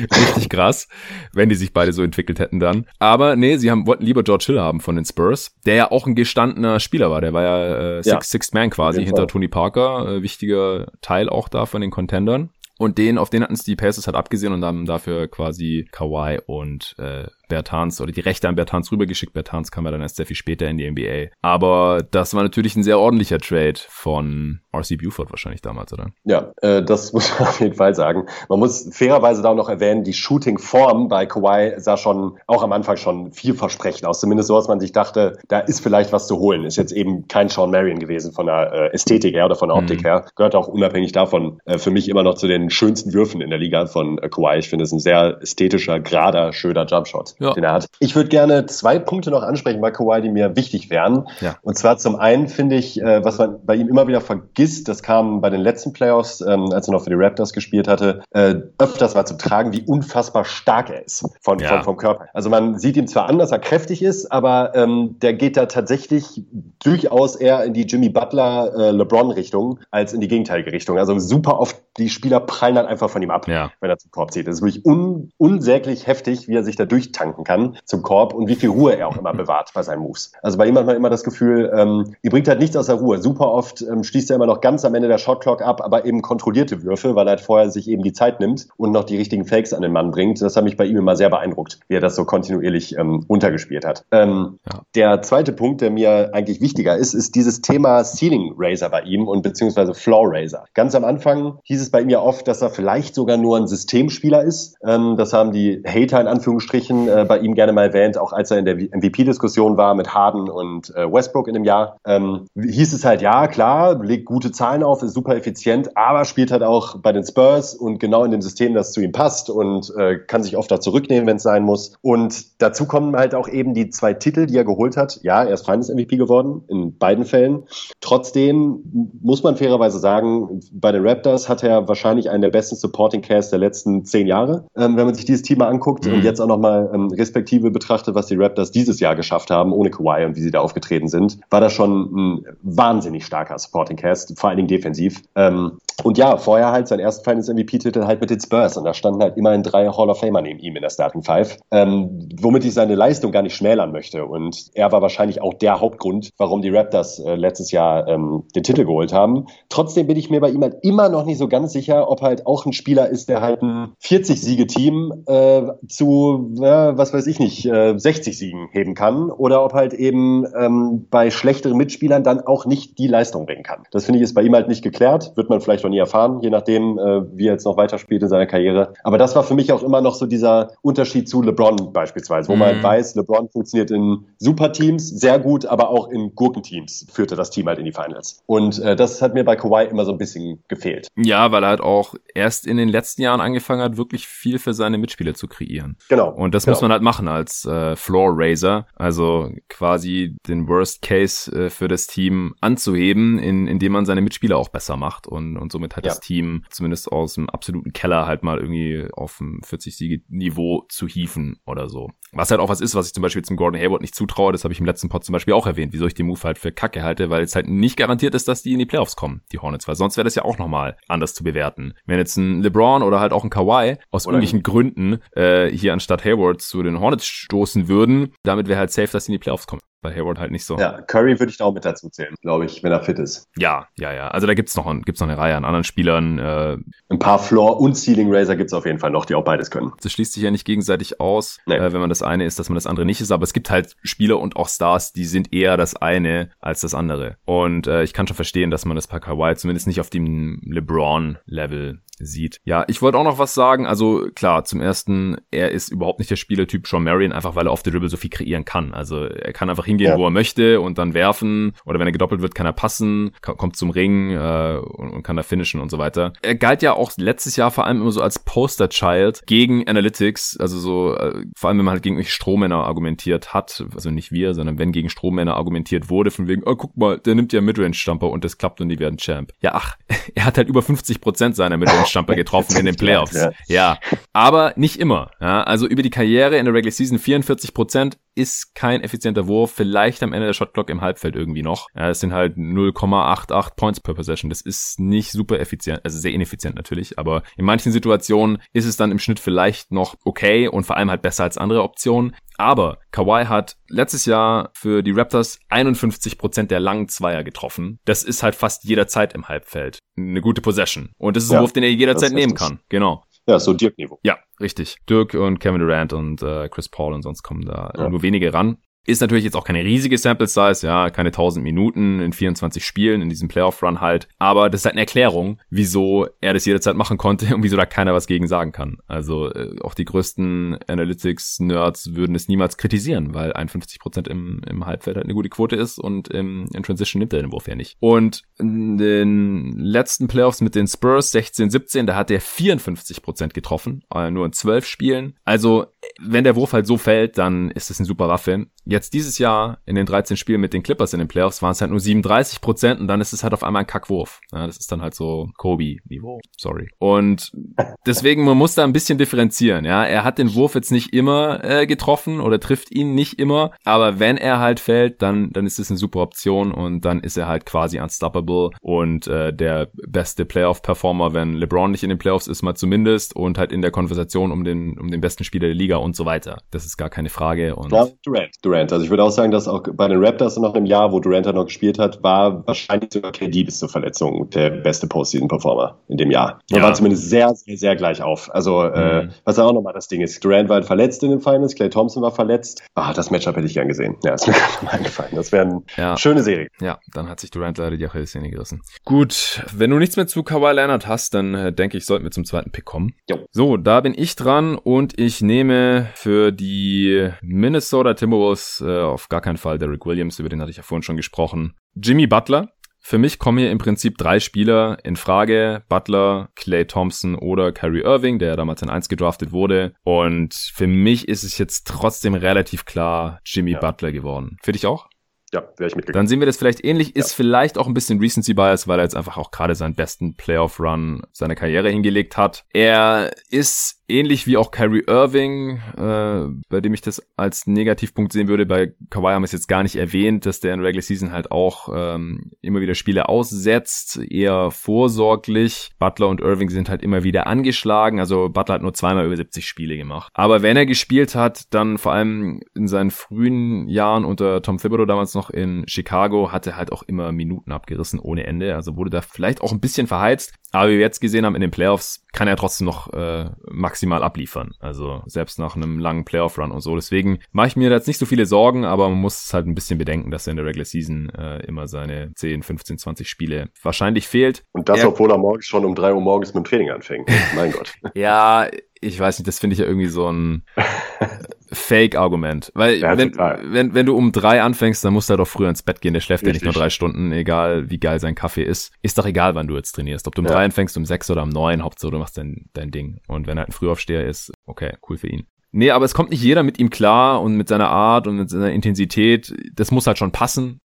Richtig krass, wenn die sich beide so entwickelt hätten dann. Aber nee, sie haben, wollten lieber George Hill haben von den Spurs, der ja auch ein gestandener Spieler war. Der war ja, äh, Six, ja. Sixth Man quasi hinter Tony Parker. Äh, wichtiger Teil auch da von den Contendern. Und den, auf den hatten es die Pacers halt abgesehen und haben dafür quasi Kawhi und äh, Bertans oder die Rechte an Bertans rübergeschickt. Bertans kam ja dann erst sehr viel später in die NBA. Aber das war natürlich ein sehr ordentlicher Trade von RC Buford wahrscheinlich damals, oder? Ja, äh, das *laughs* muss man auf jeden Fall sagen. Man muss fairerweise da auch noch erwähnen, die Shooting-Form bei Kawhi sah schon auch am Anfang schon vielversprechend aus. Zumindest so, dass man sich dachte, da ist vielleicht was zu holen. Ist jetzt eben kein Sean Marion gewesen von der äh, Ästhetik her oder von der Optik mhm. her. Gehört auch unabhängig davon äh, für mich immer noch zu den schönsten Würfen in der Liga von äh, Kawhi. Ich finde es ein sehr ästhetischer, gerader, schöner Jumpshot ja. den er hat. Ich würde gerne zwei Punkte noch ansprechen bei Kawhi, die mir wichtig wären. Ja. Und zwar zum einen finde ich, äh, was man bei ihm immer wieder vergisst, das kam bei den letzten Playoffs, ähm, als er noch für die Raptors gespielt hatte, äh, öfters mal zum Tragen, wie unfassbar stark er ist von, ja. von, vom Körper. Also man sieht ihm zwar an, dass er kräftig ist, aber ähm, der geht da tatsächlich durchaus eher in die Jimmy Butler äh, LeBron Richtung als in die gegenteilige Richtung. Also super oft die Spieler prallen dann einfach von ihm ab, ja. wenn er zum Korb zieht. Das ist wirklich un unsäglich heftig, wie er sich da durchtanken kann zum Korb und wie viel Ruhe er auch immer *laughs* bewahrt bei seinen Moves. Also bei ihm hat man immer das Gefühl, ähm, ihr bringt halt nichts aus der Ruhe. Super oft ähm, schließt er immer noch ganz am Ende der Shotclock ab, aber eben kontrollierte Würfe, weil er halt vorher sich eben die Zeit nimmt und noch die richtigen Fakes an den Mann bringt. Das hat mich bei ihm immer sehr beeindruckt, wie er das so kontinuierlich ähm, untergespielt hat. Ähm, ja. Der zweite Punkt, der mir eigentlich wichtiger ist, ist dieses Thema Ceiling Razor bei ihm und beziehungsweise Floor Razor. Ganz am Anfang hieß es bei ihm ja oft, dass er vielleicht sogar nur ein Systemspieler ist. Ähm, das haben die Hater in Anführungsstrichen äh, bei ihm gerne mal erwähnt, auch als er in der MVP-Diskussion war mit Harden und äh, Westbrook in dem Jahr. Ähm, hieß es halt, ja, klar, legt gute Zahlen auf, ist super effizient, aber spielt halt auch bei den Spurs und genau in dem System, das zu ihm passt und äh, kann sich oft da zurücknehmen, wenn es sein muss. Und dazu kommen halt auch eben die zwei Titel, die er geholt hat. Ja, er ist Finals MVP geworden, in beiden Fällen. Trotzdem muss man fairerweise sagen, bei den Raptors hat er wahrscheinlich einen der besten Supporting Cast der letzten zehn Jahre, ähm, wenn man sich dieses Team mal anguckt mhm. und jetzt auch nochmal ähm, respektive betrachtet, was die Raptors dieses Jahr geschafft haben, ohne Kawhi und wie sie da aufgetreten sind, war das schon ein wahnsinnig starker Supporting Cast, vor allen Dingen defensiv. Ähm, und ja, vorher halt sein ersten Finals MVP-Titel halt mit den Spurs und da standen halt immerhin drei Hall of Famer neben ihm in der Starting Five, ähm, womit ich seine Leistung gar nicht schmälern möchte. Und er war wahrscheinlich auch der Hauptgrund, warum die Raptors äh, letztes Jahr ähm, den Titel geholt haben. Trotzdem bin ich mir bei ihm halt immer noch nicht so ganz ganz sicher, ob halt auch ein Spieler ist, der halt ein 40-Siege-Team äh, zu, äh, was weiß ich nicht, äh, 60 Siegen heben kann oder ob halt eben ähm, bei schlechteren Mitspielern dann auch nicht die Leistung bringen kann. Das finde ich ist bei ihm halt nicht geklärt, wird man vielleicht noch nie erfahren, je nachdem, äh, wie er jetzt noch weiterspielt in seiner Karriere. Aber das war für mich auch immer noch so dieser Unterschied zu LeBron beispielsweise, wo mhm. man halt weiß, LeBron funktioniert in Superteams sehr gut, aber auch in Gurkenteams führte das Team halt in die Finals. Und äh, das hat mir bei Kawhi immer so ein bisschen gefehlt. Ja, weil er halt auch erst in den letzten Jahren angefangen hat, wirklich viel für seine Mitspieler zu kreieren. Genau. Und das genau. muss man halt machen als äh, Floor Raiser, also quasi den Worst Case äh, für das Team anzuheben, in, indem man seine Mitspieler auch besser macht und, und somit halt ja. das Team zumindest aus dem absoluten Keller halt mal irgendwie auf dem 40-Siege-Niveau zu hieven oder so. Was halt auch was ist, was ich zum Beispiel zum Gordon Hayward nicht zutraue, das habe ich im letzten Pod zum Beispiel auch erwähnt, wieso ich den Move halt für Kacke halte, weil es halt nicht garantiert ist, dass die in die Playoffs kommen, die Hornets, weil sonst wäre das ja auch nochmal anders zu bewerten. Wenn jetzt ein LeBron oder halt auch ein Kawhi aus oder irgendwelchen Gründen äh, hier anstatt Hayward zu den Hornets stoßen würden, damit wäre halt safe, dass die in die Playoffs kommen bei Hayward halt nicht so. Ja, Curry würde ich da auch mit dazu zählen, glaube ich, wenn er fit ist. Ja, ja, ja. Also da gibt's noch, gibt's noch eine Reihe an anderen Spielern. Äh, ein paar Floor- und Ceiling-Raiser gibt's auf jeden Fall noch, die auch beides können. Das schließt sich ja nicht gegenseitig aus, nee. äh, wenn man das eine ist, dass man das andere nicht ist. Aber es gibt halt Spieler und auch Stars, die sind eher das eine als das andere. Und äh, ich kann schon verstehen, dass man das bei Kawhi zumindest nicht auf dem LeBron-Level sieht. Ja, ich wollte auch noch was sagen. Also klar, zum ersten, er ist überhaupt nicht der Spielertyp Sean Marion, einfach weil er auf der Dribble so viel kreieren kann. Also er kann einfach hingehen, ja. wo er möchte und dann werfen. Oder wenn er gedoppelt wird, kann er passen, kommt zum Ring äh, und, kann da finishen und so weiter. Er galt ja auch letztes Jahr vor allem immer so als Poster-Child gegen Analytics. Also so, äh, vor allem wenn man halt gegen Strohmänner argumentiert hat. Also nicht wir, sondern wenn gegen Strohmänner argumentiert wurde, von wegen, oh guck mal, der nimmt ja Midrange-Stumper und das klappt und die werden Champ. Ja, ach, *laughs* er hat halt über 50 Prozent seiner Midrange Jumper *laughs* getroffen in den Playoffs. Ja. ja. aber nicht immer. Ja, also über die Karriere in der Regular Season 44 Prozent ist kein effizienter Wurf. Vielleicht am Ende der Shotclock im Halbfeld irgendwie noch. Ja, das sind halt 0,88 Points per Possession. Das ist nicht super effizient, also sehr ineffizient natürlich. Aber in manchen Situationen ist es dann im Schnitt vielleicht noch okay und vor allem halt besser als andere Optionen. Aber Kawhi hat letztes Jahr für die Raptors 51% der langen Zweier getroffen. Das ist halt fast jederzeit im Halbfeld. Eine gute Possession. Und das ist ein Wurf, den er jederzeit nehmen kann. Genau. Ja, so Dirk-Niveau. Ja, richtig. Dirk und Kevin Durant und äh, Chris Paul und sonst kommen da ja. nur wenige ran. Ist natürlich jetzt auch keine riesige Sample Size, ja, keine 1000 Minuten in 24 Spielen in diesem Playoff Run halt. Aber das ist halt eine Erklärung, wieso er das jederzeit machen konnte *laughs* und wieso da keiner was gegen sagen kann. Also äh, auch die größten Analytics-Nerds würden es niemals kritisieren, weil 51% im, im Halbfeld halt eine gute Quote ist und im, in Transition nimmt er den Wurf ja nicht. Und in den letzten Playoffs mit den Spurs 16, 17, da hat er 54% getroffen, äh, nur in 12 Spielen. Also wenn der Wurf halt so fällt, dann ist das eine super Waffe. Jetzt dieses Jahr in den 13 Spielen mit den Clippers in den Playoffs waren es halt nur 37 Prozent und dann ist es halt auf einmal ein Kackwurf. Ja, das ist dann halt so Kobe-Niveau. Sorry. Und deswegen, man muss da ein bisschen differenzieren. Ja, er hat den Wurf jetzt nicht immer äh, getroffen oder trifft ihn nicht immer, aber wenn er halt fällt, dann, dann ist es eine super Option und dann ist er halt quasi unstoppable und äh, der beste Playoff-Performer, wenn LeBron nicht in den Playoffs ist, mal zumindest und halt in der Konversation um den, um den besten Spieler der Liga und so weiter. Das ist gar keine Frage. Und Durant. Durant Durant. Also ich würde auch sagen, dass auch bei den Raptors noch im Jahr, wo Durant halt noch gespielt hat, war wahrscheinlich sogar KD bis zur Verletzung der beste Postseason-Performer in dem Jahr. Er ja. war zumindest sehr, sehr, sehr gleich auf. Also äh, mhm. äh, was auch nochmal das Ding ist, Durant war halt verletzt in den Finals, Clay Thompson war verletzt. Ah, das Matchup hätte ich gern gesehen. Ja, ist mir *laughs* gerade mal eingefallen. Das wäre eine ja. schöne Serie. Ja, dann hat sich Durant leider die Achillessehne gerissen. Gut, wenn du nichts mehr zu Kawhi Leonard hast, dann äh, denke ich, sollten wir zum zweiten Pick kommen. Jo. So, da bin ich dran und ich nehme für die Minnesota Timberwolves äh, auf gar keinen Fall Derek Williams, über den hatte ich ja vorhin schon gesprochen. Jimmy Butler. Für mich kommen hier im Prinzip drei Spieler in Frage. Butler, Clay Thompson oder Kyrie Irving, der damals in 1 gedraftet wurde. Und für mich ist es jetzt trotzdem relativ klar Jimmy ja. Butler geworden. Für dich auch? Ja, wäre ich mitgegangen. Dann sehen wir das vielleicht ähnlich. Ist ja. vielleicht auch ein bisschen Recency Bias, weil er jetzt einfach auch gerade seinen besten Playoff-Run seiner Karriere hingelegt hat. Er ist ähnlich wie auch Kyrie Irving, äh, bei dem ich das als Negativpunkt sehen würde. Bei Kawhi haben wir es jetzt gar nicht erwähnt, dass der in Regular Season halt auch ähm, immer wieder Spiele aussetzt, eher vorsorglich. Butler und Irving sind halt immer wieder angeschlagen. Also Butler hat nur zweimal über 70 Spiele gemacht. Aber wenn er gespielt hat, dann vor allem in seinen frühen Jahren unter Tom Thibodeau damals noch in Chicago, hatte halt auch immer Minuten abgerissen ohne Ende. Also wurde da vielleicht auch ein bisschen verheizt. Aber wie wir jetzt gesehen haben in den Playoffs, kann er trotzdem noch äh, maximal abliefern. Also selbst nach einem langen Playoff-Run und so. Deswegen mache ich mir da jetzt nicht so viele Sorgen, aber man muss halt ein bisschen bedenken, dass er in der Regular Season äh, immer seine 10, 15, 20 Spiele wahrscheinlich fehlt. Und das, er, obwohl er morgens schon um drei Uhr morgens mit dem Training anfängt. mein Gott. *laughs* *laughs* ja, ich weiß nicht, das finde ich ja irgendwie so ein *laughs* Fake-Argument. Weil ja, wenn, wenn, wenn du um drei anfängst, dann musst du halt auch früher ins Bett gehen. Der schläft Richtig. ja nicht nur drei Stunden, egal wie geil sein Kaffee ist. Ist doch egal, wann du jetzt trainierst. Ob du um ja. drei anfängst, um sechs oder um neun, Hauptsache du machst dein, dein Ding. Und wenn er halt ein Frühaufsteher ist, okay, cool für ihn. Nee, aber es kommt nicht jeder mit ihm klar und mit seiner Art und mit seiner Intensität. Das muss halt schon passen.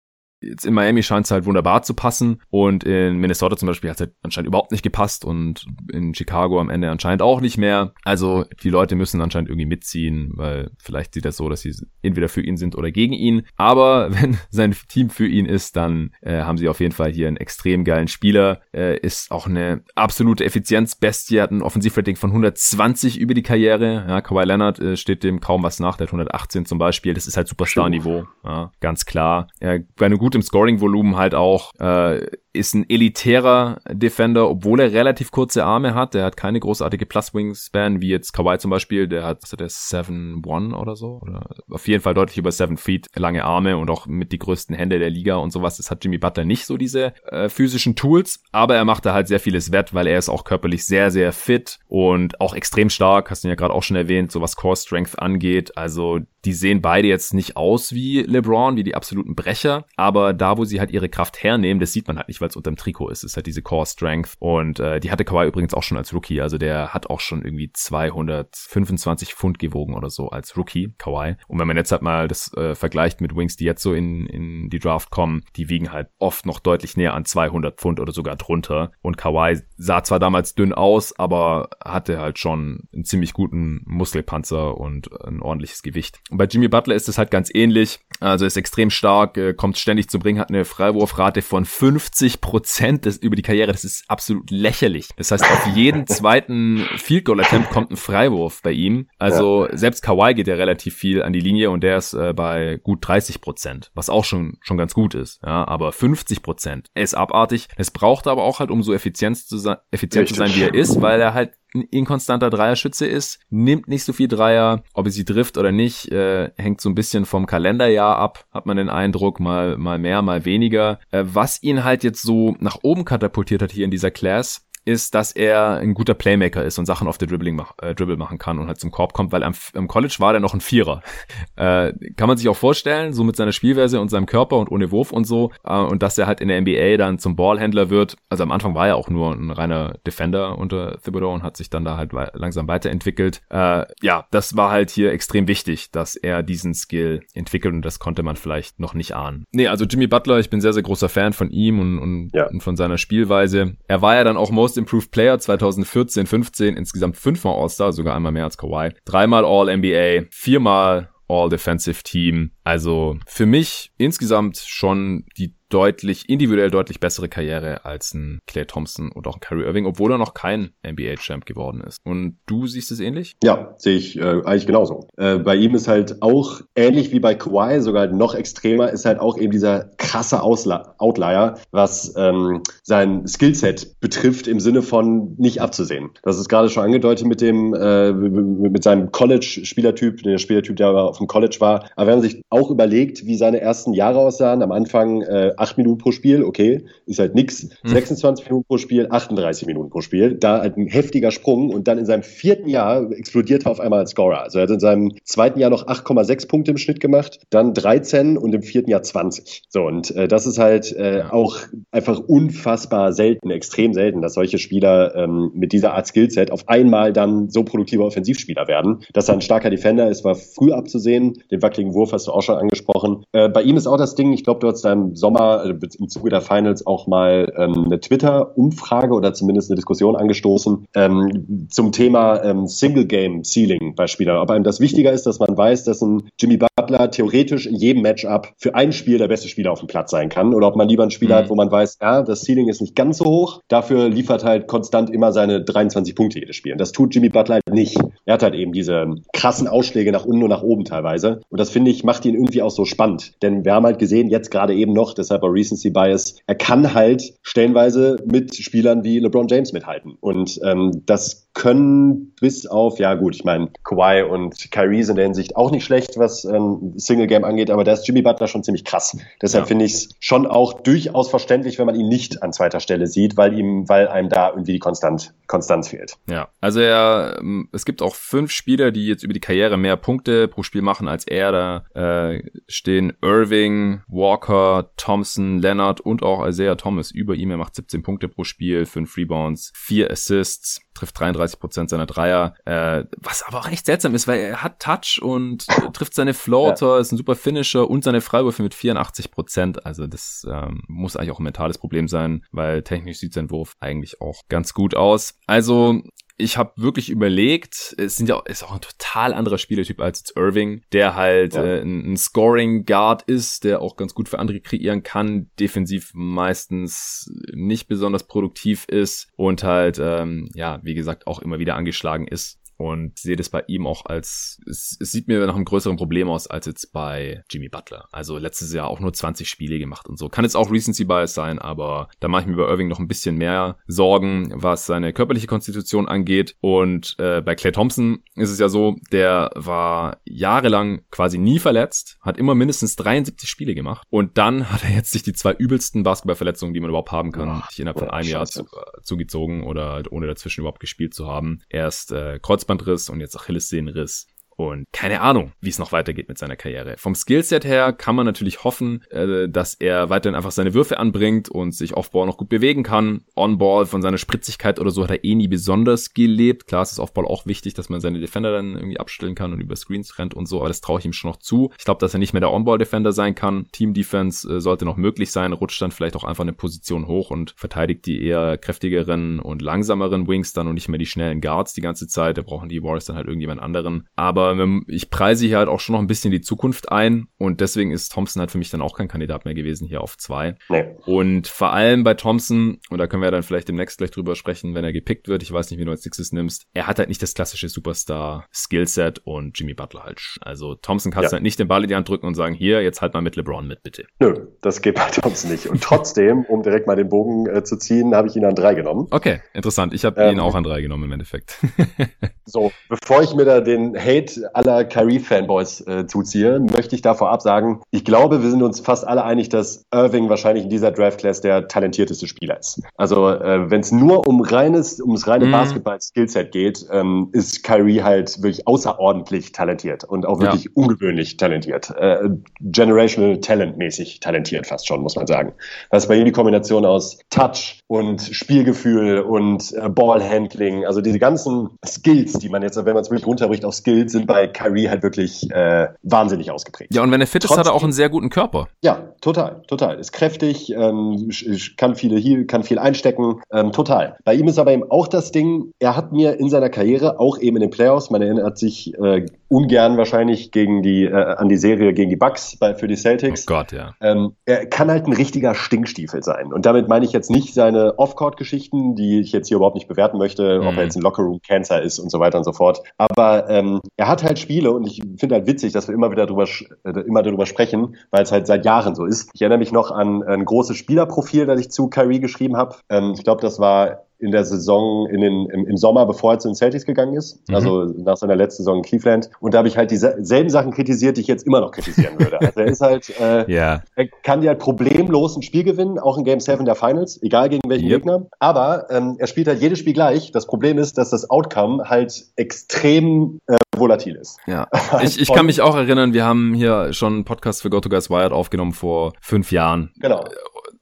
Jetzt in Miami scheint es halt wunderbar zu passen und in Minnesota zum Beispiel hat es halt anscheinend überhaupt nicht gepasst und in Chicago am Ende anscheinend auch nicht mehr. Also die Leute müssen anscheinend irgendwie mitziehen, weil vielleicht sieht das so, dass sie entweder für ihn sind oder gegen ihn. Aber *laughs* wenn sein Team für ihn ist, dann äh, haben sie auf jeden Fall hier einen extrem geilen Spieler. Äh, ist auch eine absolute Effizienzbestie, hat ein Offensivrating von 120 über die Karriere. Ja, Kawhi Leonard äh, steht dem kaum was nach, der hat 118 zum Beispiel. Das ist halt Superstar-Niveau, ja, ganz klar. Äh, bei einer gut im Scoring-Volumen halt auch, äh, ist ein elitärer Defender, obwohl er relativ kurze Arme hat. Der hat keine großartige Plus-Wingspan, wie jetzt Kawhi zum Beispiel. Der hat, was hat der, 7-1 oder so? Oder auf jeden Fall deutlich über 7 Feet lange Arme und auch mit die größten Hände der Liga und sowas. Das hat Jimmy Butler nicht so diese äh, physischen Tools, aber er macht da halt sehr vieles wett, weil er ist auch körperlich sehr, sehr fit und auch extrem stark. Hast du ja gerade auch schon erwähnt, so was Core Strength angeht. Also die sehen beide jetzt nicht aus wie LeBron, wie die absoluten Brecher, aber da, wo sie halt ihre Kraft hernehmen, das sieht man halt nicht, weil es unterm Trikot ist. Es ist halt diese Core Strength und äh, die hatte Kawhi übrigens auch schon als Rookie, also der hat auch schon irgendwie 225 Pfund gewogen oder so als Rookie, Kawhi. Und wenn man jetzt halt mal das äh, vergleicht mit Wings, die jetzt so in, in die Draft kommen, die wiegen halt oft noch deutlich näher an 200 Pfund oder sogar drunter. Und Kawhi sah zwar damals dünn aus, aber hatte halt schon einen ziemlich guten Muskelpanzer und ein ordentliches Gewicht. Und bei Jimmy Butler ist es halt ganz ähnlich. Also ist extrem stark, äh, kommt ständig zum Ring, hat eine Freiwurfrate von 50 Prozent über die Karriere. Das ist absolut lächerlich. Das heißt, auf jeden zweiten Field Goal Attempt kommt ein Freiwurf bei ihm. Also ja. selbst Kawhi geht ja relativ viel an die Linie und der ist äh, bei gut 30 Prozent, was auch schon schon ganz gut ist. Ja, aber 50 Prozent ist abartig. Es braucht aber auch halt, um so effizient zu sein, effizient zu sein, wie er ist, weil er halt ein inkonstanter Dreierschütze ist, nimmt nicht so viel Dreier, ob er sie trifft oder nicht, äh, hängt so ein bisschen vom Kalenderjahr ab, hat man den Eindruck, mal, mal mehr, mal weniger. Äh, was ihn halt jetzt so nach oben katapultiert hat hier in dieser Class, ist, dass er ein guter Playmaker ist und Sachen auf der Dribbling mach, äh, Dribble machen kann und halt zum Korb kommt, weil am, am College war der noch ein Vierer. *laughs* äh, kann man sich auch vorstellen, so mit seiner Spielweise und seinem Körper und ohne Wurf und so. Äh, und dass er halt in der NBA dann zum Ballhändler wird. Also am Anfang war er auch nur ein reiner Defender unter Thibodeau und hat sich dann da halt we langsam weiterentwickelt. Äh, ja, das war halt hier extrem wichtig, dass er diesen Skill entwickelt und das konnte man vielleicht noch nicht ahnen. Nee, also Jimmy Butler, ich bin sehr, sehr großer Fan von ihm und, und, ja. und von seiner Spielweise. Er war ja dann auch most Improved Player 2014, 15, insgesamt fünfmal All-Star, sogar einmal mehr als Kawhi, dreimal All-NBA, viermal All-Defensive Team. Also für mich insgesamt schon die deutlich, individuell deutlich bessere Karriere als ein Clay Thompson und auch ein Kyrie Irving, obwohl er noch kein NBA-Champ geworden ist. Und du siehst es ähnlich? Ja, sehe ich äh, eigentlich genauso. Äh, bei ihm ist halt auch ähnlich wie bei Kawhi, sogar noch extremer, ist halt auch eben dieser krasse Ausla Outlier, was ähm, sein Skillset betrifft im Sinne von nicht abzusehen. Das ist gerade schon angedeutet mit dem, äh, mit seinem College-Spielertyp, der Spielertyp, der auf dem College war. Aber wenn man sich auch überlegt, wie seine ersten Jahre aussahen, am Anfang äh, 8 Minuten pro Spiel, okay, ist halt nix. Hm. 26 Minuten pro Spiel, 38 Minuten pro Spiel. Da halt ein heftiger Sprung und dann in seinem vierten Jahr explodiert er auf einmal als Scorer. Also er hat in seinem zweiten Jahr noch 8,6 Punkte im Schnitt gemacht, dann 13 und im vierten Jahr 20. So, und äh, das ist halt äh, auch einfach unfassbar selten, extrem selten, dass solche Spieler ähm, mit dieser Art Skillset auf einmal dann so produktive Offensivspieler werden. Dass er ein starker Defender ist, war früh abzusehen. Den wackeligen Wurf hast du auch schon angesprochen. Äh, bei ihm ist auch das Ding, ich glaube, du hast da im Sommer Äh, im Zuge der Finals auch mal ähm, eine Twitter-Umfrage oder zumindest eine Diskussion angestoßen ähm, zum Thema ähm, Single-Game-Ceiling bei Spielern. Ob einem das wichtiger ist, dass man weiß, dass ein Jimmy Butler theoretisch in jedem Matchup für ein Spiel der beste Spieler auf dem Platz sein kann oder ob man lieber ein Spiel mhm. hat, wo man weiß, ja, das Ceiling ist nicht ganz so hoch, dafür liefert halt konstant immer seine 23 Punkte jedes Spiel. Und das tut Jimmy Butler halt nicht. Er hat halt eben diese krassen Ausschläge nach unten und nach oben teilweise. Und das finde ich, macht ihn irgendwie auch so spannend. Denn wir haben halt gesehen, jetzt gerade eben noch, deshalb auch Recency Bias, er kann halt stellenweise mit Spielern wie LeBron James mithalten. Und ähm, das können bis auf, ja gut, ich meine, Kawhi und Kyrie sind in der Hinsicht auch nicht schlecht, was ähm, Single Game angeht, aber da ist Jimmy Butler schon ziemlich krass. Deshalb ja. finde ich es schon auch durchaus verständlich, wenn man ihn nicht an zweiter Stelle sieht, weil ihm, weil einem da irgendwie die Konstant, Konstanz fehlt. Ja, also er, ähm, es gibt auch fünf Spieler, die jetzt über die Karriere mehr Punkte pro Spiel machen als er. Da äh, stehen Irving, Walker, Thompson, Leonard und auch Isaiah Thomas über ihm. Er macht 17 Punkte pro Spiel, fünf Rebounds, vier Assists trifft 33 Prozent seiner Dreier, äh, was aber auch echt seltsam ist, weil er hat Touch und trifft seine Floater, ja. ist ein super Finisher und seine Freiwürfe mit 84 Prozent. Also das ähm, muss eigentlich auch ein mentales Problem sein, weil technisch sieht sein Wurf eigentlich auch ganz gut aus. Also ich habe wirklich überlegt, es sind ja ist auch ein total anderer Spielertyp als jetzt Irving, der halt ja. äh, ein, Scoring Guard ist, der auch ganz gut für andere kreieren kann, defensiv meistens nicht besonders produktiv ist und halt ähm, ja, wie gesagt, auch immer wieder angeschlagen ist und sehe das bei ihm auch als, es, es sieht mir nach einem größeren Problem aus als jetzt bei Jimmy Butler. Also letztes Jahr auch nur 20 Spiele gemacht und so. Kann jetzt auch Recency Bias sein, aber da mache ich mir bei Irving noch ein bisschen mehr Sorgen, was seine körperliche Konstitution angeht. Und äh, bei Clay Thompson ist es ja so, der war jahrelang quasi nie verletzt, hat immer mindestens 73 Spiele gemacht und dann hat er jetzt sich die zwei übelsten Basketballverletzungen, die man überhaupt haben kann, oh, innerhalb von einem Jahr zu, äh, zugezogen oder ohne dazwischen überhaupt gespielt zu haben. Erst äh, Kreuz Kreuzbandriss und jetzt Achillessehnenriss. Und keine Ahnung, wie es noch weitergeht mit seiner Karriere. Vom Skillset her kann man natürlich hoffen, äh, dass er weiterhin einfach seine Würfe anbringt und sich Offball noch gut bewegen kann. On-Ball von seiner Spritzigkeit oder so hat er eh nie besonders gelebt. Klar, es ist Offball auch wichtig, dass man seine Defender dann irgendwie abstellen kann und über Screens rennt und so, aber das traue ich ihm schon noch zu. Ich glaube, dass er nicht mehr der On-Ball-Defender sein kann. Team-Defense äh, sollte noch möglich sein, rutscht dann vielleicht auch einfach eine Position hoch und verteidigt die eher kräftigeren und langsameren Wings dann und nicht mehr die schnellen Guards die ganze Zeit. Da brauchen die Warriors dann halt irgendjemand anderen. Aber aber ich preise hier halt auch schon noch ein bisschen die Zukunft ein und deswegen ist Thompson halt für mich dann auch kein Kandidat mehr gewesen hier auf zwei. Nee. Und vor allem bei Thompson, und da können wir dann vielleicht demnächst gleich drüber sprechen, wenn er gepickt wird, ich weiß nicht, wie du als Sixes nimmst, er hat halt nicht das klassische Superstar-Skillset und Jimmy Butler halt. Also Thompson kannst ja. halt nicht den Ball in die Hand drücken und sagen, hier, jetzt halt mal mit LeBron mit, bitte. Nö, das geht bei Thompson nicht. Und trotzdem, um direkt mal den Bogen äh, zu ziehen, habe ich ihn an drei genommen. Okay, interessant. Ich habe ähm, ihn auch an drei genommen im Endeffekt. *laughs* so, bevor ich mir da den Hate aller Kyrie-Fanboys äh, zuziehe, möchte ich da vorab sagen, ich glaube, wir sind uns fast alle einig, dass Irving wahrscheinlich in dieser Draft-Class der talentierteste Spieler ist. Also äh, wenn es nur um reines, ums reine mm. Basketball-Skillset geht, ähm, ist Kyrie halt wirklich außerordentlich talentiert und auch wirklich ja. ungewöhnlich talentiert. Äh, generational Talent-mäßig talentiert fast schon, muss man sagen. Das ist bei ihm die Kombination aus Touch und Spielgefühl und äh, Ballhandling, also diese ganzen Skills, die man jetzt, wenn man es wirklich runterbricht auf Skills, sind bei Kyrie halt wirklich äh, wahnsinnig ausgeprägt. Ja, und wenn er fit ist, Trotzdem, hat er auch einen sehr guten Körper. Ja, total, total. Ist kräftig, ähm, kann viele hier, kann viel einstecken, ähm, total. Bei ihm ist aber eben auch das Ding, er hat mir in seiner Karriere, auch eben in den Playoffs, man erinnert sich äh, ungern wahrscheinlich gegen die, äh, an die Serie gegen die Bucks bei, für die Celtics. Oh Gott, ja. Ähm, er kann halt ein richtiger Stinkstiefel sein. Und damit meine ich jetzt nicht seine Off-Court-Geschichten, die ich jetzt hier überhaupt nicht bewerten möchte, mhm. ob er jetzt ein Locker-Room-Cancer ist und so weiter und so fort. Aber ähm, er hat halt Spiele und ich finde halt witzig, dass wir immer wieder drüber, äh, immer darüber sprechen, weil es halt seit Jahren so ist. Ich erinnere mich noch an ein großes Spielerprofil, das ich zu Kyrie geschrieben habe. Ähm, ich glaube, das war in der Saison in den, im, im Sommer, bevor er zu den Celtics gegangen ist, mhm. also nach seiner letzten Saison in Cleveland. Und da habe ich halt dieselben Sachen kritisiert, die ich jetzt immer noch kritisieren würde. *laughs* Also er ist halt, äh, yeah. er kann dir halt problemlos ein Spiel gewinnen, auch in Game 7 der Finals, egal gegen welchen yep. Gegner. Aber ähm, er spielt halt jedes Spiel gleich. Das Problem ist, dass das Outcome halt extrem äh, volatil ist. Ja, *laughs* ich, ich kann mich auch erinnern, wir haben hier schon einen Podcast für GoToGuys Wired aufgenommen vor fünf Jahren. Genau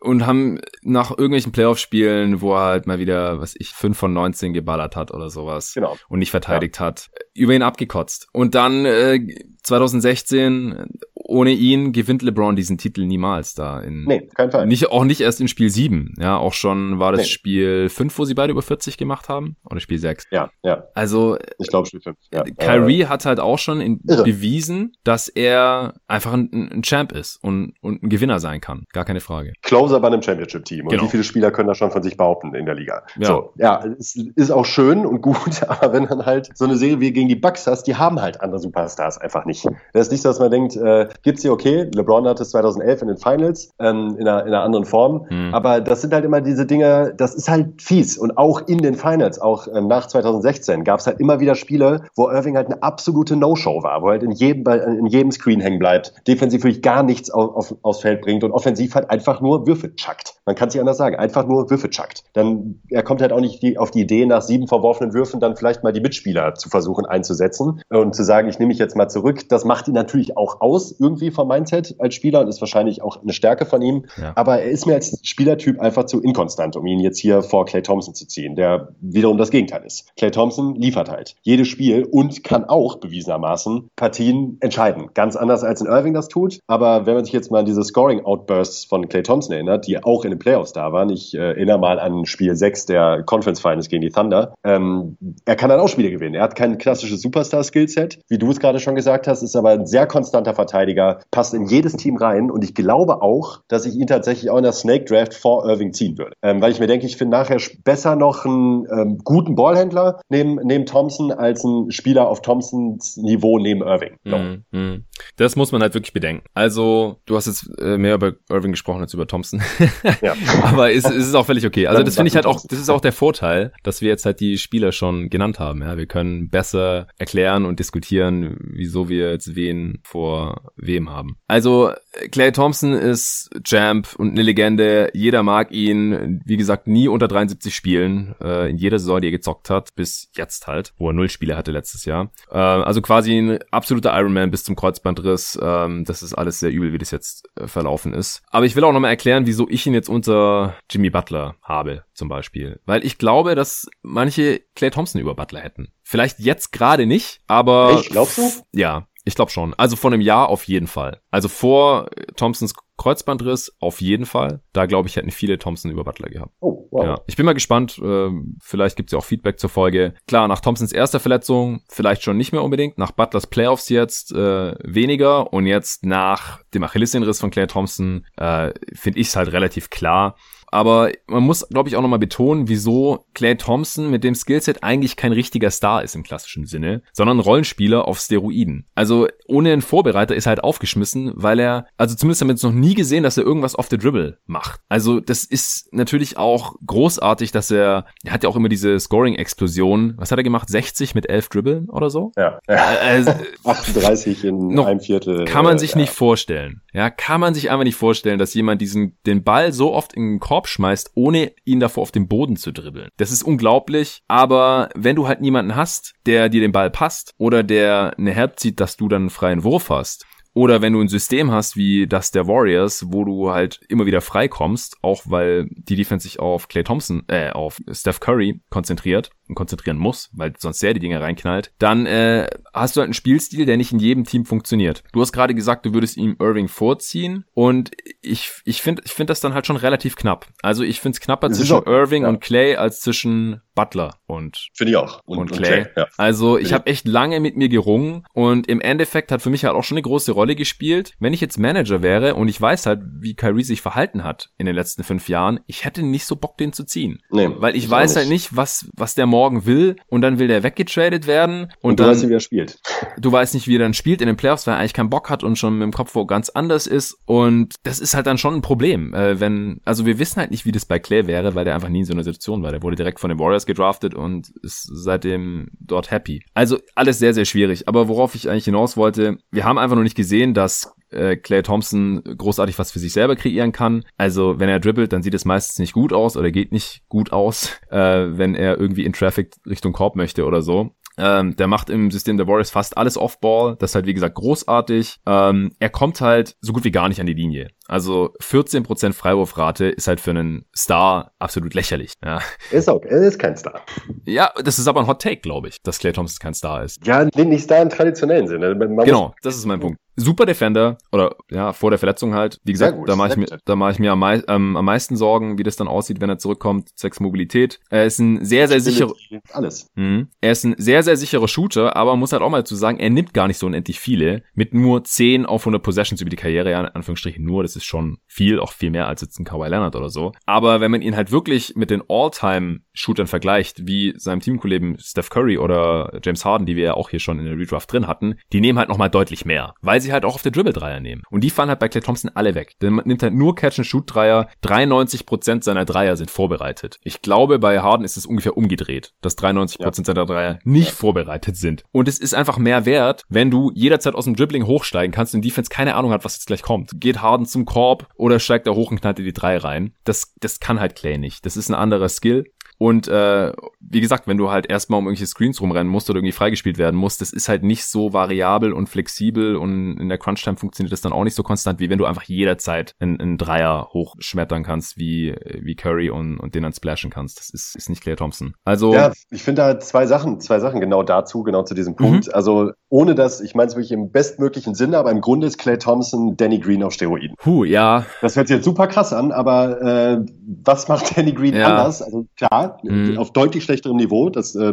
und haben nach irgendwelchen Playoff-Spielen, wo er halt mal wieder, was ich, 5 von 19 geballert hat oder sowas genau. und nicht verteidigt ja. hat, über ihn abgekotzt. Und dann äh, 2016 ohne ihn gewinnt LeBron diesen Titel niemals da. In, nee, kein Fall. Nicht, auch nicht erst in Spiel 7. Ja, auch schon war das nee. Spiel 5, wo sie beide über 40 gemacht haben. Oder Spiel 6. Ja, ja. Also. Ich glaube Spiel 5. Ja. Kyrie äh, hat halt auch schon in, bewiesen, dass er einfach ein, ein, Champ ist und, und ein Gewinner sein kann. Gar keine Frage. Closer bei einem Championship-Team. Und genau. wie viele Spieler können das schon von sich behaupten in der Liga? Ja. So, ja, es ist auch schön und gut, *laughs* aber wenn dann halt so eine Serie wie gegen die Bucks hast, die haben halt andere Superstars einfach nicht. Das ist nicht so, dass man denkt, äh, gibt's hier okay, LeBron hat es 2011 in den Finals, ähm, in, einer, in einer anderen Form, mhm. aber das sind halt immer diese Dinge, das ist halt fies und auch in den Finals, auch ähm, nach 2016 gab es halt immer wieder Spiele, wo Irving halt eine absolute No-Show war, wo halt in jedem, in jedem Screen hängen bleibt, defensiv wirklich gar nichts auf, auf, aufs Feld bringt und offensiv halt einfach nur Würfe chuckt. Man kann es nicht anders sagen, einfach nur Würfe chuckt. Dann, er kommt halt auch nicht die, auf die Idee, nach sieben verworfenen Würfen dann vielleicht mal die Mitspieler zu versuchen einzusetzen und zu sagen, ich nehme mich jetzt mal zurück. Das macht ihn natürlich auch aus, irgendwie vom Mindset als Spieler und ist wahrscheinlich auch eine Stärke von ihm. Ja. Aber er ist mir als Spielertyp einfach zu inkonstant, um ihn jetzt hier vor Clay Thompson zu ziehen, der wiederum das Gegenteil ist. Clay Thompson liefert halt jedes Spiel und kann auch bewiesenermaßen Partien entscheiden. Ganz anders als in Irving das tut. Aber wenn man sich jetzt mal an diese Scoring-Outbursts von Clay Thompson erinnert, die auch in den Playoffs da waren, ich äh, erinnere mal an Spiel 6 der Conference Finals gegen die Thunder, ähm, er kann dann auch Spiele gewinnen. Er hat kein klassisches Superstar-Skillset, wie du es gerade schon gesagt hast, ist aber ein sehr konstanter Verteidiger, passt in jedes Team rein und ich glaube auch, dass ich ihn tatsächlich auch in der Snake Draft vor Irving ziehen würde. Ähm, weil ich mir denke, ich finde nachher besser noch einen ähm, guten Ballhändler neben, neben Thompson als einen Spieler auf Thompsons Niveau neben Irving. Mm, mm. Das muss man halt wirklich bedenken. Also, du hast jetzt äh, mehr über Irving gesprochen als über Thompson. *laughs* ja. aber es, es ist auch völlig okay. Also, das finde ich halt auch, das ist auch der Vorteil, dass wir jetzt halt die Spieler schon genannt haben. Ja, wir können besser erklären und diskutieren, wieso wir jetzt wen vor wem haben. Also Clay Thompson ist Champ und eine Legende. Jeder mag ihn. Wie gesagt, nie unter 73 Spielen äh, in jeder Saison, die er gezockt hat, bis jetzt halt, wo er null Spiele hatte letztes Jahr. Äh, also quasi ein absoluter Ironman bis zum Kreuzbandriss. Ähm, das ist alles sehr übel, wie das jetzt äh, verlaufen ist. Aber ich will auch nochmal erklären, wieso ich ihn jetzt unter Jimmy Butler habe, zum Beispiel. Weil ich glaube, dass manche Clay Thompson über Butler hätten. Vielleicht jetzt gerade nicht, aber. Ich glaubst du? Ja, ich glaube schon. Also vor einem Jahr auf jeden Fall. Also vor Thompsons Kreuzbandriss auf jeden Fall. Da glaube ich, hätten viele Thompson über Butler gehabt. Oh, wow. Ja. Ich bin mal gespannt. Äh, vielleicht gibt es ja auch Feedback zur Folge. Klar, nach Thompsons erster Verletzung vielleicht schon nicht mehr unbedingt. Nach Butlers Playoffs jetzt äh, weniger. Und jetzt nach dem Achillessehnenriss von Claire Thompson äh, finde ich es halt relativ klar, aber man muss, glaube ich, auch nochmal betonen, wieso Clay Thompson mit dem Skillset eigentlich kein richtiger Star ist im klassischen Sinne, sondern Rollenspieler auf Steroiden. Also ohne einen Vorbereiter ist er halt aufgeschmissen, weil er, also zumindest haben wir jetzt noch nie gesehen, dass er irgendwas off the dribble macht. Also das ist natürlich auch großartig, dass er, er hat ja auch immer diese Scoring-Explosion. Was hat er gemacht? 60 mit 11 Dribbeln oder so? Ja. Also, *laughs* 38 in einem Viertel. Kann man sich ja. nicht vorstellen. Ja, kann man sich einfach nicht vorstellen, dass jemand diesen, den Ball so oft in den Korb schmeißt, ohne ihn davor auf den Boden zu dribbeln. Das ist unglaublich, aber wenn du halt niemanden hast, der dir den Ball passt oder der eine Help zieht, dass du dann einen freien Wurf hast, oder wenn du ein System hast wie das der Warriors, wo du halt immer wieder freikommst, auch weil die Defense sich auf Clay Thompson, äh, auf Steph Curry konzentriert konzentrieren muss, weil sonst sehr die Dinge reinknallt, dann äh, hast du halt einen Spielstil, der nicht in jedem Team funktioniert. Du hast gerade gesagt, du würdest ihm Irving vorziehen und ich, ich finde ich finde das dann halt schon relativ knapp. Also ich finde es knapper das zwischen auch, Irving ja. und Clay als zwischen Butler und finde ich auch und, und Clay. Clay ja. Also ich habe echt lange mit mir gerungen und im Endeffekt hat für mich halt auch schon eine große Rolle gespielt. Wenn ich jetzt Manager wäre und ich weiß halt, wie Kyrie sich verhalten hat in den letzten fünf Jahren, ich hätte nicht so Bock, den zu ziehen. Nee, weil ich weiß halt nicht, was, was der morgen will und dann will der weggetradet werden und, und du dann, weißt nicht, wie er spielt. *laughs* Du weißt nicht, wie er dann spielt in den Playoffs, weil er eigentlich keinen Bock hat und schon mit dem Kopf wo ganz anders ist und das ist halt dann schon ein Problem, äh, wenn, also wir wissen halt nicht, wie das bei Clay wäre, weil der einfach nie in so einer Situation war. Der wurde direkt von den Warriors gedraftet und ist seitdem dort happy. Also alles sehr, sehr schwierig. Aber worauf ich eigentlich hinaus wollte, wir haben einfach noch nicht gesehen, dass äh, Clay Thompson großartig was für sich selber kreieren kann. Also wenn er dribbelt, dann sieht es meistens nicht gut aus oder geht nicht gut aus, *laughs* äh, wenn er irgendwie in Traffic Richtung Korb möchte oder so. Ähm, der macht im System der Warriors fast alles Off-Ball. Das ist halt, wie gesagt, großartig. Ähm, er kommt halt so gut wie gar nicht an die Linie. Also 14% Freiwurfrate ist halt für einen Star absolut lächerlich. Ja. Ist auch, er ist kein Star. Ja, das ist aber ein Hot Take, glaube ich, dass Clay Thompson kein Star ist. Ja, nicht Star im traditionellen Sinne. Man genau, das ist mein Punkt super Defender oder ja vor der Verletzung halt. Wie gesagt, gut, da mache ich mir da mache ich mir am, mei ähm, am meisten Sorgen, wie das dann aussieht, wenn er zurückkommt, zwecks Mobilität. Er ist ein sehr sehr sicherer alles. Mh, er ist ein sehr sehr sicherer Shooter, aber man muss halt auch mal zu sagen, er nimmt gar nicht so unendlich viele mit nur 10 auf 100 Possessions über die Karriere, ja, in Anführungsstrichen nur, das ist schon viel, auch viel mehr als jetzt ein Kawhi Leonard oder so. Aber wenn man ihn halt wirklich mit den All-Time Shootern vergleicht, wie seinem Teamkollegen Steph Curry oder James Harden, die wir ja auch hier schon in der Redraft drin hatten, die nehmen halt nochmal deutlich mehr, weil sie halt auch auf der Dribble-Dreier nehmen. Und die fallen halt bei Clay Thompson alle weg. Denn man nimmt halt nur Catch-and-Shoot-Dreier. 93% seiner Dreier sind vorbereitet. Ich glaube, bei Harden ist es ungefähr umgedreht, dass 93% ja. seiner Dreier nicht ja. vorbereitet sind. Und es ist einfach mehr wert, wenn du jederzeit aus dem Dribbling hochsteigen kannst und Defense keine Ahnung hat, was jetzt gleich kommt. Geht Harden zum Korb oder steigt er hoch und knallt dir die drei rein. Das, das kann halt Clay nicht. Das ist ein anderer Skill. Und äh, wie gesagt, wenn du halt erstmal um irgendwelche Screens rumrennen musst oder irgendwie freigespielt werden musst, das ist halt nicht so variabel und flexibel und in der Crunch-Time funktioniert das dann auch nicht so konstant, wie wenn du einfach jederzeit einen, einen Dreier hochschmettern kannst, wie, wie Curry und, und den dann splashen kannst. Das ist, ist nicht Claire Thompson. Also. Ja, ich finde da zwei Sachen, zwei Sachen genau dazu, genau zu diesem Punkt. Mhm. Also ohne dass, ich meine es wirklich im bestmöglichen Sinne, aber im Grunde ist Clay Thompson Danny Green auf Steroiden. Puh, ja. Das hört sich jetzt super krass an, aber äh, was macht Danny Green ja. anders? Also klar, mhm. auf deutlich schlechterem Niveau, das äh,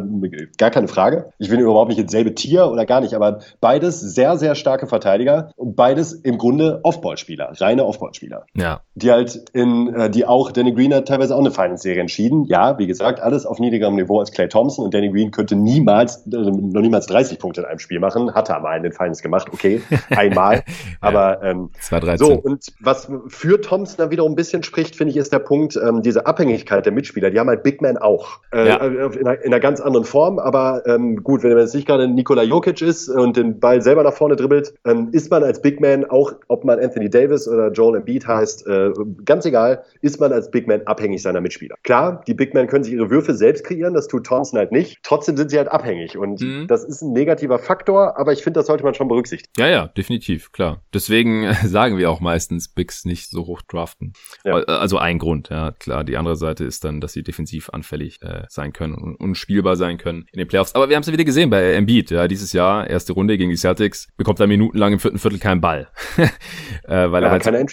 gar keine Frage. Ich will überhaupt nicht ins selbe Tier oder gar nicht, aber beides sehr, sehr starke Verteidiger und beides im Grunde Offballspieler, reine Offballspieler. Ja. Die halt in, äh, die auch, Danny Green hat teilweise auch eine Finance-Serie entschieden. Ja, wie gesagt, alles auf niedrigerem Niveau als Clay Thompson und Danny Green könnte niemals, also noch niemals 30 Punkte in einem Spiel machen. Hat er mal in den Finals gemacht, okay, *laughs* einmal. aber ähm, 213. so, und was für Thompson dann wiederum ein bisschen spricht, finde ich, ist der Punkt, ähm, diese Abhängigkeit der Mitspieler. Die haben halt Big Man auch. Äh, ja. in, einer, in, einer, ganz anderen Form, aber ähm, gut, wenn man jetzt nicht gerade Nikola Jokic ist und den Ball selber nach vorne dribbelt, ähm, ist man als Big Man, auch ob man Anthony Davis oder Joel Embiid heißt, äh, ganz egal, ist man als Big Man abhängig seiner Mitspieler. Klar, die Big Men können sich ihre Würfe selbst kreieren, das tut Thompson halt nicht. Trotzdem sind sie halt abhängig und mhm. das ist ein negativer Faktor, aber ich finde, das sollte man schon berücksichtigen. Ja, ja, definitiv, klar. Deswegen *laughs* sagen wir auch meistens Bigs nicht so hoch draften. Ja. Also ein Grund, ja, klar. Die andere Seite ist dann, dass sie defensiv anfällig äh, sein können und unspielbar sein können in den Playoffs. Aber wir haben es ja wieder gesehen bei Embiid, ja, dieses Jahr, erste Runde gegen die Celtics, bekommt er minutenlang im vierten Viertel keinen Ball. *laughs* äh, weil ja, er halt, keine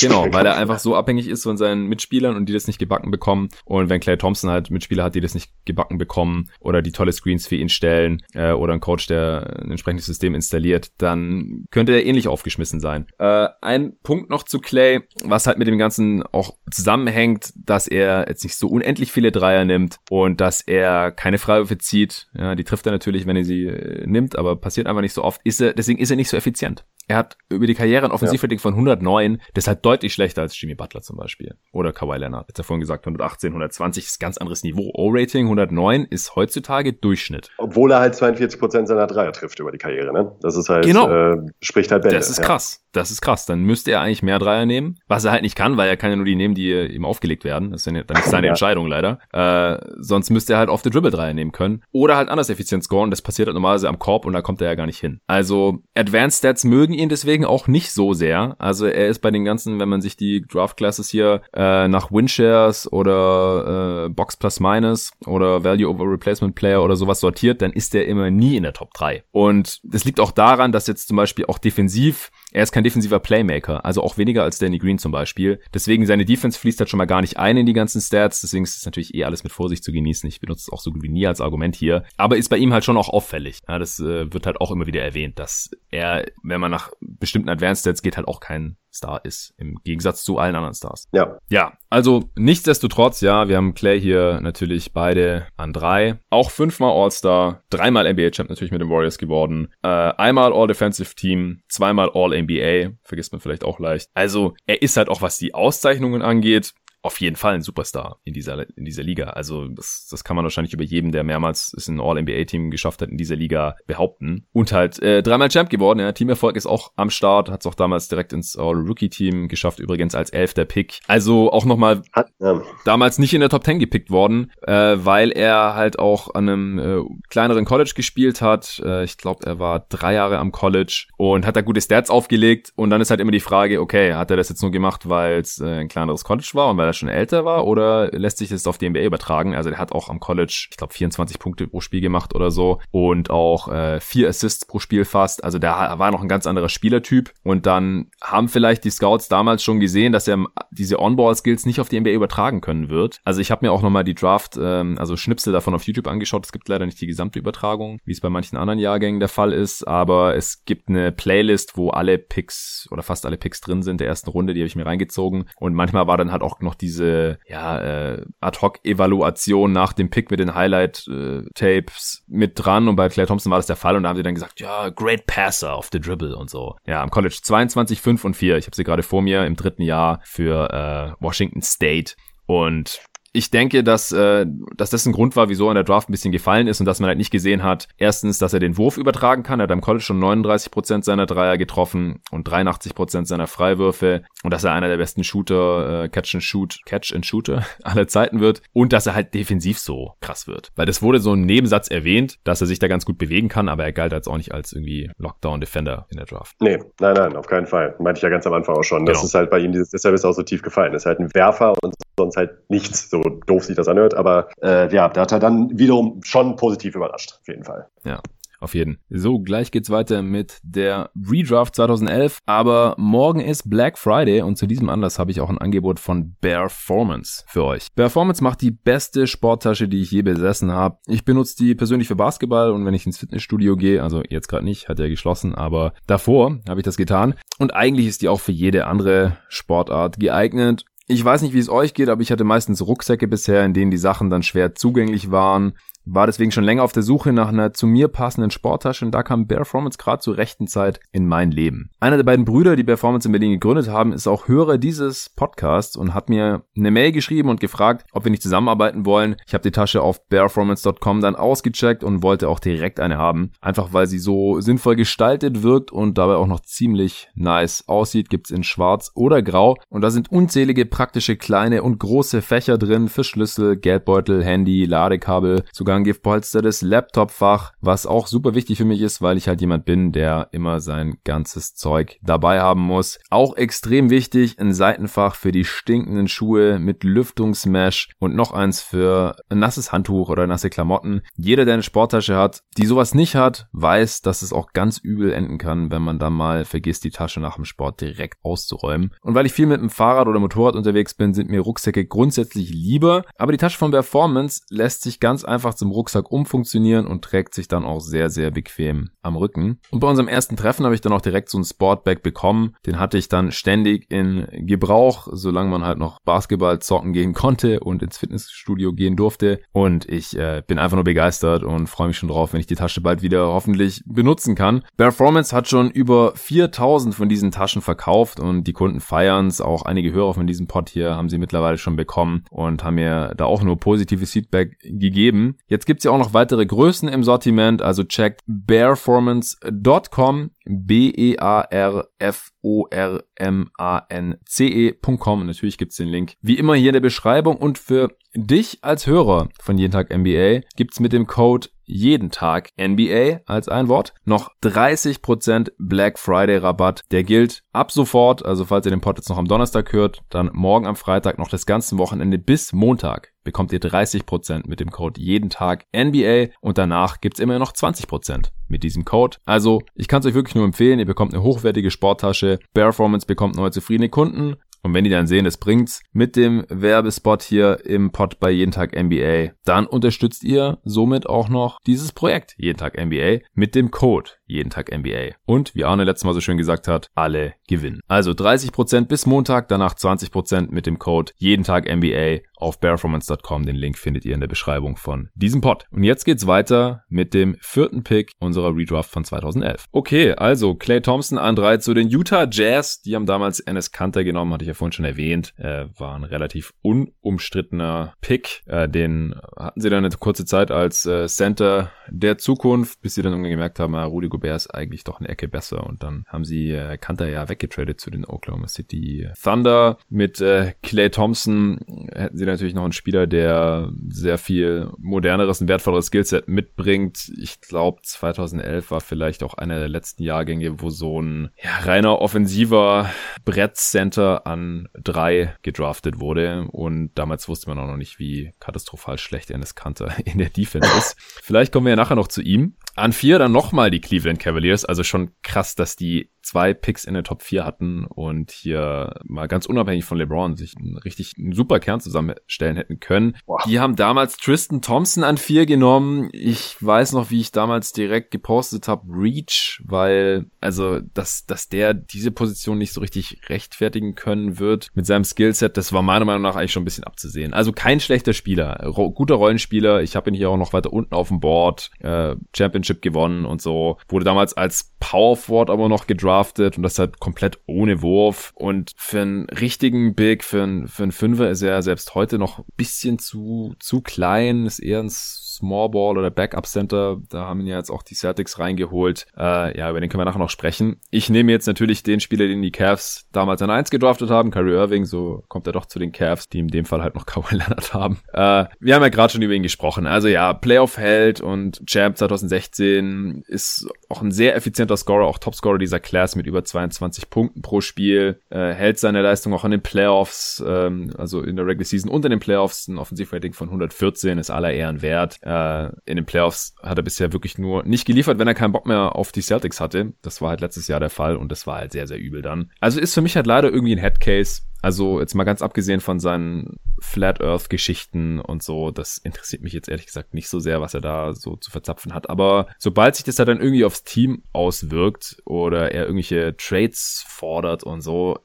Genau, weil er einfach so abhängig ist von seinen Mitspielern und die das nicht gebacken bekommen. Und wenn Clay Thompson halt Mitspieler hat, die das nicht gebacken bekommen oder die tolle Screens für ihn stellen äh, oder ein Coach, der ein entsprechendes System installiert, dann könnte er ähnlich aufgeschmissen sein. Äh, ein Punkt noch zu Clay, was halt mit dem Ganzen auch zusammenhängt, dass er jetzt nicht so unendlich viele Dreier nimmt und dass er keine Freiwürfe zieht. Ja, die trifft er natürlich, wenn er sie äh, nimmt, aber passiert einfach nicht so oft. Ist er, deswegen ist er nicht so effizient. Er hat über die Karriere ein Offensivrating ja. von 109, das ist halt deutlich schlechter als Jimmy Butler zum Beispiel. Oder Kawhi Leonard. Jetzt ja vorhin gesagt, 118, 120 ist ganz anderes Niveau. O-Rating 109 ist heutzutage Durchschnitt. Obwohl er halt 42 Prozent seiner Dreier trifft über die Karriere, ne? Das ist halt, genau. äh, spricht halt Bände. Das ist ja. krass. Das ist krass. Dann müsste er eigentlich mehr Dreier nehmen, was er halt nicht kann, weil er kann ja nur die nehmen, die ihm aufgelegt werden. Das ist ja dann ist seine ja. Entscheidung leider. Äh, sonst müsste er halt auf the Dribble Dreier nehmen können. Oder halt anders effizient scoren. Das passiert halt normalerweise am Korb und da kommt er ja gar nicht hin. Also Advanced Stats mögen ihn deswegen auch nicht so sehr. Also er ist bei den ganzen, wenn man sich die Draft Classes hier äh, nach Winshares oder äh, Box Plus Minus oder Value over Replacement Player oder sowas sortiert, dann ist er immer nie in der Top 3. Und das liegt auch daran, dass jetzt zum Beispiel auch defensiv er ist kein defensiver Playmaker, also auch weniger als Danny Green zum Beispiel. Deswegen seine Defense fließt halt schon mal gar nicht ein in die ganzen Stats. Deswegen ist es natürlich eh alles mit Vorsicht zu genießen. Ich benutze es auch so gut wie nie als Argument hier. Aber ist bei ihm halt schon auch auffällig. Ja, das äh, wird halt auch immer wieder erwähnt, dass er, wenn man nach bestimmten Advanced Stats geht, halt auch kein Star ist, im Gegensatz zu allen anderen Stars. Ja. Ja, also nichtsdestotrotz, ja, wir haben Clay hier natürlich beide an drei. Auch fünfmal All-Star, dreimal NBA-Champ natürlich mit den Warriors geworden, äh, einmal All-Defensive Team, zweimal All-NBA, vergisst man vielleicht auch leicht. Also er ist halt auch, was die Auszeichnungen angeht, auf jeden Fall ein Superstar in dieser, in dieser Liga. Also das, das kann man wahrscheinlich über jedem, der mehrmals es in ein All-NBA-Team geschafft hat, in dieser Liga behaupten. Und halt äh, dreimal Champ geworden. Ja. Teamerfolg ist auch am Start, hat es auch damals direkt ins All-Rookie-Team geschafft, übrigens als elfter Pick. Also auch nochmal ja. damals nicht in der Top 10 gepickt worden, äh, weil er halt auch an einem äh, kleineren College gespielt hat. Äh, ich glaube, er war drei Jahre am College und hat da gute Stats aufgelegt. Und dann ist halt immer die Frage, okay, hat er das jetzt nur gemacht, weil es äh, ein kleineres College war und weil er schon älter war oder lässt sich das auf die NBA übertragen? Also der hat auch am College, ich glaube, 24 Punkte pro Spiel gemacht oder so und auch äh, vier Assists pro Spiel fast. Also der war noch ein ganz anderer Spielertyp und dann haben vielleicht die Scouts damals schon gesehen, dass er diese On-Ball-Skills nicht auf die NBA übertragen können wird. Also ich habe mir auch nochmal die Draft, ähm, also Schnipsel davon auf YouTube angeschaut. Es gibt leider nicht die gesamte Übertragung, wie es bei manchen anderen Jahrgängen der Fall ist, aber es gibt eine Playlist, wo alle Picks oder fast alle Picks drin sind der ersten Runde, die habe ich mir reingezogen und manchmal war dann halt auch noch diese ja äh, Ad-Hoc-Evaluation nach dem Pick mit den Highlight-Tapes mit dran und bei Claire Thompson war das der Fall und da haben sie dann gesagt, ja, great passer off the dribble und so. Ja, am College 22, 5 und 4. Ich habe sie gerade vor mir im dritten Jahr für äh, Washington State. Und ich denke, dass, äh, dass das ein Grund war, wieso er in der Draft ein bisschen gefallen ist und dass man halt nicht gesehen hat, erstens, dass er den Wurf übertragen kann. Er hat am College schon 39 Prozent seiner Dreier getroffen und 83 Prozent seiner Freiwürfe und dass er einer der besten Shooter, äh, Catch and Shoot, Catch and Shooter *laughs* aller Zeiten wird und dass er halt defensiv so krass wird. Weil das wurde so ein Nebensatz erwähnt, dass er sich da ganz gut bewegen kann, aber er galt jetzt auch nicht als irgendwie Lockdown-Defender in der Draft. Nee, nein, nein, auf keinen Fall. Meinte ich ja ganz am Anfang auch schon. Das genau. ist halt bei ihm, deshalb ist er auch so tief gefallen. Er ist halt ein Werfer und sonst halt nichts, so doof sich das anhört. Aber äh, ja, da hat er dann wiederum schon positiv überrascht, auf jeden Fall. Ja. Auf jeden. So, gleich geht's weiter mit der Redraft 2011. Aber morgen ist Black Friday und zu diesem Anlass habe ich auch ein Angebot von Performance für euch. Performance macht die beste Sporttasche, die ich je besessen habe. Ich benutze die persönlich für Basketball und wenn ich ins Fitnessstudio gehe, also jetzt gerade nicht, hat er geschlossen, aber davor habe ich das getan. Und eigentlich ist die auch für jede andere Sportart geeignet. Ich weiß nicht, wie es euch geht, aber ich hatte meistens Rucksäcke bisher, in denen die Sachen dann schwer zugänglich waren war deswegen schon länger auf der Suche nach einer zu mir passenden Sporttasche und da kam Performance gerade zur rechten Zeit in mein Leben. Einer der beiden Brüder, die Performance in Berlin gegründet haben, ist auch Hörer dieses Podcasts und hat mir eine Mail geschrieben und gefragt, ob wir nicht zusammenarbeiten wollen. Ich habe die Tasche auf performance.com dann ausgecheckt und wollte auch direkt eine haben. Einfach weil sie so sinnvoll gestaltet wirkt und dabei auch noch ziemlich nice aussieht. Gibt's in schwarz oder grau und da sind unzählige praktische kleine und große Fächer drin für Schlüssel, Geldbeutel, Handy, Ladekabel, sogar ein gepolstertes Laptopfach, was auch super wichtig für mich ist, weil ich halt jemand bin, der immer sein ganzes Zeug dabei haben muss. Auch extrem wichtig, ein Seitenfach für die stinkenden Schuhe mit Lüftungsmesh und noch eins für ein nasses Handtuch oder nasse Klamotten. Jeder, der eine Sporttasche hat, die sowas nicht hat, weiß, dass es auch ganz übel enden kann, wenn man dann mal vergisst, die Tasche nach dem Sport direkt auszuräumen. Und weil ich viel mit dem Fahrrad oder Motorrad unterwegs bin, sind mir Rucksäcke grundsätzlich lieber, aber die Tasche von Performance lässt sich ganz einfach zum zum Rucksack umfunktionieren und trägt sich dann auch sehr, sehr bequem am Rücken. Und bei unserem ersten Treffen habe ich dann auch direkt so ein Sportbag bekommen. Den hatte ich dann ständig in Gebrauch, solange man halt noch Basketball zocken gehen konnte und ins Fitnessstudio gehen durfte. Und ich äh, bin einfach nur begeistert und freue mich schon drauf, wenn ich die Tasche bald wieder hoffentlich benutzen kann. Performance hat schon über 4000 von diesen Taschen verkauft und die Kunden feiern es. Auch einige Hörer von diesem Pod hier haben sie mittlerweile schon bekommen und haben mir da auch nur positives Feedback gegeben. Jetzt gibt's ja auch noch weitere Größen im Sortiment, also checkt bearformance.com, B-E-A-R-F-O-R-M-A-N-C-E.com. Natürlich gibt's den Link wie immer hier in der Beschreibung und für dich als Hörer von Jeden Tag NBA gibt's mit dem Code jeden Tag NBA als ein Wort noch 30% Black Friday Rabatt. Der gilt ab sofort, also falls ihr den Pod jetzt noch am Donnerstag hört, dann morgen am Freitag noch das ganze Wochenende bis Montag bekommt ihr 30% mit dem Code jeden Tag NBA und danach gibt's immer noch 20% mit diesem Code. Also, ich kann es euch wirklich nur empfehlen, ihr bekommt eine hochwertige Sporttasche, Performance bekommt neue zufriedene Kunden und wenn die dann sehen, es bringt's mit dem Werbespot hier im Pod bei Jeden Tag NBA, dann unterstützt ihr somit auch noch dieses Projekt Jeden Tag NBA mit dem Code Jeden Tag NBA. Und wie Arne letztes Mal so schön gesagt hat, alle gewinnen. Also 30% bis Montag, danach 20% mit dem Code Jeden Tag NBA auf bearformance.com. Den Link findet ihr in der Beschreibung von diesem Pod. Und jetzt geht's weiter mit dem vierten Pick unserer Redraft von 2011. Okay, also Clay Thompson an drei zu den Utah Jazz. Die haben damals Ennis Kanter genommen, hatte ich ja vorhin schon erwähnt. Äh, war ein relativ unumstrittener Pick. Äh, den hatten sie dann eine kurze Zeit als äh, Center der Zukunft, bis sie dann irgendwie gemerkt haben, ah, Rudy Gobert ist eigentlich doch eine Ecke besser. Und dann haben sie äh, Kanter ja weggetradet zu den Oklahoma City Thunder. Mit äh, Clay Thompson hätten sie natürlich noch einen Spieler, der sehr viel moderneres und wertvolleres Skillset mitbringt. Ich glaube, 2011 war vielleicht auch einer der letzten Jahrgänge, wo so ein ja, reiner offensiver Brettcenter an drei gedraftet wurde. Und damals wusste man auch noch nicht, wie katastrophal schlecht Ennis Kanter *laughs* in der Defense ist. Vielleicht kommen wir ja nachher noch zu ihm. An vier dann nochmal die Cleveland Cavaliers. Also schon krass, dass die zwei Picks in der Top 4 hatten und hier mal ganz unabhängig von LeBron sich einen richtig einen super Kern zusammenstellen hätten können. Boah. Die haben damals Tristan Thompson an vier genommen. Ich weiß noch, wie ich damals direkt gepostet habe, Reach, weil also dass dass der diese Position nicht so richtig rechtfertigen können wird mit seinem Skillset, das war meiner Meinung nach eigentlich schon ein bisschen abzusehen. Also kein schlechter Spieler, ro guter Rollenspieler. Ich habe ihn hier auch noch weiter unten auf dem Board, äh, Championship gewonnen und so. Wurde damals als Power Forward aber noch gedraft gedraftet und das halt komplett ohne Wurf. Und für einen richtigen Big, für einen, für einen Fünfer ist er selbst heute noch ein bisschen zu, zu klein, ist eher ein Small Ball oder Backup Center. Da haben ihn ja jetzt auch die Celtics reingeholt. Äh, ja, über den können wir nachher noch sprechen. Ich nehme jetzt natürlich den Spieler, den die Cavs damals an 1 gedraftet haben, Kyrie Irving. So kommt er doch zu den Cavs, die in dem Fall halt noch *laughs* Kawhi Leonard haben. Äh, wir haben ja gerade schon über ihn gesprochen. Also ja, Playoff-Held und Champ 2016 ist auch ein sehr effizienter Scorer, auch Topscorer dieser Class mit über 22 Punkten pro Spiel. Äh, hält seine Leistung auch in den Playoffs, ähm, also in der Regular Season und in den Playoffs. Ein Offensivrating von 114 ist aller Ehren wert. Äh, in den Playoffs hat er bisher wirklich nur nicht geliefert, wenn er keinen Bock mehr auf die Celtics hatte. Das war halt letztes Jahr der Fall und das war halt sehr, sehr übel dann. Also ist für mich halt leider irgendwie ein Headcase. Also jetzt mal ganz abgesehen von seinen Flat Earth Geschichten und so, das interessiert mich jetzt ehrlich gesagt nicht so sehr, was er da so zu verzapfen hat. Aber sobald sich das halt dann irgendwie aufs Team auswirkt oder er irgendwelche Trades fordert und so,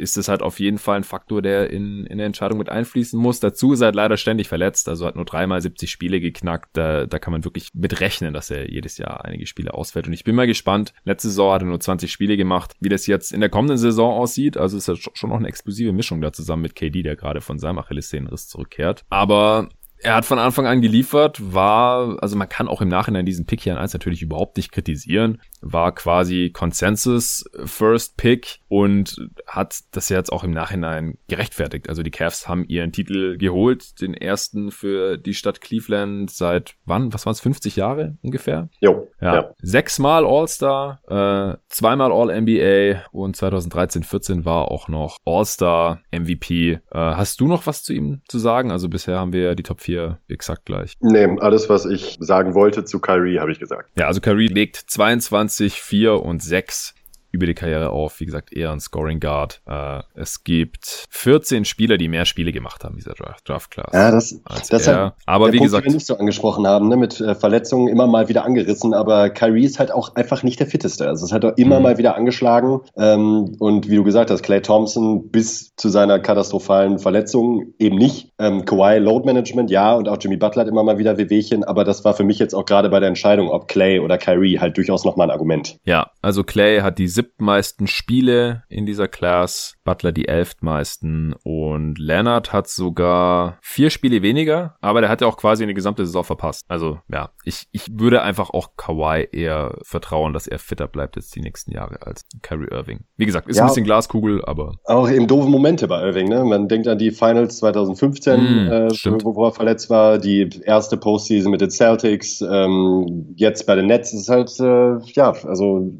ist es halt auf jeden Fall ein Faktor, der in, in der Entscheidung mit einfließen muss. Dazu ist er halt leider ständig verletzt, also hat nur dreimal 70 Spiele geknackt. Da, da kann man wirklich mit rechnen, dass er jedes Jahr einige Spiele ausfällt. Und ich bin mal gespannt. Letzte Saison hat er nur 20 Spiele gemacht. Wie das jetzt in der kommenden Saison aussieht, also ist das schon noch eine explosive Mischung da zusammen mit KD, der gerade von seinem Achillessehnenriss zurückkehrt. Aber er hat von Anfang an geliefert, war, also man kann auch im Nachhinein diesen Pick hier an 1 natürlich überhaupt nicht kritisieren, war quasi Consensus First Pick und hat das jetzt auch im Nachhinein gerechtfertigt. Also die Cavs haben ihren Titel geholt, den ersten für die Stadt Cleveland seit wann? Was waren es? 50 Jahre ungefähr? Jo. Ja. ja. Sechsmal All-Star, äh, zweimal All-NBA und 2013-14 war auch noch All-Star MVP. Äh, hast du noch was zu ihm zu sagen? Also bisher haben wir die Top 4 4 exakt gleich. Nee, alles, was ich sagen wollte zu Kyrie, habe ich gesagt. Ja, also Kyrie legt 22, 4 und 6 über die Karriere auf. Wie gesagt, eher ein Scoring Guard. Äh, es gibt 14 Spieler, die mehr Spiele gemacht haben, dieser Draft, Draft Class. Ja, das, das er. Aber der wie Punkt, gesagt, den wir nicht so angesprochen haben, ne, mit äh, Verletzungen immer mal wieder angerissen, aber Kyrie ist halt auch einfach nicht der fitteste. Also es hat auch immer mhm. mal wieder angeschlagen. Ähm, und wie du gesagt hast, Clay Thompson bis zu seiner katastrophalen Verletzung eben nicht. Ähm, Kawhi Load Management, ja, und auch Jimmy Butler hat immer mal wieder Wehwehchen, aber das war für mich jetzt auch gerade bei der Entscheidung, ob Clay oder Kyrie halt durchaus nochmal ein Argument. Ja, also Clay hat die siebtmeisten Spiele in dieser Class, Butler die elftmeisten und Leonard hat sogar vier Spiele weniger, aber der hat ja auch quasi eine gesamte Saison verpasst. Also ja, ich, ich würde einfach auch Kawhi eher vertrauen, dass er fitter bleibt jetzt die nächsten Jahre als Kyrie Irving. Wie gesagt, ist ja, ein bisschen Glaskugel, aber... Auch eben doofe Momente bei Irving, ne? Man denkt an die Finals 2015, mm, äh, wo er verletzt war, die erste Postseason mit den Celtics, ähm, jetzt bei den Nets ist halt, äh, ja, also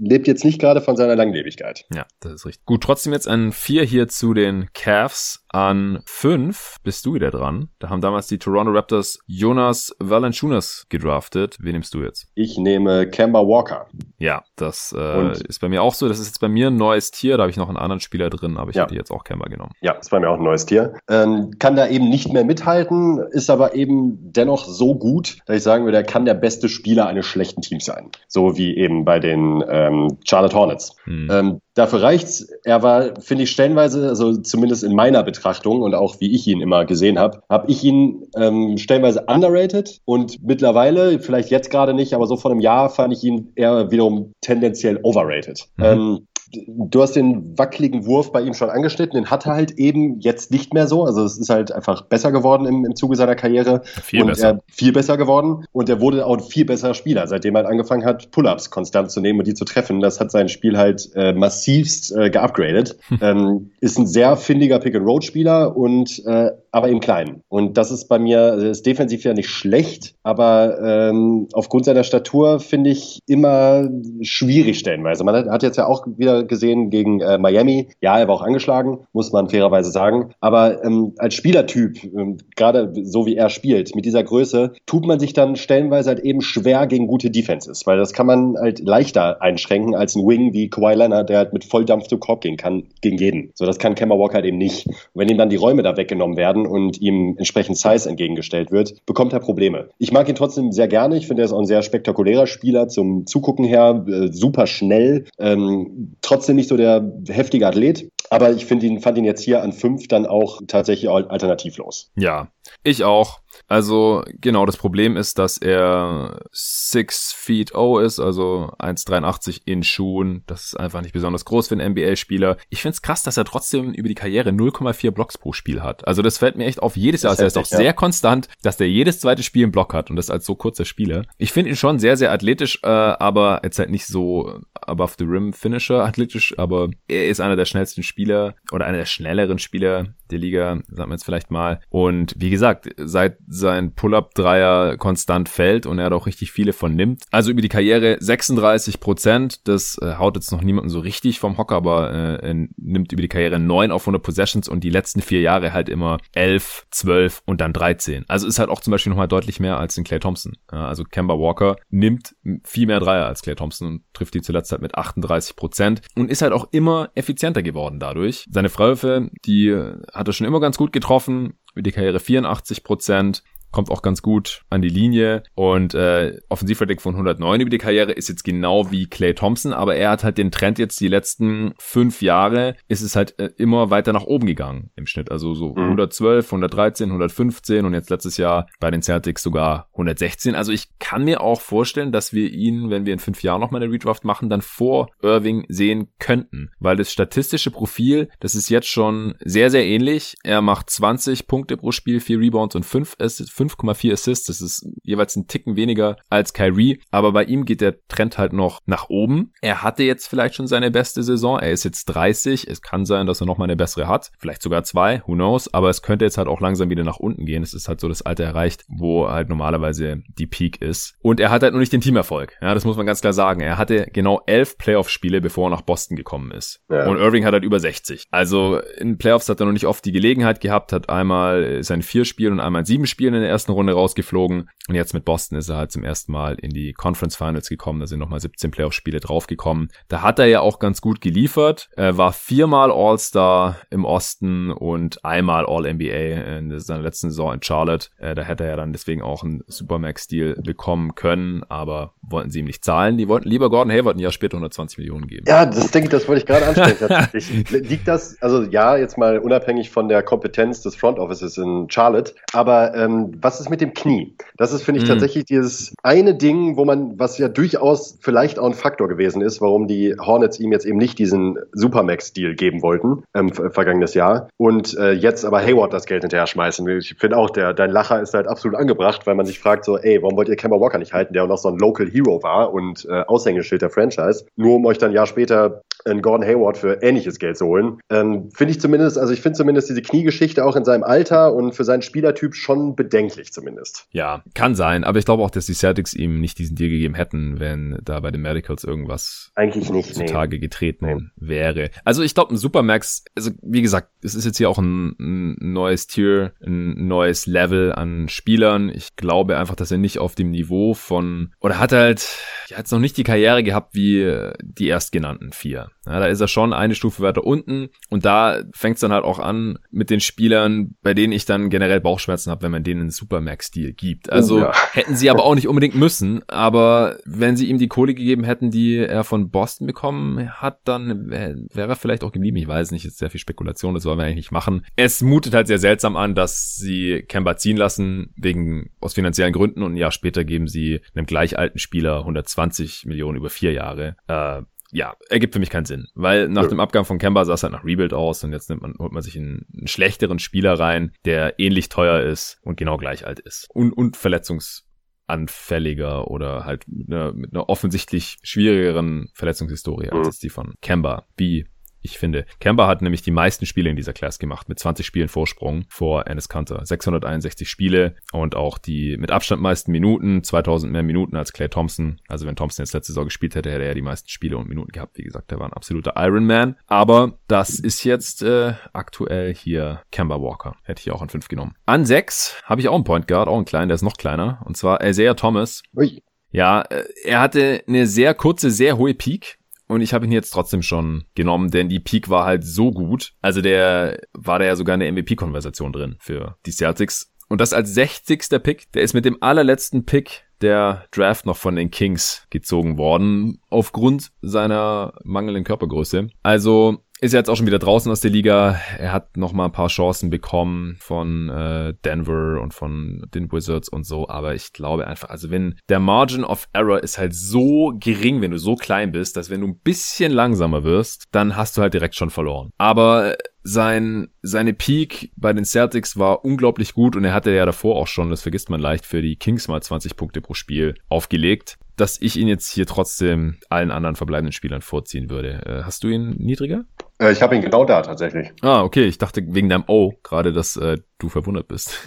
lebt jetzt nicht gerade von seiner Langlebigkeit. Ja, das ist richtig. Gut, trotzdem jetzt ein 4 hier zu den Cavs. An 5 bist du wieder dran. Da haben damals die Toronto Raptors Jonas Valanciunas gedraftet. Wen nimmst du jetzt? Ich nehme Kemba Walker. Ja, das äh, ist bei mir auch so. Das ist jetzt bei mir ein neues Tier. Da habe ich noch einen anderen Spieler drin, aber ich ja. hätte jetzt auch Kemba genommen. Ja, ist bei mir auch ein neues Tier. Ähm, kann da eben nicht mehr mithalten, ist aber eben dennoch so gut, dass ich sagen würde, er kann der beste Spieler eines schlechten Teams sein. So wie eben bei den ähm, Charlotte Hornets. Hm. Ähm, dafür reicht's. Er war, finde ich, stellenweise, also zumindest in meiner Betrachtung und auch wie ich ihn immer gesehen habe, habe ich ihn ähm, stellenweise underrated und mittlerweile, vielleicht jetzt gerade nicht, aber so vor einem Jahr fand ich ihn eher wiederum tendenziell overrated. Mhm. Ähm, du hast den wackeligen Wurf bei ihm schon angeschnitten, den hat er halt eben jetzt nicht mehr so. Also es ist halt einfach besser geworden im, im Zuge seiner Karriere. Viel und besser. Er, viel besser geworden. Und er wurde auch ein viel besserer Spieler, seitdem er halt angefangen hat, Pull-ups konstant zu nehmen und die zu treffen. Das hat sein Spiel halt äh, massivst äh, geupgradet. *laughs* ähm, ist ein sehr findiger Pick-and-Roll-Spieler und äh, aber im Kleinen. Und das ist bei mir, ist defensiv ja nicht schlecht, aber ähm, aufgrund seiner Statur finde ich immer schwierig stellenweise. Man hat, hat jetzt ja auch wieder gesehen gegen äh, Miami. Ja, er war auch angeschlagen, muss man fairerweise sagen. Aber ähm, als Spielertyp, ähm, gerade so wie er spielt, mit dieser Größe, tut man sich dann stellenweise halt eben schwer gegen gute Defenses, weil das kann man halt leichter einschränken als ein Wing wie Kawhi Leonard, der halt mit Volldampf zu Korb gehen kann, gegen jeden. So, das kann Kemba Walker halt eben nicht. Und wenn ihm dann die Räume da weggenommen werden und ihm entsprechend Size entgegengestellt wird, bekommt er Probleme. Ich mag ihn trotzdem sehr gerne. Ich finde, er ist auch ein sehr spektakulärer Spieler zum Zugucken her, äh, super schnell, ähm, trotzdem nicht so der heftige Athlet. Aber ich finde ihn, fand ihn jetzt hier an fünf dann auch tatsächlich alternativlos. Ja, ich auch. Also genau, das Problem ist, dass er 6 feet O ist, also 1,83 in Schuhen. Das ist einfach nicht besonders groß für einen NBA-Spieler. Ich finde es krass, dass er trotzdem über die Karriere 0,4 Blocks pro Spiel hat. Also das fällt mir echt auf jedes Jahr. Also er ist auch ja. sehr konstant, dass der jedes zweite Spiel einen Block hat und das als so kurzer Spieler. Ich finde ihn schon sehr, sehr athletisch, äh, aber jetzt halt nicht so above the rim Finisher athletisch, aber er ist einer der schnellsten Spieler oder einer der schnelleren Spieler der Liga, sagen wir jetzt vielleicht mal. Und wie gesagt, seit sein Pull-Up-Dreier konstant fällt und er hat auch richtig viele von nimmt. Also über die Karriere 36 Prozent, das äh, haut jetzt noch niemanden so richtig vom Hocker, aber äh, nimmt über die Karriere 9 auf 100 Possessions und die letzten vier Jahre halt immer 11, 12 und dann 13. Also ist halt auch zum Beispiel nochmal deutlich mehr als in Clay Thompson. Ja, also Kemba Walker nimmt viel mehr Dreier als Clay Thompson und trifft die zuletzt halt mit 38 Prozent und ist halt auch immer effizienter geworden dadurch. Seine Freiwürfe, die hat er schon immer ganz gut getroffen, über die Karriere 84 Prozent kommt auch ganz gut an die Linie und äh, Offensivrating von 109 über die Karriere ist jetzt genau wie Clay Thompson, aber er hat halt den Trend jetzt die letzten fünf Jahre ist es halt äh, immer weiter nach oben gegangen im Schnitt, also so mhm. 112, 113, 115 und jetzt letztes Jahr bei den Celtics sogar 116. Also ich kann mir auch vorstellen, dass wir ihn, wenn wir in fünf Jahren nochmal eine Redraft machen, dann vor Irving sehen könnten, weil das statistische Profil, das ist jetzt schon sehr, sehr ähnlich. Er macht 20 Punkte pro Spiel, 4 Rebounds und 5 Assists 5,4 Assists. Das ist jeweils ein Ticken weniger als Kyrie. Aber bei ihm geht der Trend halt noch nach oben. Er hatte jetzt vielleicht schon seine beste Saison. Er ist jetzt 30. Es kann sein, dass er noch mal eine bessere hat. Vielleicht sogar zwei. Who knows? Aber es könnte jetzt halt auch langsam wieder nach unten gehen. Es ist halt so das Alter erreicht, wo halt normalerweise die Peak ist. Und er hat halt nur nicht den Teamerfolg. Ja, das muss man ganz klar sagen. Er hatte genau elf Playoff-Spiele, bevor er nach Boston gekommen ist. Ja. Und Irving hat halt über 60. Also in Playoffs hat er noch nicht oft die Gelegenheit gehabt, hat einmal sein vier Spielen und einmal sieben Spielen in der ersten Runde rausgeflogen. Und jetzt mit Boston ist er halt zum ersten Mal in die Conference Finals gekommen. Da sind nochmal 17 Playoff-Spiele draufgekommen. Da hat er ja auch ganz gut geliefert. Er war viermal All-Star im Osten und einmal All-NBA in seiner letzten Saison in Charlotte. Äh, da hätte er ja dann deswegen auch einen Supermax-Deal bekommen können, aber wollten sie ihm nicht zahlen. Die wollten lieber Gordon Hayward ein Jahr später 120 Millionen geben. Ja, das denke ich, das wollte ich gerade ansprechen. *laughs* Liegt das, also ja, jetzt mal unabhängig von der Kompetenz des Front Offices in Charlotte, aber ähm, was ist mit dem Knie? Das ist, finde ich, mhm. tatsächlich dieses eine Ding, wo man, was ja durchaus vielleicht auch ein Faktor gewesen ist, warum die Hornets ihm jetzt eben nicht diesen Supermax-Deal geben wollten, ähm, vergangenes Jahr. Und äh, jetzt aber Hayward das Geld hinterher schmeißen. Ich finde auch, der, dein Lacher ist halt absolut angebracht, weil man sich fragt so, ey, warum wollt ihr Kemba Walker nicht halten, der auch noch so ein Local Hero war und äh, Aushängeschild der Franchise, nur um euch dann ein Jahr später einen Gordon Hayward für ähnliches Geld zu holen. Ähm, finde ich zumindest, also ich finde zumindest diese Kniegeschichte auch in seinem Alter und für seinen Spielertyp schon bedenklich zumindest. Ja, kann sein, aber ich glaube auch, dass die Celtics ihm nicht diesen Deal gegeben hätten, wenn da bei den Medicals irgendwas eigentlich nicht zutage nee. getreten nee. wäre. Also ich glaube, ein Supermax, also wie gesagt, es ist jetzt hier auch ein, ein neues Tier, ein neues Level an Spielern. Ich glaube einfach, dass er nicht auf dem Niveau von oder hat halt ja jetzt noch nicht die Karriere gehabt wie die erstgenannten vier. Ja, da ist er schon eine Stufe weiter unten und da fängt es dann halt auch an mit den Spielern, bei denen ich dann generell Bauchschmerzen habe, wenn man denen Supermax-Deal gibt. Also oh, ja. hätten sie aber auch nicht unbedingt müssen. Aber wenn sie ihm die Kohle gegeben hätten, die er von Boston bekommen hat, dann wäre er vielleicht auch geblieben. Ich weiß nicht, ist sehr viel Spekulation, das wollen wir eigentlich nicht machen. Es mutet halt sehr seltsam an, dass sie Kemba ziehen lassen, wegen aus finanziellen Gründen und ein Jahr später geben sie einem gleich alten Spieler 120 Millionen über vier Jahre. Äh, ja, ergibt für mich keinen Sinn, weil nach ja. dem Abgang von Kemba sah es halt nach Rebuild aus und jetzt nimmt man, holt man sich einen, einen schlechteren Spieler rein, der ähnlich teuer ist und genau gleich alt ist. Und, und verletzungsanfälliger oder halt mit einer, mit einer offensichtlich schwierigeren Verletzungshistorie als die von Kemba, wie ich finde. Kemba hat nämlich die meisten Spiele in dieser Class gemacht, mit 20 Spielen Vorsprung vor Ennis Kanter. 661 Spiele und auch die mit Abstand meisten Minuten, 2000 mehr Minuten als Clay Thompson. Also wenn Thompson jetzt letzte Saison gespielt hätte, hätte er die meisten Spiele und Minuten gehabt. Wie gesagt, er war ein absoluter Ironman. Aber das ist jetzt äh, aktuell hier Kemba Walker. Hätte ich auch an 5 genommen. An 6 habe ich auch einen Point Guard, auch einen kleinen, der ist noch kleiner. Und zwar Isaiah Thomas. Ui. Ja, äh, er hatte eine sehr kurze, sehr hohe Peak und ich habe ihn jetzt trotzdem schon genommen, denn die Peak war halt so gut. Also der war da ja sogar in der MVP-Konversation drin für die Celtics. Und das als 60. Pick, der ist mit dem allerletzten Pick der Draft noch von den Kings gezogen worden, aufgrund seiner mangelnden Körpergröße. Also ist jetzt auch schon wieder draußen aus der Liga. Er hat noch mal ein paar Chancen bekommen von äh, Denver und von den Wizards und so. Aber ich glaube einfach, also wenn der Margin of Error ist halt so gering, wenn du so klein bist, dass wenn du ein bisschen langsamer wirst, dann hast du halt direkt schon verloren. Aber sein, seine Peak bei den Celtics war unglaublich gut und er hatte ja davor auch schon, das vergisst man leicht, für die Kings mal 20 Punkte pro Spiel aufgelegt dass ich ihn jetzt hier trotzdem allen anderen verbleibenden Spielern vorziehen würde. Äh, hast du ihn niedriger? Äh, ich habe ihn genau da tatsächlich. Ah, okay. Ich dachte wegen deinem O gerade, dass äh, du verwundert bist.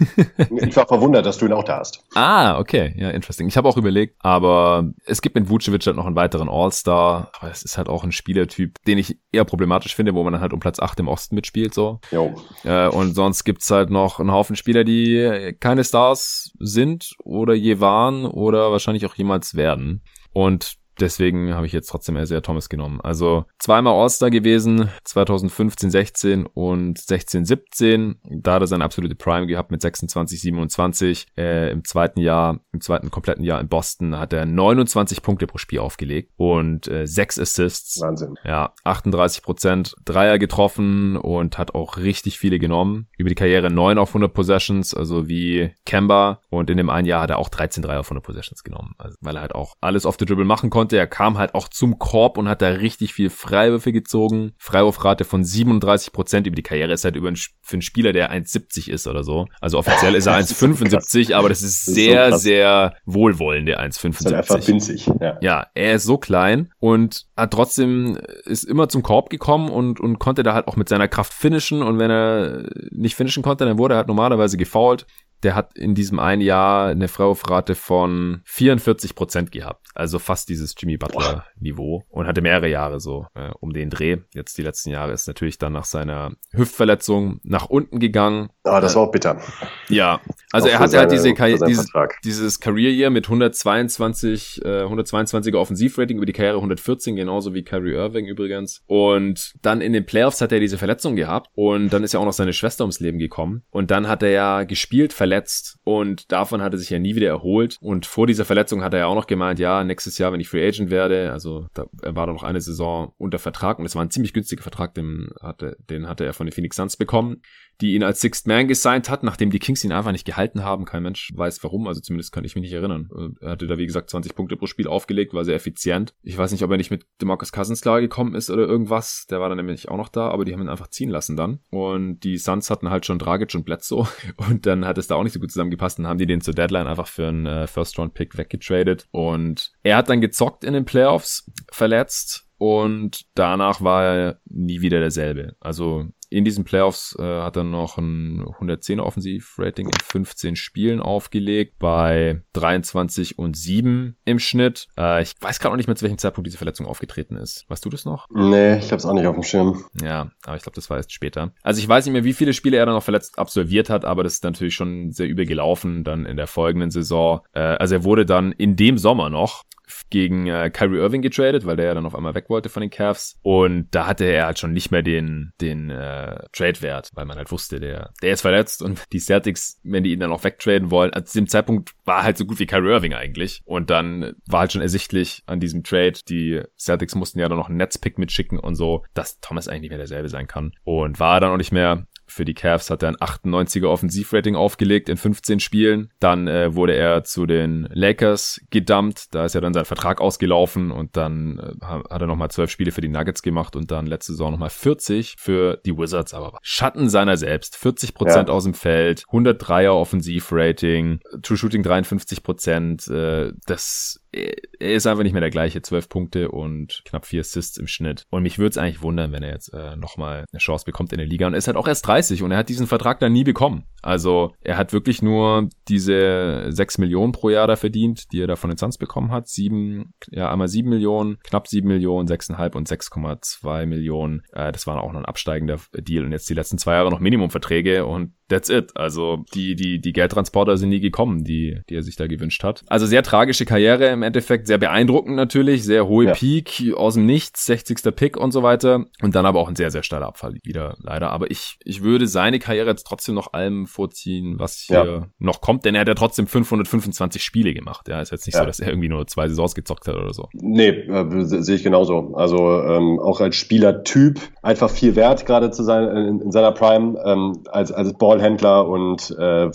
ich war verwundert, dass du ihn auch da hast. *laughs* Ah, okay. Ja, interesting. Ich habe auch überlegt, aber es gibt mit Vucevic halt noch einen weiteren All-Star. Aber es ist halt auch ein Spielertyp, den ich eher problematisch finde, wo man dann halt um Platz 8 im Osten mitspielt. so. Jo. Äh, und sonst gibt's halt noch einen Haufen Spieler, die keine Stars sind oder je waren oder wahrscheinlich auch jemals werden. Und deswegen habe ich jetzt trotzdem Isaiah Thomas genommen. Also zweimal All-Star gewesen, 2015, 16 und 16, 17. Da hat er seine absolute Prime gehabt mit 26, 27. Äh, Im zweiten Jahr, im zweiten kompletten Jahr in Boston hat er 29 Punkte pro Spiel aufgelegt und äh, 6 Assists. Wahnsinn. Ja, 38 Prozent Dreier getroffen und hat auch richtig viele genommen. Über die Karriere 9 auf 100 Possessions, also wie Kemba. Und in dem einen Jahr hat er auch 13 Dreier auf 100 Possessions genommen. Also, weil er halt auch alles auf the Dribble machen konnte konnte. Er kam halt auch zum Korb und hat da richtig viel Freiwürfe gezogen. Freiwurfrate von 37 Prozent über die Karriere ist halt über ein, für einen Spieler, der 1,70 ist oder so. Also offiziell ist er *laughs* 1,75, aber das ist sehr, das ist so sehr wohlwollende 1,75. Halt einfach winzig, ja. Ja, er ist so klein und hat trotzdem, ist immer zum Korb gekommen und, und konnte da halt auch mit seiner Kraft finishen und wenn er nicht finishen konnte, dann wurde er halt normalerweise gefoult der hat in diesem einen Jahr eine Freiwurfrate von 44 Prozent gehabt. Also fast dieses Jimmy Butler Niveau und hatte mehrere Jahre so äh, um den Dreh. Jetzt die letzten Jahre ist natürlich dann nach seiner Hüftverletzung nach unten gegangen. Ah, das war auch bitter. Ja, also auch er hatte halt diese, dieses, dieses Career Year mit 122, äh, 122er Offensivrating über die Karriere 114, genauso wie Kyrie Irving übrigens. Und dann in den Playoffs hat er diese Verletzung gehabt und dann ist ja auch noch seine Schwester ums Leben gekommen. Und dann hat er ja gespielt, verletzt verletzt und davon hat er sich ja nie wieder erholt. Und vor dieser Verletzung hat er ja auch noch gemeint, ja, nächstes Jahr, wenn ich Free Agent werde, also da, war da noch eine Saison unter Vertrag und es war ein ziemlich günstiger Vertrag, den hatte, den hatte er von den Phoenix Suns bekommen die ihn als Sixth Man gesigned hat, nachdem die Kings ihn einfach nicht gehalten haben. Kein Mensch weiß warum, also zumindest kann ich mich nicht erinnern. Er hatte da, wie gesagt, 20 Punkte pro Spiel aufgelegt, war sehr effizient. Ich weiß nicht, ob er nicht mit DeMarcus Cousins klar gekommen ist oder irgendwas. Der war dann nämlich auch noch da, aber die haben ihn einfach ziehen lassen dann. Und die Suns hatten halt schon Dragic und Bledsoe *laughs* und dann hat es da auch nicht so gut zusammengepasst. Dann haben die den zur Deadline einfach für einen äh, First-Round-Pick weggetradet und er hat dann gezockt in den Playoffs, verletzt und danach war er nie wieder derselbe. Also in diesen Playoffs äh, hat er noch ein 110er Offensivrating in 15 Spielen aufgelegt, bei 23 und 7 im Schnitt. Äh, ich weiß gerade noch nicht mehr, zu welchem Zeitpunkt diese Verletzung aufgetreten ist. Weißt du das noch? Nee, ich hab's auch nicht auf dem Schirm. Ja, aber ich glaube, das war erst später. Also ich weiß nicht mehr, wie viele Spiele er dann noch verletzt absolviert hat, aber das ist natürlich schon sehr übel gelaufen dann in der folgenden Saison. Äh, also er wurde dann in dem Sommer noch gegen äh, Kyrie Irving getradet, weil der ja dann auf einmal weg wollte von den Cavs. Und da hatte er halt schon nicht mehr den, den äh, Trade-Wert, weil man halt wusste, der, der ist verletzt und die Celtics, wenn die ihn dann auch wegtraden wollen, also zu dem Zeitpunkt war halt so gut wie Kyrie Irving eigentlich. Und dann war halt schon ersichtlich an diesem Trade, die Celtics mussten ja dann noch einen Netzpick mitschicken und so, dass Thomas eigentlich nicht mehr derselbe sein kann. Und war dann auch nicht mehr für die Cavs hat er ein 98er Offensivrating aufgelegt in 15 Spielen. Dann äh, wurde er zu den Lakers gedumpt. Da ist ja dann sein Vertrag ausgelaufen und dann äh, hat er nochmal 12 Spiele für die Nuggets gemacht und dann letzte Saison nochmal 40 für die Wizards. Aber Schatten seiner selbst. 40 Prozent ja. aus dem Feld, 103er Offensivrating, True Shooting 53 Prozent. Äh, das er ist einfach nicht mehr der gleiche. Zwölf Punkte und knapp vier Assists im Schnitt. Und mich würde es eigentlich wundern, wenn er jetzt äh, nochmal eine Chance bekommt in der Liga. Und er ist halt auch erst 30 und er hat diesen Vertrag dann nie bekommen. Also er hat wirklich nur diese sechs Millionen pro Jahr da verdient, die er da von den Suns bekommen hat. Sieben, ja, einmal sieben Millionen, knapp sieben Millionen, sechseinhalb und 6,2 Millionen. Äh, das war auch noch ein absteigender Deal. Und jetzt die letzten zwei Jahre noch Minimumverträge und that's it. Also die, die, die Geldtransporter sind nie gekommen, die, die er sich da gewünscht hat. Also sehr tragische Karriere im Endeffekt, sehr beeindruckend natürlich, sehr hohe ja. Peak aus dem Nichts, 60. Pick und so weiter. Und dann aber auch ein sehr, sehr steiler Abfall wieder leider. Aber ich, ich würde seine Karriere jetzt trotzdem noch allem vorziehen, was hier ja. noch kommt, denn er hat ja trotzdem 525 Spiele gemacht. Ja, ist jetzt nicht ja. so, dass er irgendwie nur zwei Saisons gezockt hat oder so. Nee, äh, sehe ich genauso. Also ähm, auch als Spielertyp einfach viel wert, gerade zu sein in, in seiner Prime, ähm, als, als Ballhändler und äh,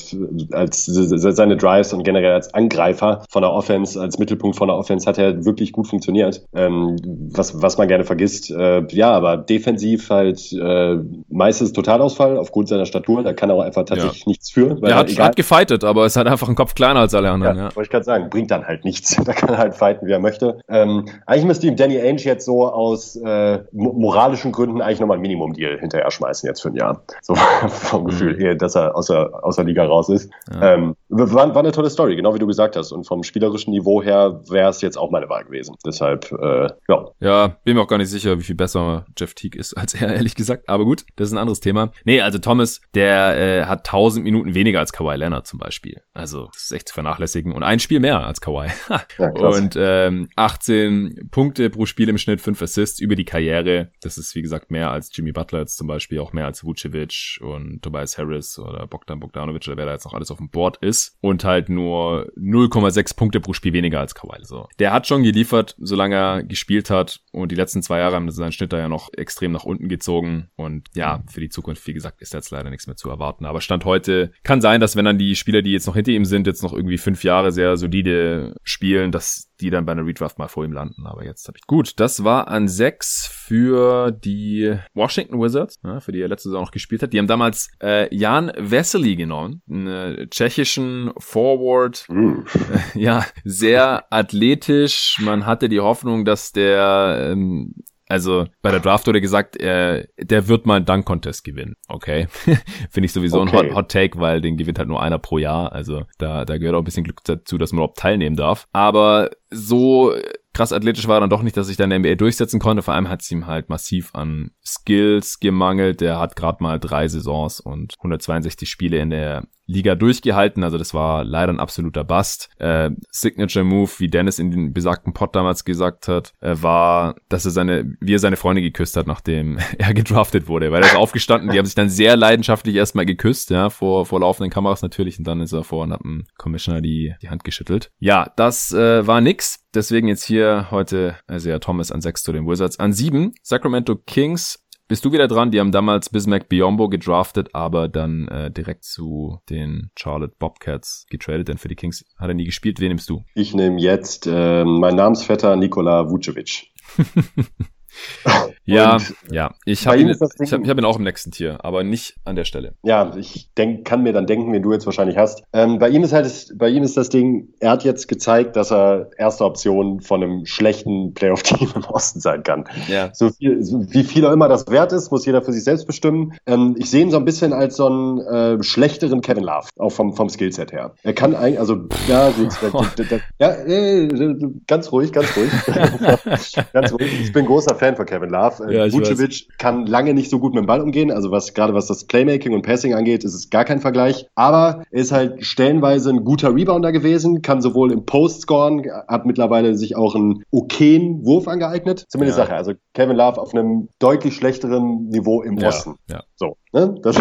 als seine Drives und generell als Angreifer von der Offense, als Mittelpunkt von der Offense hat er wirklich gut funktioniert. Ähm, was, was man gerne vergisst. Äh, ja, aber defensiv halt äh, meistens Totalausfall aufgrund seiner Statur. Da kann er auch einfach tatsächlich ja. nichts für. er hat, hat gefightet, aber ist halt einfach ein Kopf kleiner als alle anderen. Ja, ja. wollte ich gerade sagen. Bringt dann halt nichts. *laughs* da kann er halt fighten, wie er möchte. Ähm, eigentlich müsste ihm Danny Ainge jetzt so aus äh, moralischen Gründen eigentlich nochmal ein Minimum-Deal hinterher schmeißen jetzt für ein Jahr. So *laughs* vom Gefühl, mhm. Dass er aus der, aus der Liga raus ist. Ja. Ähm, war, war eine tolle Story, genau wie du gesagt hast. Und vom spielerischen Niveau her wäre es jetzt auch meine Wahl gewesen. Deshalb, äh, ja. Ja, bin mir auch gar nicht sicher, wie viel besser Jeff Teague ist als er, *laughs* ehrlich gesagt. Aber gut, das ist ein anderes Thema. Nee, also Thomas, der äh, hat 1000 Minuten weniger als Kawhi Leonard zum Beispiel. Also, das ist echt zu vernachlässigen. Und ein Spiel mehr als Kawhi. *laughs* ja, und ähm, 18 Punkte pro Spiel im Schnitt, 5 Assists über die Karriere. Das ist, wie gesagt, mehr als Jimmy Butler jetzt zum Beispiel, auch mehr als Vucevic und Tobias Harris oder Bogdan Bogdanovic oder wer da jetzt noch alles auf dem Board ist. Und halt nur 0,6 Punkte pro Spiel weniger als Kawhi. So. Der hat schon geliefert, solange er gespielt hat. Und die letzten zwei Jahre haben seinen Schnitt da ja noch extrem nach unten gezogen. Und ja, für die Zukunft, wie gesagt, ist jetzt leider nichts mehr zu erwarten. Aber Stand heute kann sein, dass wenn dann die Spieler, die jetzt noch hinter ihm sind, jetzt noch irgendwie fünf Jahre sehr solide spielen, dass die dann bei einer Redraft mal vor ihm landen. Aber jetzt habe ich. Gut, das war an sechs für die Washington Wizards, ja, für die er letzte Saison noch gespielt hat. Die haben damals äh, Jan Vesely genommen, einen tschechischen Forward. Mm. Äh, *laughs* ja, sehr athletisch. Man hatte die Hoffnung, dass der ähm, also bei der Draft wurde gesagt, er, der wird mal einen Dunk-Contest gewinnen. Okay. *laughs* Finde ich sowieso okay. ein Hot, Hot, Take, weil den gewinnt halt nur einer pro Jahr. Also da, da gehört auch ein bisschen Glück dazu, dass man überhaupt teilnehmen darf. Aber so krass athletisch war er dann doch nicht, dass sich dann in der NBA durchsetzen konnte. Vor allem hat es ihm halt massiv an Skills gemangelt. Der hat gerade mal drei Saisons und 162 Spiele in der Liga durchgehalten. Also das war leider ein absoluter Bust. Äh, Signature Move, wie Dennis in den besagten Pod damals gesagt hat, äh, war, dass er seine, wie er seine Freunde geküsst hat, nachdem *laughs* er gedraftet wurde. Weil er ist aufgestanden, die haben sich dann sehr leidenschaftlich erstmal geküsst, ja, vor, vor laufenden Kameras natürlich. Und dann ist er vor und hat dem Commissioner die, die Hand geschüttelt. Ja, das äh, war nix. Deswegen jetzt hier heute also ja, Thomas an sechs zu den Wizards. An sieben Sacramento Kings bist du wieder dran? Die haben damals Bismack Biombo gedraftet, aber dann äh, direkt zu den Charlotte Bobcats getradet, denn für die Kings hat er nie gespielt. Wen nimmst du? Ich nehme jetzt äh, meinen Namensvetter Nikola Vucevic. *laughs* Ja, ja. Ich habe ihn, ich hab, ich hab ihn auch im nächsten Tier, aber nicht an der Stelle. Ja, ich denk, kann mir dann denken, wen du jetzt wahrscheinlich hast. Ähm, bei ihm ist halt, bei ihm ist das Ding, er hat jetzt gezeigt, dass er erste Option von einem schlechten Playoff-Team *laughs* im Osten sein kann. Ja. So, viel, so wie viel auch immer das wert ist, muss jeder für sich selbst bestimmen. Ähm, ich sehe ihn so ein bisschen als so einen äh, schlechteren Kevin Love, auch vom, vom Skillset her. Er kann eigentlich, also, ja, *laughs* ja, äh, ganz ruhig, ganz ruhig. *laughs* ganz ruhig. Ich bin großer Fan von Kevin Love Love. Äh, ja, Vucevic kann lange nicht so gut mit dem Ball umgehen. Also was gerade was das Playmaking und Passing angeht, ist es gar kein Vergleich. Aber er ist halt stellenweise ein guter Rebounder gewesen, kann sowohl im Post scoren, hat mittlerweile sich auch einen okayen Wurf angeeignet. Zumindest ja. Sache. Also Kevin Love auf einem deutlich schlechteren Niveau im Osten. Ja. So. Ne? Das,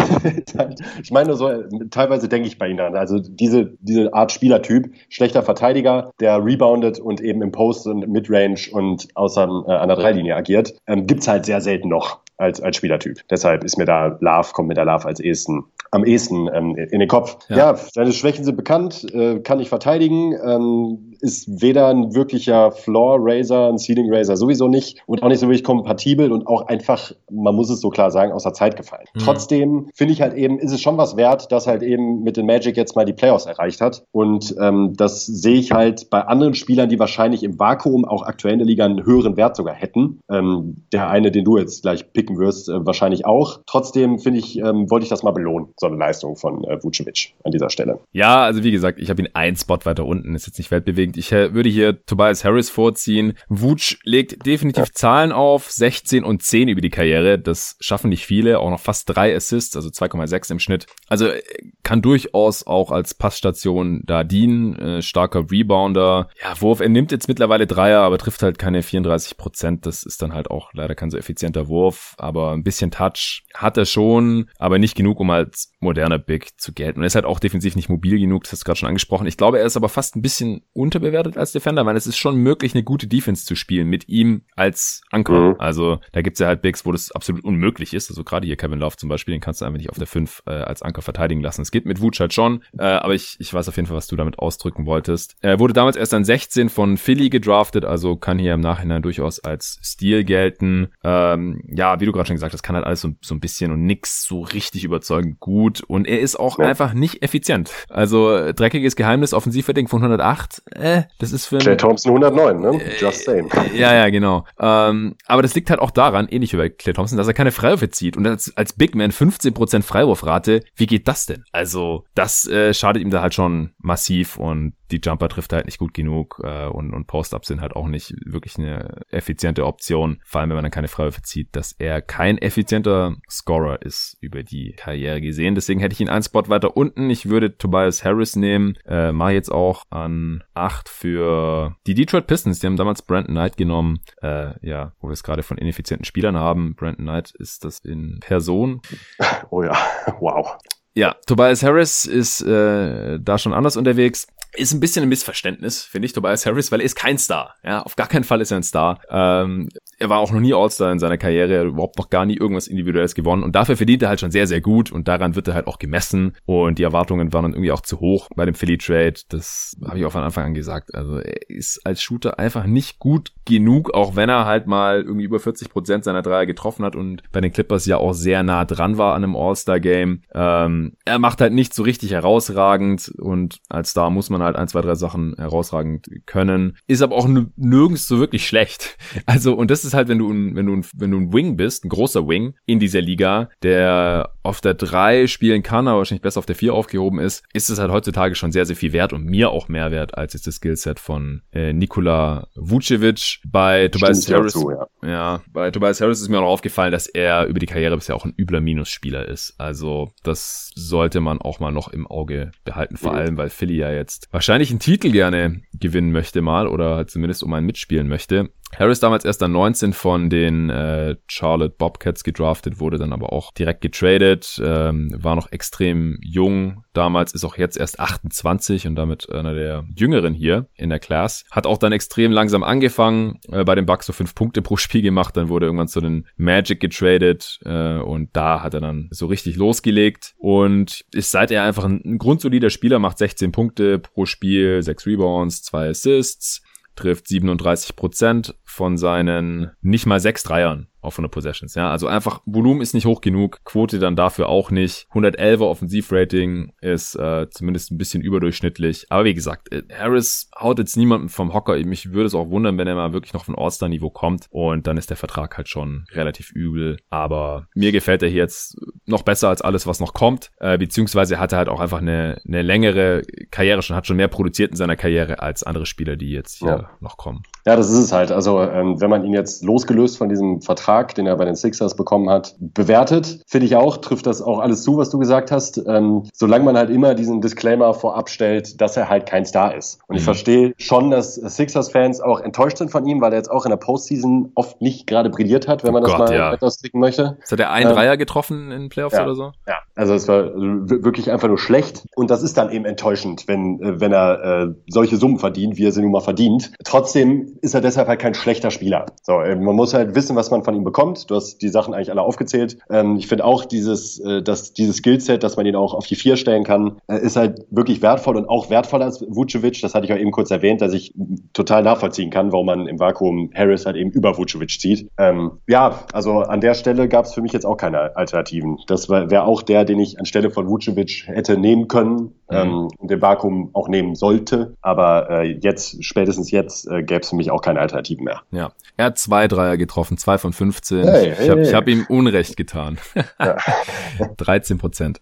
ich meine, so, teilweise denke ich bei ihnen an. Also diese, diese Art Spielertyp, schlechter Verteidiger, der reboundet und eben im Post und Midrange und außer äh, an der Dreilinie agiert, ähm, gibt's halt sehr selten noch als, als Spielertyp. Deshalb ist mir da Love, kommt mir da Love als ehesten, am ehesten ähm, in den Kopf. Ja. ja. seine Schwächen sind bekannt, äh, kann ich verteidigen, ähm, ist weder ein wirklicher Floor-Raiser, ein Ceiling-Raiser sowieso nicht und auch nicht so wirklich kompatibel und auch einfach, man muss es so klar sagen, aus der Zeit gefallen. Mhm. Trotzdem finde ich halt eben, ist es schon was wert, dass halt eben mit den Magic jetzt mal die Playoffs erreicht hat und ähm, das sehe ich halt bei anderen Spielern, die wahrscheinlich im Vakuum auch aktuell in der Liga einen höheren Wert sogar hätten. Ähm, der eine, den du jetzt gleich picken wirst, äh, wahrscheinlich auch. Trotzdem finde ich, ähm, wollte ich das mal belohnen, so eine Leistung von äh, Vucevic an dieser Stelle. Ja, also wie gesagt, ich habe ihn ein Spot weiter unten, ist jetzt nicht weltbewegend. Ich äh, würde hier Tobias Harris vorziehen. Vuc legt definitiv ja. Zahlen auf, 16 und 10 über die Karriere. Das schaffen nicht viele, auch noch fast drei Assists, also 2,6 im Schnitt. Also äh, kann durchaus auch als Passstation da dienen. Äh, starker Rebounder. Ja, Wurf, er nimmt jetzt mittlerweile Dreier, aber trifft halt keine 34 Prozent. Das ist dann halt auch leider kein so effizienter Wurf aber ein bisschen Touch hat er schon, aber nicht genug, um als moderner Big zu gelten. Und er ist halt auch defensiv nicht mobil genug, das hast du gerade schon angesprochen. Ich glaube, er ist aber fast ein bisschen unterbewertet als Defender, weil es ist schon möglich, eine gute Defense zu spielen mit ihm als Anker. Mhm. Also da gibt's ja halt Bigs, wo das absolut unmöglich ist. Also gerade hier Kevin Love zum Beispiel, den kannst du einfach nicht auf der 5 äh, als Anker verteidigen lassen. Es geht mit Wutsch halt schon, äh, aber ich, ich weiß auf jeden Fall, was du damit ausdrücken wolltest. Er wurde damals erst an 16 von Philly gedraftet, also kann hier im Nachhinein durchaus als Stil gelten. Ähm, ja, wie du gerade schon gesagt hast, kann halt alles so, so ein bisschen und nix so richtig überzeugend gut. Und er ist auch ja. einfach nicht effizient. Also dreckiges Geheimnis, Offensivverding von 108, äh, das ist für Clay Thompson 109, ne? Just saying. Äh, *laughs* ja, ja, genau. Ähm, aber das liegt halt auch daran, ähnlich wie bei Clay Thompson, dass er keine Freiwürfe zieht. Und als, als Big Man 15% Freiwurfrate, wie geht das denn? Also das äh, schadet ihm da halt schon massiv und die Jumper trifft halt nicht gut genug äh, und, und Post-Ups sind halt auch nicht wirklich eine effiziente Option, vor allem wenn man dann keine Freiwürfe zieht, dass er kein effizienter Scorer ist über die Karriere gesehen. Deswegen hätte ich ihn einen Spot weiter unten. Ich würde Tobias Harris nehmen, äh, mache jetzt auch an acht für die Detroit Pistons. Die haben damals Brandon Knight genommen, äh, ja, wo wir es gerade von ineffizienten Spielern haben. Brandon Knight ist das in Person. *laughs* Oh ja, *laughs* wow. Ja, Tobias Harris ist äh, da schon anders unterwegs. Ist ein bisschen ein Missverständnis, finde ich, Tobias Harris, weil er ist kein Star. Ja, auf gar keinen Fall ist er ein Star. Ähm, er war auch noch nie All-Star in seiner Karriere, er hat überhaupt noch gar nie irgendwas Individuelles gewonnen und dafür verdient er halt schon sehr, sehr gut und daran wird er halt auch gemessen und die Erwartungen waren dann irgendwie auch zu hoch bei dem Philly Trade. Das habe ich auch von Anfang an gesagt. Also er ist als Shooter einfach nicht gut genug, auch wenn er halt mal irgendwie über 40 Prozent seiner Dreier getroffen hat und bei den Clippers ja auch sehr nah dran war an einem All-Star-Game. Ähm, er macht halt nicht so richtig herausragend und als Star muss man man halt ein, zwei, drei Sachen herausragend können. Ist aber auch nirgends so wirklich schlecht. *laughs* Also, und das ist halt, wenn du ein, wenn du ein, wenn du ein Wing bist, ein großer Wing in dieser Liga, der auf der drei spielen kann, aber wahrscheinlich besser auf der vier aufgehoben ist, ist es halt heutzutage schon sehr, sehr viel wert und mir auch mehr wert als jetzt das Skillset von äh, Nikola Vucevic. Bei Tobias Harris, zu, ja. Ja, bei Tobias Harris ist mir auch aufgefallen, dass er über die Karriere bisher auch ein übler Minusspieler ist. Also, das sollte man auch mal noch im Auge behalten, vor allem, weil Philly ja jetzt wahrscheinlich einen Titel gerne gewinnen möchte mal oder zumindest um einen mitspielen möchte. Harris damals erst an 19 von den äh, Charlotte Bobcats gedraftet, wurde dann aber auch direkt getradet, ähm, war noch extrem jung damals, ist auch jetzt erst 28 und damit einer der Jüngeren hier in der Class. Hat auch dann extrem langsam angefangen, äh, bei den Bucks so fünf Punkte pro Spiel gemacht, dann wurde irgendwann zu den Magic getradet äh, und da hat er dann so richtig losgelegt und ist seither einfach ein, ein grundsolider Spieler, macht 16 Punkte pro Spiel, 6 Rebounds, 2 Assists, trifft 37 Prozent von seinen nicht mal sechs Dreiern auf 100 Possessions. Ja, also einfach Volumen ist nicht hoch genug, Quote dann dafür auch nicht. 111er Offensivrating ist äh, zumindest ein bisschen überdurchschnittlich. Aber wie gesagt, äh, Harris haut jetzt niemanden vom Hocker. Mich würde es auch wundern, wenn er mal wirklich noch von All-Star-Niveau kommt. Und dann ist der Vertrag halt schon relativ übel. Aber mir gefällt er hier jetzt noch besser als alles, was noch kommt. Äh, beziehungsweise hat er halt auch einfach eine, eine längere Karriere schon, hat schon mehr produziert in seiner Karriere als andere Spieler, die jetzt hier ja. noch kommen. Ja, das ist es halt. Also ähm, wenn man ihn jetzt losgelöst von diesem Vertrag, den er bei den Sixers bekommen hat, bewertet, finde ich auch, trifft das auch alles zu, was du gesagt hast. Ähm, solange man halt immer diesen Disclaimer vorab stellt, dass er halt kein Star ist. Und ich mhm. verstehe schon, dass Sixers-Fans auch enttäuscht sind von ihm, weil er jetzt auch in der Postseason oft nicht gerade brilliert hat, wenn man oh das Gott, mal ja. etwas tricken möchte. Ist hat er einen ähm, Dreier getroffen in Playoffs ja, oder so? Ja, also es war wirklich einfach nur schlecht. Und das ist dann eben enttäuschend, wenn, äh, wenn er äh, solche Summen verdient, wie er sie nun mal verdient. Trotzdem ist er deshalb halt kein schlechter Spieler. So, äh, man muss halt wissen, was man von ihm bekommt. Du hast die Sachen eigentlich alle aufgezählt. Ähm, ich finde auch dieses, äh, dass dieses Skillset, dass man ihn auch auf die vier stellen kann, äh, ist halt wirklich wertvoll und auch wertvoller als Vucevic. Das hatte ich auch eben kurz erwähnt, dass ich total nachvollziehen kann, warum man im Vakuum Harris halt eben über Vucevic zieht. Ähm, ja, also an der Stelle gab es für mich jetzt auch keine Alternativen. Das wäre auch der, den ich anstelle von Vucevic hätte nehmen können mhm. ähm, und im Vakuum auch nehmen sollte. Aber äh, jetzt, spätestens jetzt, äh, gäbe es mich auch keine Alternativen mehr. Ja, er hat zwei Dreier getroffen, zwei von 15. Hey, hey, ich habe hab ihm Unrecht getan. 13 *laughs* Prozent.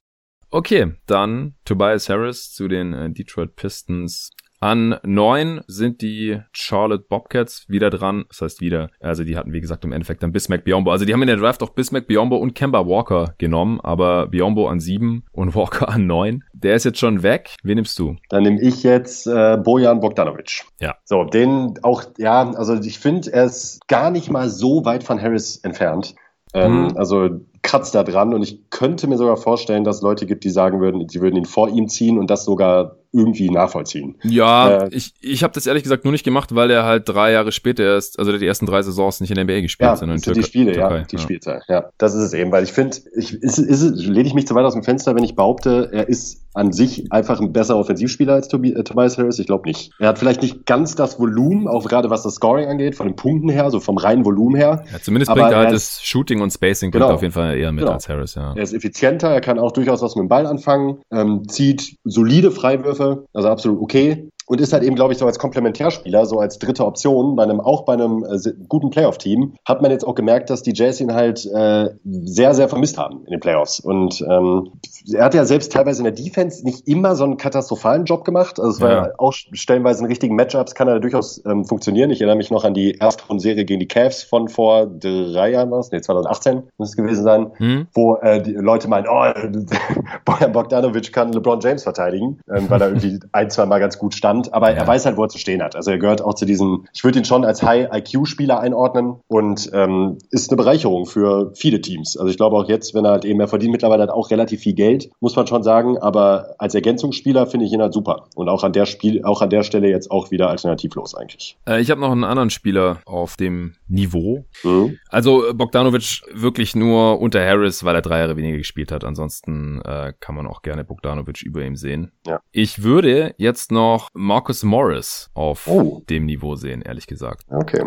Okay, dann Tobias Harris zu den äh, Detroit Pistons. An neun sind die Charlotte Bobcats wieder dran. Das heißt wieder, also die hatten wie gesagt im Endeffekt dann Bismack Biombo. Also die haben in der Draft auch Bismack Biombo und Kemba Walker genommen, aber Biombo an sieben und *laughs* Walker an neun. Der ist jetzt schon weg. Wen nimmst du? Dann nehme ich jetzt äh, Bojan Bogdanovic. Ja. So, den auch, ja, also ich finde, er ist gar nicht mal so weit von Harris entfernt. Ähm, mhm. Also kratzt da dran und ich könnte mir sogar vorstellen, dass es Leute gibt, die sagen würden, sie würden ihn vor ihm ziehen und das sogar irgendwie nachvollziehen. Ja, äh, ich, ich habe das ehrlich gesagt nur nicht gemacht, weil er halt drei Jahre später erst, also die ersten drei Saisons nicht in der NBA gespielt, ja, sondern in Türkei. Die Spiele, Türkei. ja, die ja. Spielzeit. Ja, das ist es eben, weil ich finde, ich, ist, ist, lehne ich mich zu weit aus dem Fenster, wenn ich behaupte, er ist an sich einfach ein besserer Offensivspieler als Tobi, äh, Tobias Harris? Ich glaube nicht. Er hat vielleicht nicht ganz das Volumen, auch gerade was das Scoring angeht, von den Punkten her, so vom reinen Volumen her. Ja, zumindest bringt er halt das Shooting und Spacing genau, auf jeden Fall eher mit genau. als Harris, ja. Er ist effizienter, er kann auch durchaus was mit dem Ball anfangen, ähm, zieht solide Freiwürfe, also absolut okay und ist halt eben, glaube ich, so als Komplementärspieler, so als dritte Option, bei einem, auch bei einem äh, guten Playoff-Team, hat man jetzt auch gemerkt, dass die Jazz ihn halt äh, sehr, sehr vermisst haben in den Playoffs. Und ähm, er hat ja selbst teilweise in der Defense nicht immer so einen katastrophalen Job gemacht. Also es war ja. auch stellenweise in richtigen Matchups kann er durchaus ähm, funktionieren. Ich erinnere mich noch an die erste Serie gegen die Cavs von vor drei Jahren was, nee, 2018 muss es gewesen sein, hm. wo äh, die Leute meinen, oh, *laughs* Bojan Bogdanovic kann LeBron James verteidigen, ähm, weil er irgendwie ein, zwei Mal ganz gut stand spannend, aber ja. er weiß halt, wo er zu stehen hat. Also er gehört auch zu diesen, ich würde ihn schon als High-IQ-Spieler einordnen und ähm, ist eine Bereicherung für viele Teams. Also ich glaube auch jetzt, wenn er halt eben, er verdient mittlerweile halt auch relativ viel Geld, muss man schon sagen, aber als Ergänzungsspieler finde ich ihn halt super. Und auch an der Spiel, auch an der Stelle jetzt auch wieder alternativlos eigentlich. Äh, ich habe noch einen anderen Spieler auf dem Niveau. Mhm. Also Bogdanovic wirklich nur unter Harris, weil er drei Jahre weniger gespielt hat. Ansonsten äh, kann man auch gerne Bogdanovic über ihm sehen. Ja. Ich würde jetzt noch Marcus Morris auf oh. dem Niveau sehen, ehrlich gesagt. Okay.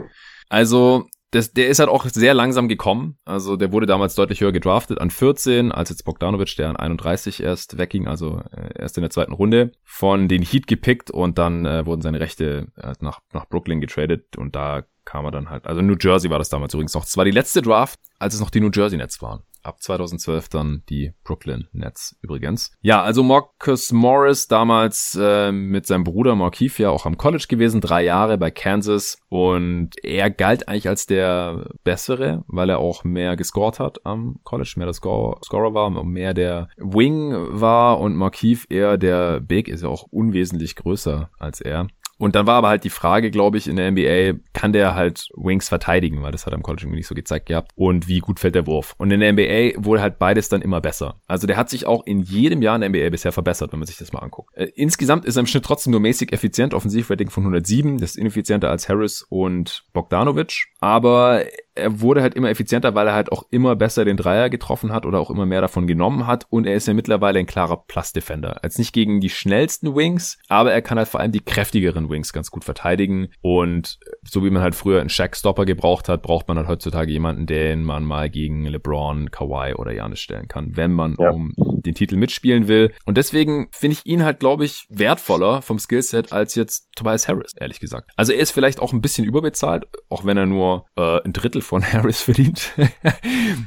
Also, das, der ist halt auch sehr langsam gekommen. Also der wurde damals deutlich höher gedraftet, an 14, als jetzt Bogdanovic, der an 31 erst wegging, also äh, erst in der zweiten Runde, von den Heat gepickt und dann äh, wurden seine Rechte äh, nach, nach Brooklyn getradet und da kam er dann halt, also New Jersey war das damals übrigens noch. Es war die letzte Draft, als es noch die New Jersey Nets waren ab 2012 dann die Brooklyn Nets übrigens. Ja, also Marcus Morris damals äh, mit seinem Bruder Markeith ja auch am College gewesen, drei Jahre bei Kansas und er galt eigentlich als der Bessere, weil er auch mehr gescored hat am College, mehr der Score Scorer war, mehr der Wing war und Markeith eher der Big, ist ja auch unwesentlich größer als er. Und dann war aber halt die Frage, glaube ich, in der NBA, kann der halt Wings verteidigen, weil das hat er im College irgendwie nicht so gezeigt gehabt. Und wie gut fällt der Wurf? Und in der NBA wurde halt beides dann immer besser. Also der hat sich auch in jedem Jahr in der NBA bisher verbessert, wenn man sich das mal anguckt. Äh, insgesamt ist er im Schnitt trotzdem nur mäßig effizient, Offensivrating von 107, das ist ineffizienter als Harris und Bogdanovic. Aber er wurde halt immer effizienter, weil er halt auch immer besser den Dreier getroffen hat oder auch immer mehr davon genommen hat. Und er ist ja mittlerweile ein klarer Plus-Defender. Als nicht gegen die schnellsten Wings, aber er kann halt vor allem die kräftigeren Wings ganz gut verteidigen. Und so wie man halt früher einen Shaq-Stopper gebraucht hat, braucht man halt heutzutage jemanden, den man mal gegen LeBron, Kawhi oder Janis stellen kann, wenn man ja. um den Titel mitspielen will. Und deswegen finde ich ihn halt, glaube ich, wertvoller vom Skillset als jetzt Tobias Harris, ehrlich gesagt. Also er ist vielleicht auch ein bisschen überbezahlt, auch wenn er nur äh, ein Drittel von *laughs* Harris verdient.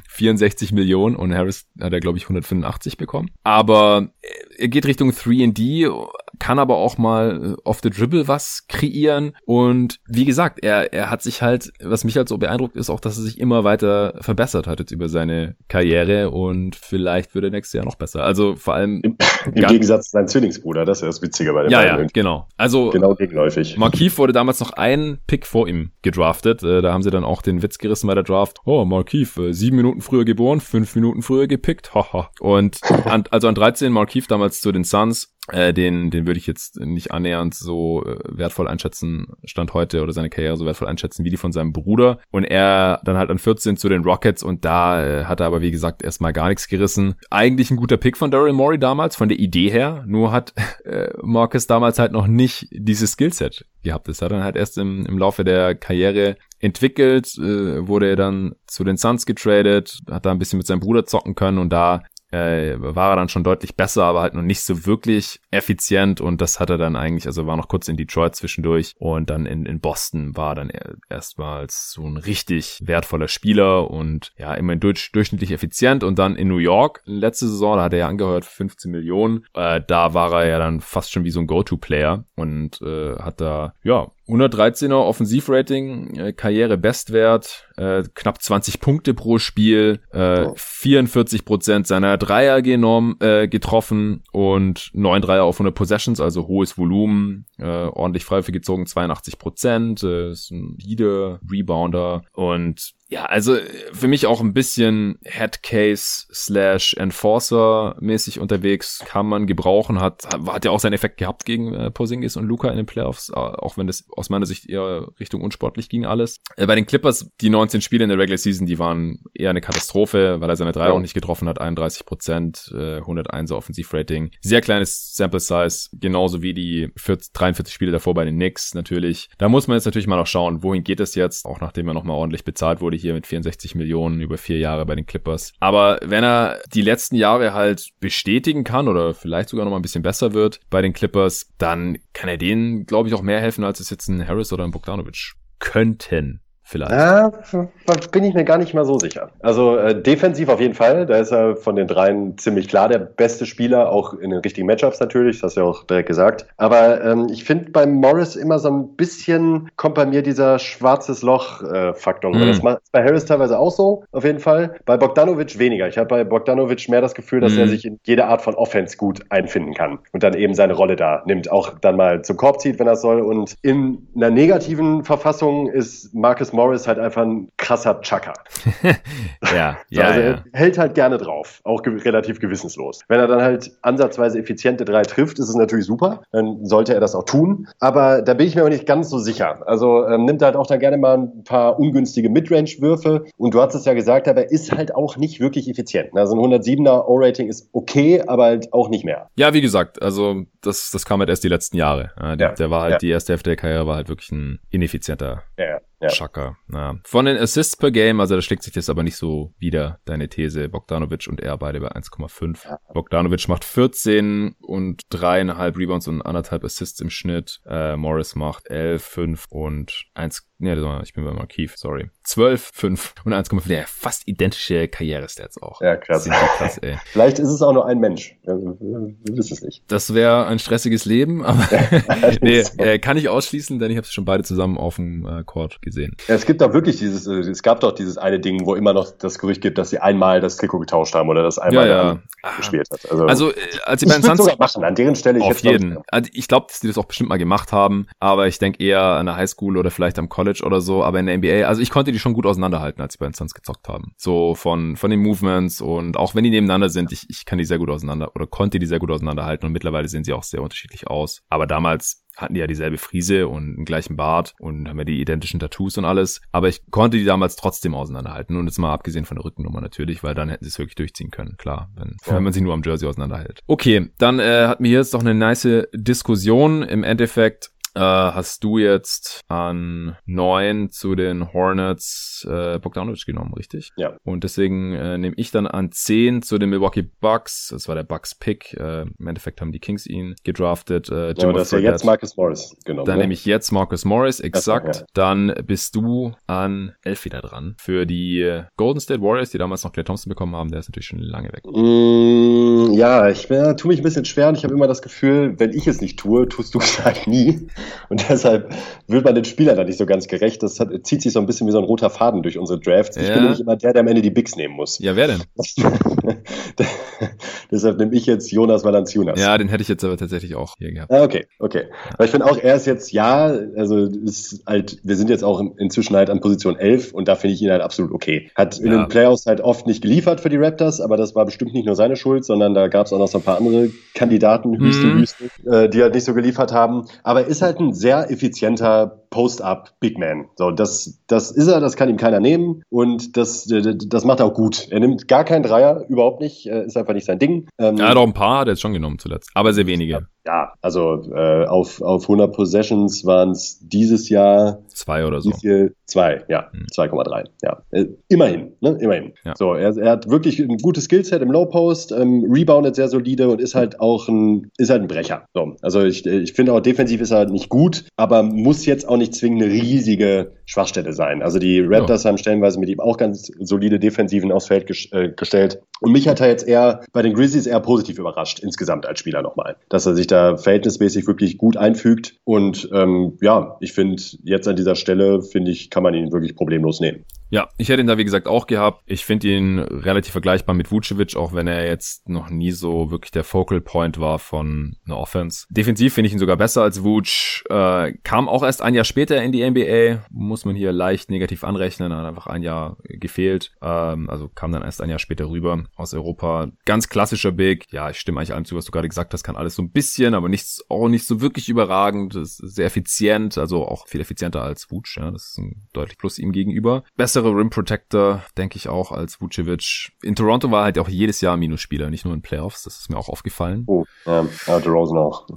64 Millionen und Harris hat er, glaube ich, 185 bekommen. Aber er geht Richtung 3D, kann aber auch mal äh, off the dribble was kreieren. Und wie gesagt, er, er hat sich halt, was mich halt so beeindruckt, ist auch, dass er sich immer weiter verbessert hat jetzt über seine Karriere und vielleicht wird er nächstes Jahr noch besser. Also vor allem. Im, im Gegensatz zu seinem Zwillingsbruder, das ist das Witzige bei dem Ja, ja, genau. Also. Genau gegenläufig. Markeith wurde damals noch ein Pick vor ihm gedraftet. Äh, da haben sie dann auch den Witz gerissen bei der Draft. Oh, Markeith, äh, sieben Minuten früher geboren, fünf Minuten früher gepickt. Haha. und an, also an 13 Markeith damals zu den Suns äh, den, den würde ich jetzt nicht annähernd so äh, wertvoll einschätzen, Stand heute oder seine Karriere so wertvoll einschätzen wie die von seinem Bruder. Und er dann halt an 14 zu den Rockets und da äh, hat er aber wie gesagt erstmal gar nichts gerissen. Eigentlich ein guter Pick von Daryl Morey damals, von der Idee her, nur hat *laughs* äh, Marcus damals halt noch nicht dieses Skillset gehabt. Das hat er halt erst im, im Laufe der Karriere entwickelt, äh, wurde er dann zu den Suns getradet, hat da ein bisschen mit seinem Bruder zocken können und da äh, war er dann schon deutlich besser, aber halt noch nicht so wirklich effizient. Und das hat er dann eigentlich, also war noch kurz in Detroit zwischendurch. Und dann in, in Boston war dann erstmals so ein richtig wertvoller Spieler und ja, immerhin durch, durchschnittlich effizient. Und dann in New York letzte Saison, da hat er ja angehört für 15 Millionen, äh, da war er ja dann fast schon wie so ein Go-To-Player und äh, hat da, ja, 113er Offensivrating, äh, Karriere-Bestwert, äh, knapp 20 Punkte pro Spiel, äh, 44 Prozent seiner Dreier genommen, äh, getroffen und 9 Dreier auf 100 Possessions, also hohes Volumen, äh, ordentlich frei gezogen, 82 Prozent, äh, ist ein Leader, Rebounder und ja, also für mich auch ein bisschen Headcase slash Enforcer mäßig unterwegs, kann man gebrauchen, hat, hat ja auch seinen Effekt gehabt gegen äh, Porzingis und Luca in den Playoffs, auch wenn das aus meiner Sicht eher Richtung unsportlich ging alles. Äh, bei den Clippers, die 19 Spiele in der Regular Season, die waren eher eine Katastrophe, weil er seine drei ja. auch nicht getroffen hat, 31 Prozent, äh, 101 Offensivrating. Sehr kleines Sample Size, genauso wie die 40, 43 Spiele davor bei den Knicks natürlich. Da muss man jetzt natürlich mal noch schauen, wohin geht es jetzt, auch nachdem er nochmal ordentlich bezahlt wurde hier mit 64 Millionen über vier Jahre bei den Clippers. Aber wenn er die letzten Jahre halt bestätigen kann oder vielleicht sogar noch mal ein bisschen besser wird bei den Clippers, dann kann er denen, glaube ich, auch mehr helfen, als es jetzt ein Harris oder ein Bogdanovic könnten vielleicht. Ja, bin ich mir gar nicht mal so sicher. Also äh, defensiv auf jeden Fall, da ist er von den dreien ziemlich klar der beste Spieler, auch in den richtigen Matchups natürlich, das hast du ja auch direkt gesagt. Aber ähm, ich finde bei Morris immer so ein bisschen kommt bei mir dieser schwarzes Loch-Faktor. Äh, Das ist bei Harris teilweise auch so, auf jeden Fall. Bei Bogdanovic weniger. Ich habe bei Bogdanovic mehr das Gefühl, dass mhm. er sich in jede Art von Offense gut einfinden kann und dann eben seine Rolle da nimmt, auch dann mal zum Korb zieht, wenn er soll. Und in einer negativen Verfassung ist Marcus Morris halt einfach ein krasser Chucker. *laughs* ja, *laughs* ja, also ja. er hält halt gerne drauf, auch ge relativ gewissenslos. Wenn er dann halt ansatzweise effiziente drei trifft, ist es natürlich super, dann sollte er das auch tun. Aber da bin ich mir auch nicht ganz so sicher. Also ähm, nimmt halt auch dann gerne mal ein paar ungünstige Midrange-Würfe. Und du hast es ja gesagt, aber er ist halt auch nicht wirklich effizient. Also ein 107er O-Rating ist okay, aber halt auch nicht mehr. Ja, wie gesagt, also das, das kam halt erst die letzten Jahre. Ja, der, ja. der war halt, ja. die erste Hälfte der Karriere war halt wirklich ein ineffizienter ja, ja. Chaka. Ja. Von den Assists per Game, also da schlägt sich das aber nicht so wieder, deine These. Bogdanovic und er beide bei 1,5. Ja. Bogdanovic macht 14 und dreieinhalb Rebounds und anderthalb Assists im Schnitt. Äh, Morris macht 11, 5 und 1, nee, ich bin bei Markeith, sorry. 12, 5 und 1,5. Ja, fast identische Karrierestats auch. Ja, krass. krass ey. *laughs* Vielleicht ist es auch nur ein Mensch. Wir, wir wissen es nicht. Das wäre ein stressiges Leben, aber *laughs* *laughs* nee, äh, kann ich ausschließen, denn ich habe es schon beide zusammen auf dem äh, Court gesehen. Ja, es gibt doch wirklich dieses, äh, es gab doch dieses eine Ding, wo immer noch das Gerücht gibt, dass sie einmal das Trikot getauscht haben oder das einmal ja, ja. gespielt hat. Also, also äh, als sie bei den Suns machen, an deren Stelle ich auf jeden. Also ich glaube, dass die das auch bestimmt mal gemacht haben, aber ich denke eher an der Highschool oder vielleicht am College oder so, aber in der NBA, also ich konnte die schon gut auseinanderhalten, als sie bei den Suns gezockt haben. So von von den Movements und auch wenn die nebeneinander sind, ich, ich kann die sehr gut auseinander oder konnte die sehr gut auseinanderhalten und mittlerweile sehen sie auch sehr unterschiedlich aus. Aber damals hatten die ja dieselbe Frise und einen gleichen Bart und haben ja die identischen Tattoos und alles. Aber ich konnte die damals trotzdem auseinanderhalten. Und jetzt mal abgesehen von der Rückennummer natürlich, weil dann hätten sie es wirklich durchziehen können. Klar, wenn, ja. wenn man sie nur am Jersey auseinanderhält. Okay, dann äh, hatten wir jetzt doch eine nice Diskussion. Im Endeffekt äh, hast du jetzt an neun zu den Hornets äh, Bogdanovic genommen, richtig? Ja. Und deswegen äh, nehme ich dann an zehn zu den Milwaukee Bucks. Das war der Bucks-Pick. Äh, Im Endeffekt haben die Kings ihn gedraftet. Äh, Jim ja, das ist ja jetzt Marcus Morris genommen. Dann ne? nehme ich jetzt Marcus Morris, exakt. Ja. Dann bist du an elf wieder dran. Für die äh, Golden State Warriors, die damals noch Clay Thompson bekommen haben, der ist natürlich schon lange weg. Mm, ja, ich äh, tue mich ein bisschen schwer und ich habe immer das Gefühl, wenn ich es nicht tue, tust du *laughs* es halt nie. Und deshalb wird man den Spielern da nicht so ganz gerecht. Das hat, zieht sich so ein bisschen wie so ein roter Faden durch unsere Drafts. Ich ja. bin nämlich immer der, der am Ende die Bigs nehmen muss. Ja, wer denn? *laughs* deshalb nehme ich jetzt Jonas Valanciunas. Ja, den hätte ich jetzt aber tatsächlich auch hier gehabt. Ah, okay, okay. Aber ich finde auch, er ist jetzt, ja, also ist halt, wir sind jetzt auch inzwischen halt an Position 11 und da finde ich ihn halt absolut okay. Hat in ja. den Playoffs halt oft nicht geliefert für die Raptors, aber das war bestimmt nicht nur seine Schuld, sondern da gab es auch noch so ein paar andere Kandidaten, Hüste, mhm. Hüste, äh, die halt nicht so geliefert haben. Aber ist halt ein sehr effizienter Post-up Big Man. So, das, das ist er, das kann ihm keiner nehmen und das, das macht er auch gut. Er nimmt gar keinen Dreier, überhaupt nicht, äh, ist einfach nicht sein Ding. Ähm, ja, doch ein paar hat er jetzt schon genommen zuletzt, aber sehr wenige. Ja, also äh, auf, auf 100 Possessions waren es dieses Jahr zwei oder so. Viel? Zwei, ja, hm. 2,3. Ja, äh, immerhin, ne, immerhin. Ja. So, er, er hat wirklich ein gutes Skillset im Low Post, ähm, reboundet sehr solide und ist halt auch ein, ist halt ein Brecher. So, also ich, ich finde auch defensiv ist er nicht gut, aber muss jetzt auch nicht zwingend eine riesige Schwachstelle sein. Also die Raptors ja. haben stellenweise mit ihm auch ganz solide Defensiven aufs Feld ges äh, gestellt. Und mich hat er jetzt eher bei den Grizzlies eher positiv überrascht insgesamt als Spieler nochmal, dass er sich da verhältnismäßig wirklich gut einfügt. Und ähm, ja, ich finde, jetzt an dieser Stelle, finde ich, kann man ihn wirklich problemlos nehmen. Ja, ich hätte ihn da wie gesagt auch gehabt. Ich finde ihn relativ vergleichbar mit Vucevic, auch wenn er jetzt noch nie so wirklich der Focal Point war von einer Offense. Defensiv finde ich ihn sogar besser als Vuce. Äh, kam auch erst ein Jahr später in die NBA, muss man hier leicht negativ anrechnen, hat einfach ein Jahr gefehlt. Ähm, also kam dann erst ein Jahr später rüber aus Europa. Ganz klassischer Big. Ja, ich stimme eigentlich allem zu, was du gerade gesagt hast, kann alles so ein bisschen, aber nichts, auch nicht so wirklich überragend. Ist sehr effizient, also auch viel effizienter als Vuce. Ja, das ist ein deutlich Plus ihm gegenüber. Bessere bessere Rim Protector, denke ich auch, als Vucevic. In Toronto war halt auch jedes Jahr Minusspieler, nicht nur in Playoffs. Das ist mir auch aufgefallen. Oh, ja DeRozan auch.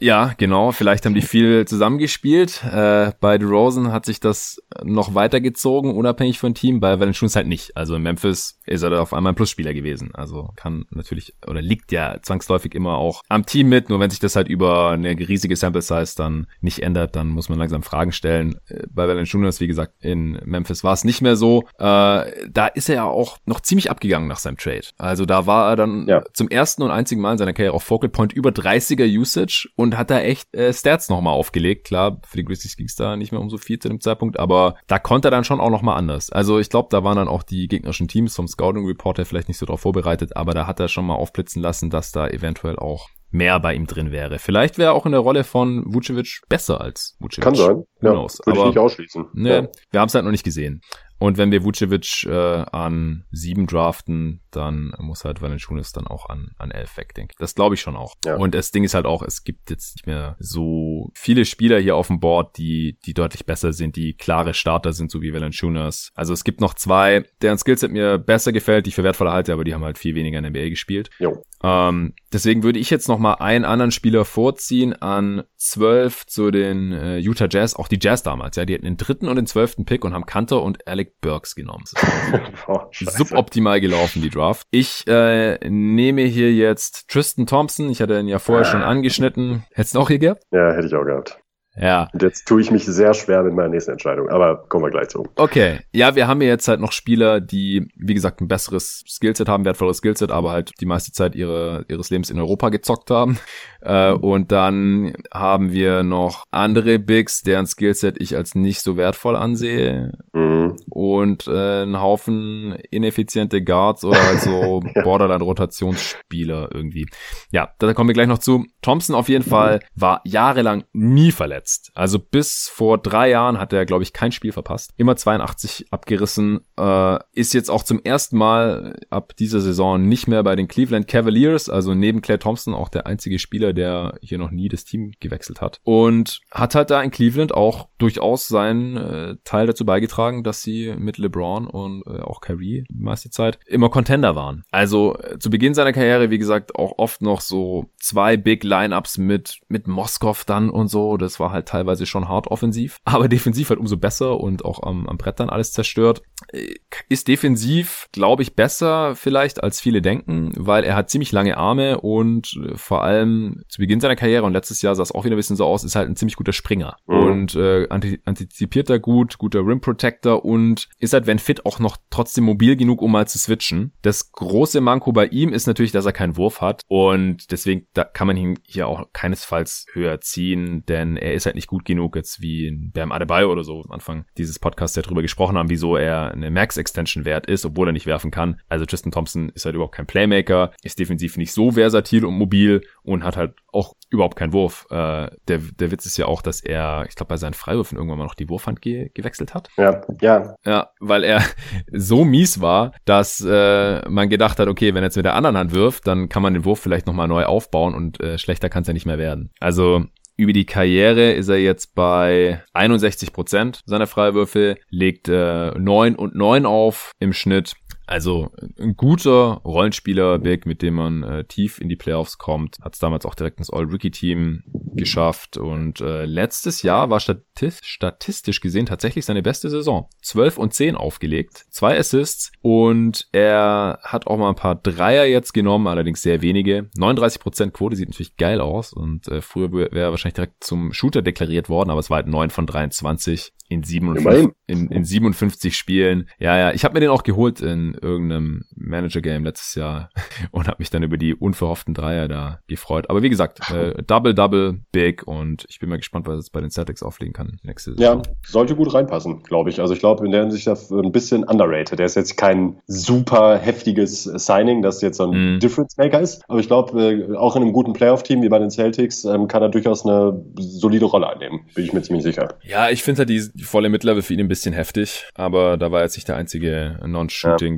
Ja, genau. Vielleicht haben die viel zusammengespielt. Äh, bei DeRozan hat sich das noch weitergezogen, unabhängig von Team. Bei Valanciunas halt nicht. Also in Memphis ist er da auf einmal ein Plusspieler gewesen. Also kann natürlich oder liegt ja zwangsläufig immer auch am Team mit. Nur wenn sich das halt über eine riesige Sample Size dann nicht ändert, dann muss man langsam Fragen stellen. Äh, bei Valanciunas, wie gesagt, in Memphis war es nicht mehr so. Äh, da ist er ja auch noch ziemlich abgegangen nach seinem Trade. Also da war er dann ja. zum ersten und einzigen Mal in seiner Karriere auf Focal Point über 30er Usage und hat da echt äh, Stats nochmal aufgelegt. Klar, für die Grizzlies ging es da nicht mehr um so viel zu dem Zeitpunkt, aber da konnte er dann schon auch nochmal anders. Also ich glaube, da waren dann auch die gegnerischen Teams vom Scouting Reporter vielleicht nicht so drauf vorbereitet, aber da hat er schon mal aufblitzen lassen, dass da eventuell auch mehr bei ihm drin wäre. Vielleicht wäre er auch in der Rolle von Vucevic besser als Vucevic. Kann sein. Ja, würde ich nicht ausschließen. Ne, ja. wir haben es halt noch nicht gesehen. Und wenn wir Vucevic äh, an sieben draften, dann muss halt Valanciunas dann auch an, an elf weg, denke ich. Das glaube ich schon auch. Ja. Und das Ding ist halt auch, es gibt jetzt nicht mehr so viele Spieler hier auf dem Board, die, die deutlich besser sind, die klare Starter sind, so wie Valanciunas. Also es gibt noch zwei, deren Skillset mir besser gefällt, die ich für wertvoller halte, aber die haben halt viel weniger in der NBA gespielt. Jo. Ähm, deswegen würde ich jetzt noch mal einen anderen Spieler vorziehen an zwölf zu den äh, Utah Jazz, auch die Jazz damals, ja, die hatten den dritten und den zwölften Pick und haben Kanter und Alec Alec Burks genommen. *laughs* oh, suboptimal gelaufen, die Draft. Ich äh, nehme hier jetzt Tristan Thompson. Ich hatte ihn ja vorher schon angeschnitten. Hättest du auch hier gehabt? Ja, hätte ich auch gehabt. Ja. Und jetzt tue ich mich sehr schwer mit meiner nächsten Entscheidung, aber kommen wir gleich zu. Okay. Ja, wir haben ja jetzt halt noch Spieler, die, wie gesagt, ein besseres Skillset haben, wertvolles Skillset, aber halt die meiste Zeit ihre, ihres Lebens in Europa gezockt haben. Äh, und dann haben wir noch andere Bigs, deren Skillset ich als nicht so wertvoll ansehe. Mhm. Und äh, einen Haufen ineffiziente Guards oder halt so *laughs* Borderline-Rotationsspieler irgendwie. Ja, da kommen wir gleich noch zu. Thompson auf jeden Fall war jahrelang nie verletzt. Also bis vor drei Jahren hat er, glaube ich, kein Spiel verpasst. Immer 82 abgerissen. Äh, ist jetzt auch zum ersten Mal ab dieser Saison nicht mehr bei den Cleveland Cavaliers, also neben Claire Thompson auch der einzige Spieler, der hier noch nie das Team gewechselt hat. Und hat halt da in Cleveland auch durchaus seinen äh, Teil dazu beigetragen, dass sie mit LeBron und äh, auch Kyrie die meiste Zeit immer Contender waren. Also äh, zu Beginn seiner Karriere, wie gesagt, auch oft noch so zwei Big Lineups mit, mit Moskow dann und so. Das war halt teilweise schon hart offensiv, *laughs* aber defensiv halt umso besser und auch am, am Brett dann alles zerstört. Äh, ist defensiv, glaube ich, besser vielleicht als viele denken, weil er hat ziemlich lange Arme und äh, vor allem zu Beginn seiner Karriere und letztes Jahr sah es auch wieder ein bisschen so aus, ist halt ein ziemlich guter Springer mhm. und äh, antizipiert da gut, guter Rim Protector und ist halt, wenn fit, auch noch trotzdem mobil genug, um mal zu switchen. Das große Manko bei ihm ist natürlich, dass er keinen Wurf hat und deswegen da kann man ihn hier auch keinesfalls höher ziehen, denn er ist halt nicht gut genug jetzt wie ein Bam Adebayo oder so am Anfang dieses Podcasts, der darüber gesprochen haben, wieso er eine Max Extension wert ist, obwohl er nicht werfen kann. Also Tristan Thompson ist halt überhaupt kein Playmaker, ist defensiv nicht so versatil und mobil und hat halt auch überhaupt keinen Wurf. Äh, der, der Witz ist ja auch, dass er, ich glaube, bei seinen Freiwürfen irgendwann mal noch die Wurfhand ge gewechselt hat. Ja, ja. Ja, weil er *laughs* so mies war, dass äh, man gedacht hat, okay, wenn er jetzt mit der anderen Hand wirft, dann kann man den Wurf vielleicht nochmal neu aufbauen und äh, schlechter kann es ja nicht mehr werden. Also über die Karriere ist er jetzt bei 61 Prozent seiner Freiwürfe, legt äh, 9 und 9 auf im Schnitt. Also ein guter Rollenspieler Big, mit dem man äh, tief in die Playoffs kommt. Hat es damals auch direkt ins All-Rookie-Team geschafft. Und äh, letztes Jahr war statistisch, statistisch gesehen tatsächlich seine beste Saison. 12 und 10 aufgelegt, zwei Assists und er hat auch mal ein paar Dreier jetzt genommen, allerdings sehr wenige. 39% Quote sieht natürlich geil aus und äh, früher wäre er wahrscheinlich direkt zum Shooter deklariert worden, aber es war halt 9 von 23 in 57, in, in 57 Spielen. Ja, ja, ich habe mir den auch geholt in irgendeinem Manager-Game letztes Jahr *laughs* und habe mich dann über die unverhofften Dreier da gefreut. Aber wie gesagt, äh, Double, Double, Big und ich bin mal gespannt, was es bei den Celtics auflegen kann nächste Saison. Ja, sollte gut reinpassen, glaube ich. Also ich glaube in der Hinsicht ein bisschen underrated. Der ist jetzt kein super heftiges Signing, das jetzt ein mm. Difference-Maker ist, aber ich glaube, äh, auch in einem guten Playoff-Team wie bei den Celtics ähm, kann er durchaus eine solide Rolle einnehmen, bin ich mir ziemlich sicher. Ja, ich finde halt die, die volle Mitlevel für ihn ein bisschen heftig, aber da war jetzt nicht der einzige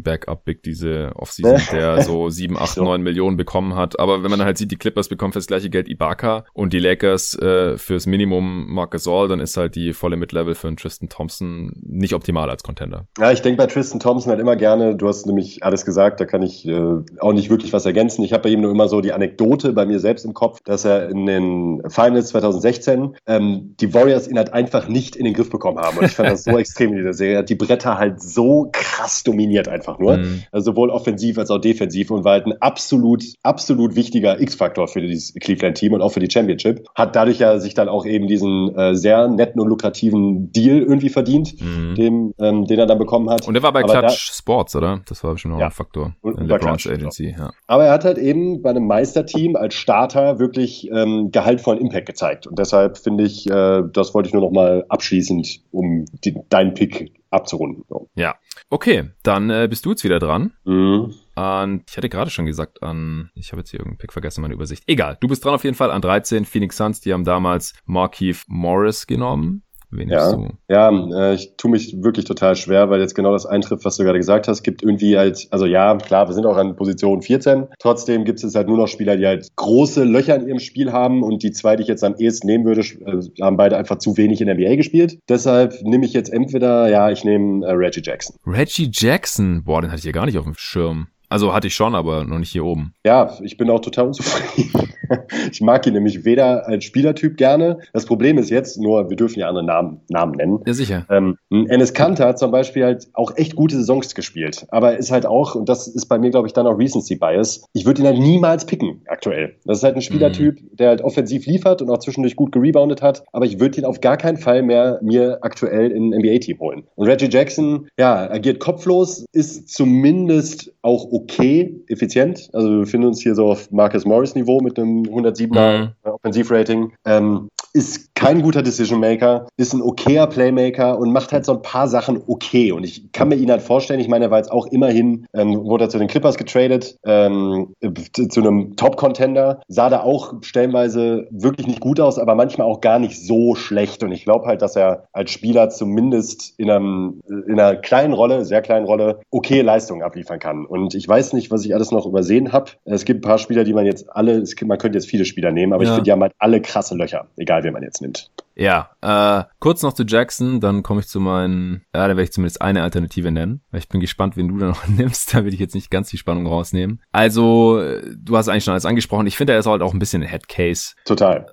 Non-Shooting-Backup-Big diese Offseason, *laughs* der so 7, 8, so. 9 Millionen bekommen hat. Aber wenn man halt sieht, die Clippers bekommen für das gleiche Geld Ibaka und die Lakers äh, fürs Minimum Marc Gasol, dann ist halt die volle Mitlevel für einen Tristan Thompson nicht optimal als Contender. Ja, ich denke bei Tristan Thompson halt immer gerne, du hast nämlich alles gesagt, da kann ich äh, auch nicht wirklich was ergänzen. Ich habe bei ihm nur immer so die Anekdote bei mir selbst im Kopf, dass er in den Finals 2016 ähm, die Warriors ihn halt einfach nicht in den Griff bekommen haben. Und ich fand das so *laughs* extrem in dieser Serie. Er hat die Bretter halt so krass dominiert einfach nur. Mhm. Also sowohl offensiv als auch defensiv und war halt ein absolut, absolut wichtiger X-Faktor für dieses Cleveland-Team und auch für die Championship. Hat dadurch ja sich dann auch eben diesen äh, sehr netten und lukrativen Deal irgendwie verdient, mhm. dem, ähm, den er dann bekommen hat. Und der war bei Clutch da, Sports, oder? Das war bestimmt auch ja. ein Faktor und, in der LeBron's Agency. Ja. Aber er hat halt eben bei einem Meisterteam als Starter wirklich ähm, gehaltvollen Impact gezeigt. Und deshalb finde ich, äh, das wollte ich nur noch mal abschließend, um die, deinen Pick abzurunden. So. Ja, okay, dann äh, bist du jetzt wieder dran. Mhm. Und ich hatte gerade schon gesagt an, ich habe jetzt hier irgendeinen Pick vergessen, meine Übersicht. Egal, du bist dran auf jeden Fall an 13. Phoenix Suns, die haben damals Markeith Morris genommen. Ja, du? ja äh, ich tue mich wirklich total schwer, weil jetzt genau das eintrifft, was du gerade gesagt hast. Es gibt irgendwie halt, also ja, klar, wir sind auch an Position 14. Trotzdem gibt es halt nur noch Spieler, die halt große Löcher in ihrem Spiel haben und die zwei, die ich jetzt am ehesten nehmen würde, äh, haben beide einfach zu wenig in der NBA gespielt. Deshalb nehme ich jetzt entweder, ja, ich nehme äh, Reggie Jackson. Reggie Jackson? Boah, den hatte ich ja gar nicht auf dem Schirm. Also hatte ich schon, aber noch nicht hier oben. Ja, ich bin auch total unzufrieden. *laughs* ich mag ihn nämlich weder als Spielertyp gerne. Das Problem ist jetzt, nur wir dürfen ja andere Namen, Namen nennen. Ja, sicher. Ähm, Enes Kanter hat zum Beispiel halt auch echt gute Saisons gespielt. Aber ist halt auch, und das ist bei mir, glaube ich, dann auch Recency Bias, ich würde ihn halt niemals picken aktuell. Das ist halt ein Spielertyp, mhm. der halt offensiv liefert und auch zwischendurch gut gereboundet hat. Aber ich würde ihn auf gar keinen Fall mehr mir aktuell in ein NBA-Team holen. Und Reggie Jackson, ja, agiert kopflos, ist zumindest auch okay, effizient. Also wir befinden uns hier so auf Marcus Morris Niveau mit einem 107er mhm. Offensivrating. Ähm, ist kein guter Decision Maker, ist ein okayer Playmaker und macht halt so ein paar Sachen okay. Und ich kann mir ihn halt vorstellen, ich meine, er war jetzt auch immerhin, ähm, wurde er zu den Clippers getradet, ähm, zu einem Top-Contender, sah da auch stellenweise wirklich nicht gut aus, aber manchmal auch gar nicht so schlecht. Und ich glaube halt, dass er als Spieler zumindest in, einem, in einer kleinen Rolle, sehr kleinen Rolle, okay Leistungen abliefern kann. Und ich weiß nicht, was ich alles noch übersehen habe. Es gibt ein paar Spieler, die man jetzt alle, man könnte jetzt viele Spieler nehmen, aber ja. ich finde, die haben halt alle krasse Löcher, egal wen man jetzt nimmt. Ja, äh, kurz noch zu Jackson, dann komme ich zu meinen, ja, da werde ich zumindest eine Alternative nennen, ich bin gespannt, wen du da noch *laughs* nimmst, da will ich jetzt nicht ganz die Spannung rausnehmen. Also, du hast eigentlich schon alles angesprochen, ich finde, er ist halt auch ein bisschen ein Headcase. Total.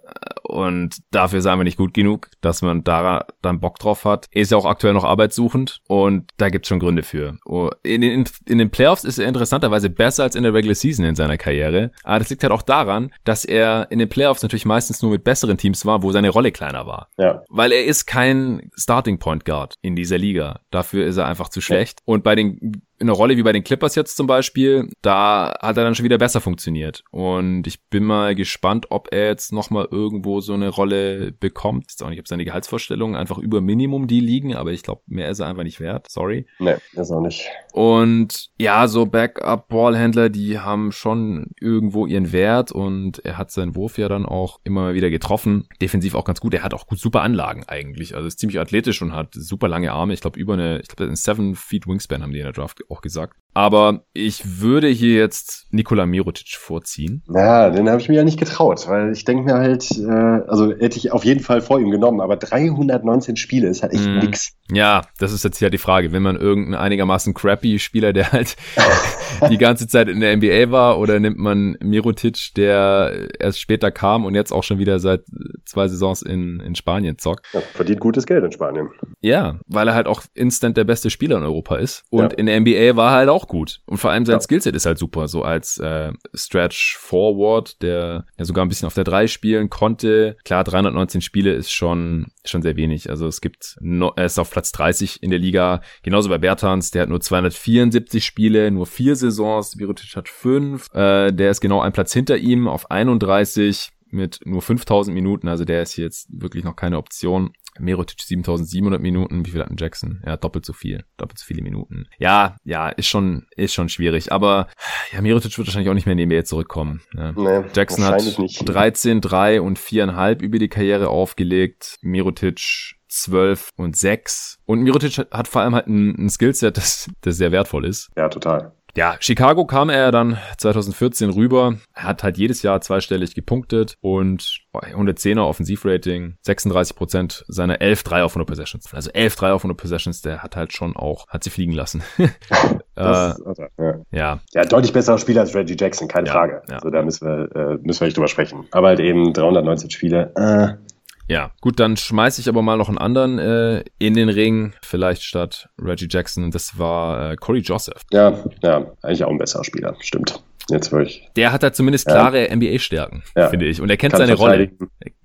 Und dafür er einfach nicht gut genug, dass man da dann Bock drauf hat. Er ist ja auch aktuell noch arbeitssuchend und da gibt's schon Gründe für. Oh, in den, in den Playoffs ist er interessanterweise besser als in der Regular Season in seiner Karriere. Aber das liegt halt auch daran, dass er in den Playoffs natürlich meistens nur mit besseren Teams war, wo seine Rolle kleiner war. Ja. Weil er ist kein Starting Point Guard in dieser Liga. Dafür ist er einfach zu schlecht. Und bei den in einer Rolle wie bei den Clippers jetzt zum Beispiel, da hat er dann schon wieder besser funktioniert. Und ich bin mal gespannt, ob er jetzt nochmal irgendwo so eine Rolle bekommt. Ich weiß auch nicht, ob seine Gehaltsvorstellungen einfach über Minimum die liegen, aber ich glaube, mehr ist er einfach nicht wert. Sorry. Nee, ist auch nicht. Und ja, so Backup-Ballhändler, die haben schon irgendwo ihren Wert und er hat seinen Wurf ja dann auch immer mal wieder getroffen. Defensiv auch ganz gut. Er hat auch gut super Anlagen eigentlich. Also ist ziemlich athletisch und hat super lange Arme. Ich glaube, über eine, ich glaube, ein 7 Feet Wingspan haben die in der Draft auch gesagt. Aber ich würde hier jetzt Nikola Mirotic vorziehen. Ja, den habe ich mir ja nicht getraut, weil ich denke mir halt, äh, also hätte ich auf jeden Fall vor ihm genommen, aber 319 Spiele ist halt echt mm. nix. Ja, das ist jetzt ja die Frage. Wenn man irgendeinen einigermaßen crappy Spieler, der halt *laughs* die ganze Zeit in der NBA war, oder nimmt man Mirotic, der erst später kam und jetzt auch schon wieder seit zwei Saisons in, in Spanien zockt. Ja, verdient gutes Geld in Spanien. Ja, weil er halt auch instant der beste Spieler in Europa ist. Und ja. in der NBA war er halt auch gut. Und vor allem sein ja. Skillset ist halt super. So als äh, Stretch Forward, der ja sogar ein bisschen auf der 3 spielen konnte. Klar, 319 Spiele ist schon, schon sehr wenig. Also es gibt, no, er ist auf Platz 30 in der Liga. Genauso bei Bertans, der hat nur 274 Spiele, nur vier Saisons. Virotic hat fünf. Äh, der ist genau ein Platz hinter ihm auf 31 mit nur 5000 Minuten, also der ist hier jetzt wirklich noch keine Option. Merotic 7700 Minuten, wie viel hat ein Jackson? Ja, doppelt so viel, doppelt so viele Minuten. Ja, ja, ist schon, ist schon schwierig, aber ja, Merotic wird wahrscheinlich auch nicht mehr in die NBA zurückkommen. Ja. Nee, Jackson hat nicht. 13, 3 und 4,5 über die Karriere aufgelegt. Merotic 12 und 6. Und Mirotic hat vor allem halt ein, ein Skillset, das, das sehr wertvoll ist. Ja, total. Ja, Chicago kam er dann 2014 rüber. Er hat halt jedes Jahr zweistellig gepunktet und 110er Offensivrating, 36 Prozent seiner 11 Dreier von der Possessions. Also 11 Dreier von der Possessions, der hat halt schon auch, hat sie fliegen lassen. *laughs* das, äh, also, ja. ja. Ja, deutlich besserer Spieler als Reggie Jackson, keine ja, Frage. Ja. Also da müssen wir, äh, müssen wir nicht drüber sprechen. Aber halt eben 319 Spiele, äh, ja, gut, dann schmeiße ich aber mal noch einen anderen äh, in den Ring, vielleicht statt Reggie Jackson. Das war äh, Corey Joseph. Ja, ja, eigentlich auch ein besserer Spieler, stimmt. Jetzt wirklich. Der hat da zumindest klare ja. NBA-Stärken, ja. finde ich. Und er kennt Kann seine Rolle.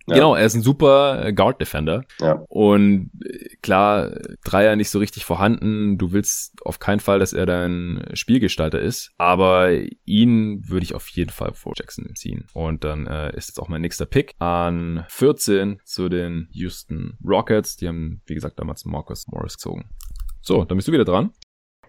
Ja. Genau, er ist ein super äh, Guard-Defender. Ja. Und äh, klar, Dreier nicht so richtig vorhanden. Du willst auf keinen Fall, dass er dein Spielgestalter ist. Aber ihn würde ich auf jeden Fall vor Jackson ziehen. Und dann äh, ist jetzt auch mein nächster Pick an 14 zu den Houston Rockets. Die haben, wie gesagt, damals Marcus Morris gezogen. So, dann bist du wieder dran.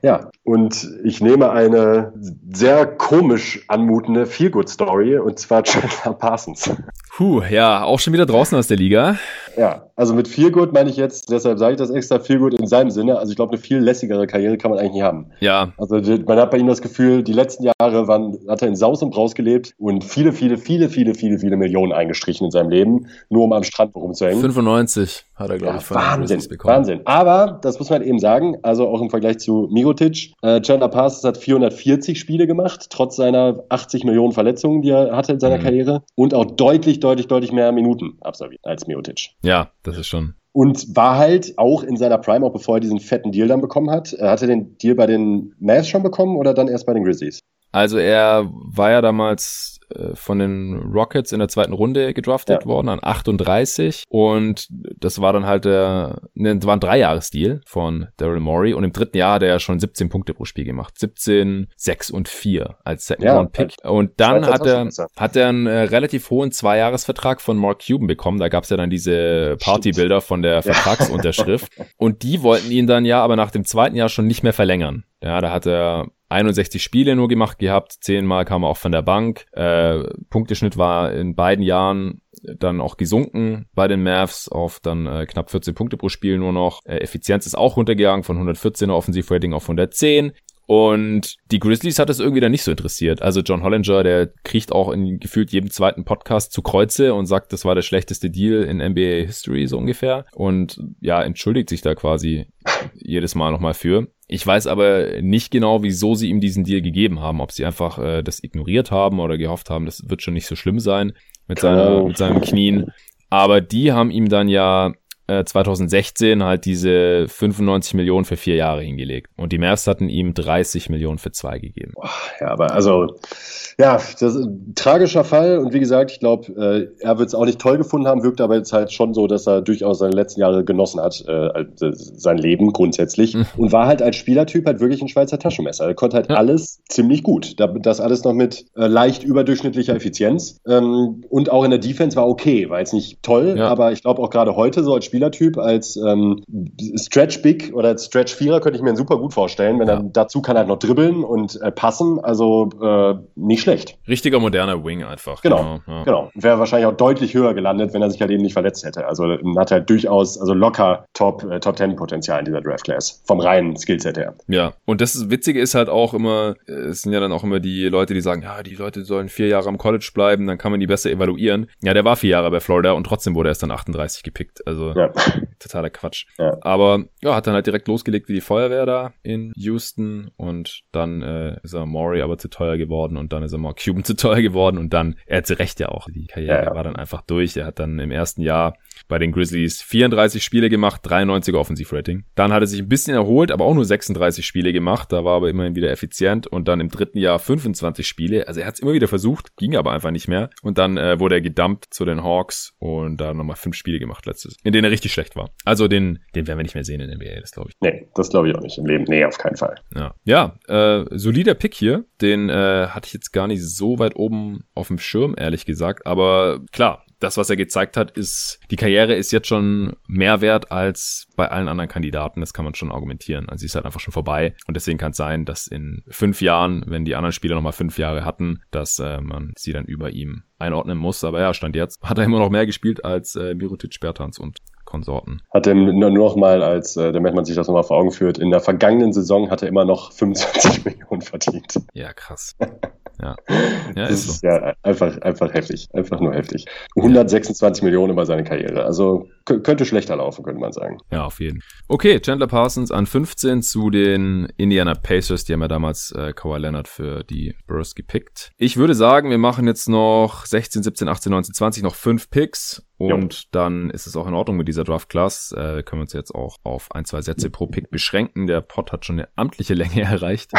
Ja, und ich nehme eine sehr komisch anmutende Feel-Good-Story und zwar *laughs* Chandler Parsons. Puh, ja, auch schon wieder draußen aus der Liga. Ja, also mit Feelgood meine ich jetzt, deshalb sage ich das extra Feelgood in seinem Sinne. Also ich glaube, eine viel lässigere Karriere kann man eigentlich nicht haben. Ja. Also man hat bei ihm das Gefühl, die letzten Jahre waren, hat er in Saus und Braus gelebt und viele, viele, viele, viele, viele, viele Millionen eingestrichen in seinem Leben, nur um am Strand rumzuhängen. 95 hat er, glaube ja, ich, von Wahnsinn, bekommen. Wahnsinn. Aber, das muss man eben sagen, also auch im Vergleich zu Mirotic, äh, Chandler Parsons hat 440 Spiele gemacht, trotz seiner 80 Millionen Verletzungen, die er hatte in seiner mhm. Karriere und auch deutlich, deutlich, deutlich mehr Minuten absolviert als Mirotic. Ja, das ist schon. Und war halt auch in seiner Prime, auch bevor er diesen fetten Deal dann bekommen hat. Hat er den Deal bei den Mavs schon bekommen oder dann erst bei den Grizzlies? Also er war ja damals äh, von den Rockets in der zweiten Runde gedraftet ja. worden an 38 und das war dann halt der, ne, das war ein Dreijahresdeal von Daryl Morey und im dritten Jahr hat er ja schon 17 Punkte pro Spiel gemacht. 17, 6 und 4 als Second ja, Round Pick. Und dann hat er, hat er einen äh, relativ hohen Zweijahresvertrag von Mark Cuban bekommen. Da gab es ja dann diese Partybilder von der Vertragsunterschrift *laughs* und die wollten ihn dann ja aber nach dem zweiten Jahr schon nicht mehr verlängern. Ja, da hat er 61 Spiele nur gemacht gehabt, zehnmal kam er auch von der Bank. Äh, Punkteschnitt war in beiden Jahren dann auch gesunken bei den Mavs auf dann äh, knapp 14 Punkte pro Spiel nur noch. Äh, Effizienz ist auch runtergegangen von 114er Offensivrating auf 110. Und die Grizzlies hat es irgendwie dann nicht so interessiert. Also John Hollinger, der kriegt auch in gefühlt jedem zweiten Podcast zu Kreuze und sagt, das war der schlechteste Deal in NBA History so ungefähr. Und ja, entschuldigt sich da quasi jedes Mal nochmal für. Ich weiß aber nicht genau, wieso sie ihm diesen Deal gegeben haben. Ob sie einfach äh, das ignoriert haben oder gehofft haben, das wird schon nicht so schlimm sein mit, seiner, mit seinen Knien. Aber die haben ihm dann ja 2016 äh, halt diese 95 Millionen für vier Jahre hingelegt. Und die Mavs hatten ihm 30 Millionen für zwei gegeben. Ja, aber also, ja, das ist ein tragischer Fall. Und wie gesagt, ich glaube, äh, er wird es auch nicht toll gefunden haben, wirkt aber jetzt halt schon so, dass er durchaus seine letzten Jahre genossen hat, äh, sein Leben grundsätzlich. Mhm. Und war halt als Spielertyp halt wirklich ein Schweizer Taschenmesser. Er konnte halt ja. alles ziemlich gut. Das alles noch mit äh, leicht überdurchschnittlicher Effizienz. Ähm, und auch in der Defense war okay. War jetzt nicht toll, ja. aber ich glaube auch gerade heute so als Spieler Spielertyp, als ähm, Stretch Big oder als Stretch Vierer könnte ich mir super gut vorstellen. Wenn ja. er dazu kann er noch dribbeln und äh, passen, also äh, nicht schlecht. Richtiger moderner Wing einfach. Genau, genau. Ja. genau. Wäre wahrscheinlich auch deutlich höher gelandet, wenn er sich halt eben nicht verletzt hätte. Also hat er durchaus, also locker Top äh, Top Ten Potenzial in dieser Draft Class vom reinen Skillset her. Ja, und das Witzige ist halt auch immer, es sind ja dann auch immer die Leute, die sagen, ja, die Leute sollen vier Jahre am College bleiben, dann kann man die besser evaluieren. Ja, der war vier Jahre bei Florida und trotzdem wurde er erst dann 38 gepickt. Also ja. Totaler Quatsch. Ja. Aber ja, hat dann halt direkt losgelegt wie die Feuerwehr da in Houston und dann äh, ist er Maury aber zu teuer geworden und dann ist er Mark Cuban zu teuer geworden und dann, er hat recht ja auch, die Karriere ja, war dann einfach durch. Er hat dann im ersten Jahr bei den Grizzlies 34 Spiele gemacht, 93er Offensivrating. Dann hat er sich ein bisschen erholt, aber auch nur 36 Spiele gemacht, da war aber immerhin wieder effizient und dann im dritten Jahr 25 Spiele. Also er hat es immer wieder versucht, ging aber einfach nicht mehr und dann äh, wurde er gedumpt zu den Hawks und da nochmal fünf Spiele gemacht letztes, in denen er richtig schlecht war. Also den, den werden wir nicht mehr sehen in der NBA, das glaube ich. Nee, das glaube ich auch nicht im Leben. Nee, auf keinen Fall. Ja, ja äh, solider Pick hier. Den äh, hatte ich jetzt gar nicht so weit oben auf dem Schirm, ehrlich gesagt. Aber klar, das, was er gezeigt hat, ist, die Karriere ist jetzt schon mehr wert als bei allen anderen Kandidaten. Das kann man schon argumentieren. Also sie ist halt einfach schon vorbei. Und deswegen kann es sein, dass in fünf Jahren, wenn die anderen Spieler nochmal fünf Jahre hatten, dass äh, man sie dann über ihm einordnen muss. Aber ja, stand jetzt, hat er immer noch mehr gespielt als äh, Mirotic, Bertans und Konsorten. Hat er nur noch mal, als äh, damit man sich das nochmal vor Augen führt, in der vergangenen Saison hat er immer noch 25 *laughs* Millionen verdient. Ja, krass. *laughs* Ja, ja ist, ist so. ja einfach, einfach heftig. Einfach nur heftig. 126 ja. Millionen über seine Karriere. Also könnte schlechter laufen, könnte man sagen. Ja, auf jeden. Okay, Chandler Parsons an 15 zu den Indiana Pacers. Die haben ja damals äh, Kawhi Leonard für die Spurs gepickt. Ich würde sagen, wir machen jetzt noch 16, 17, 18, 19, 20, noch fünf Picks. Und jo. dann ist es auch in Ordnung mit dieser Draft Class. Äh, können wir uns jetzt auch auf ein, zwei Sätze pro Pick beschränken. Der Pod hat schon eine amtliche Länge *laughs* erreicht.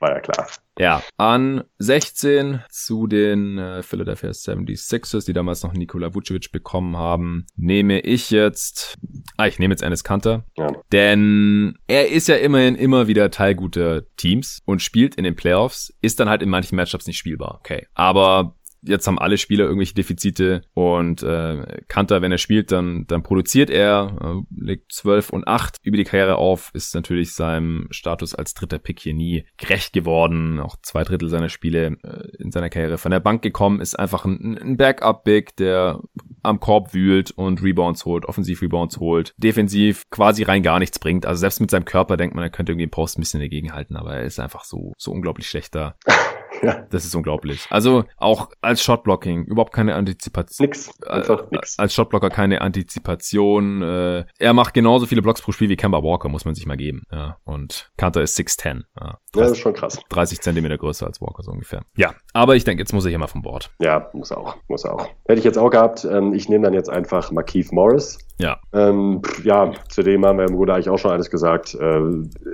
War ja klar. Ja, an 16 zu den äh, Philadelphia 76ers, die damals noch Nikola Vucevic bekommen haben, nehme ich jetzt, ah, ich nehme jetzt Ennis Kanter, ja. denn er ist ja immerhin immer wieder Teil guter Teams und spielt in den Playoffs, ist dann halt in manchen Matchups nicht spielbar, okay. Aber jetzt haben alle Spieler irgendwelche Defizite und äh, Kanter, wenn er spielt, dann, dann produziert er, äh, legt 12 und 8 über die Karriere auf, ist natürlich seinem Status als dritter Pick hier nie gerecht geworden. Auch zwei Drittel seiner Spiele äh, in seiner Karriere von der Bank gekommen, ist einfach ein, ein Backup-Big, der am Korb wühlt und Rebounds holt, Offensiv-Rebounds holt, defensiv quasi rein gar nichts bringt. Also selbst mit seinem Körper denkt man, er könnte irgendwie einen Post ein bisschen dagegen halten, aber er ist einfach so, so unglaublich schlechter. *laughs* *laughs* Ja. Das ist unglaublich. Also auch als Shotblocking überhaupt keine Antizipation. Nix. Einfach äh, nix. Als Shotblocker keine Antizipation. Äh, er macht genauso viele Blocks pro Spiel wie Kemba Walker, muss man sich mal geben. Ja. Und Kanter ist 6'10. Ja. 30, ja, das ist schon krass. 30 Zentimeter größer als Walker so ungefähr. Ja, aber ich denke, jetzt muss er hier mal vom Bord. Ja, muss auch. Muss auch. Hätte ich jetzt auch gehabt. Ähm, ich nehme dann jetzt einfach Markeith Morris. Ja. Ähm, ja, zudem haben wir im Bruder eigentlich auch schon alles gesagt. Äh,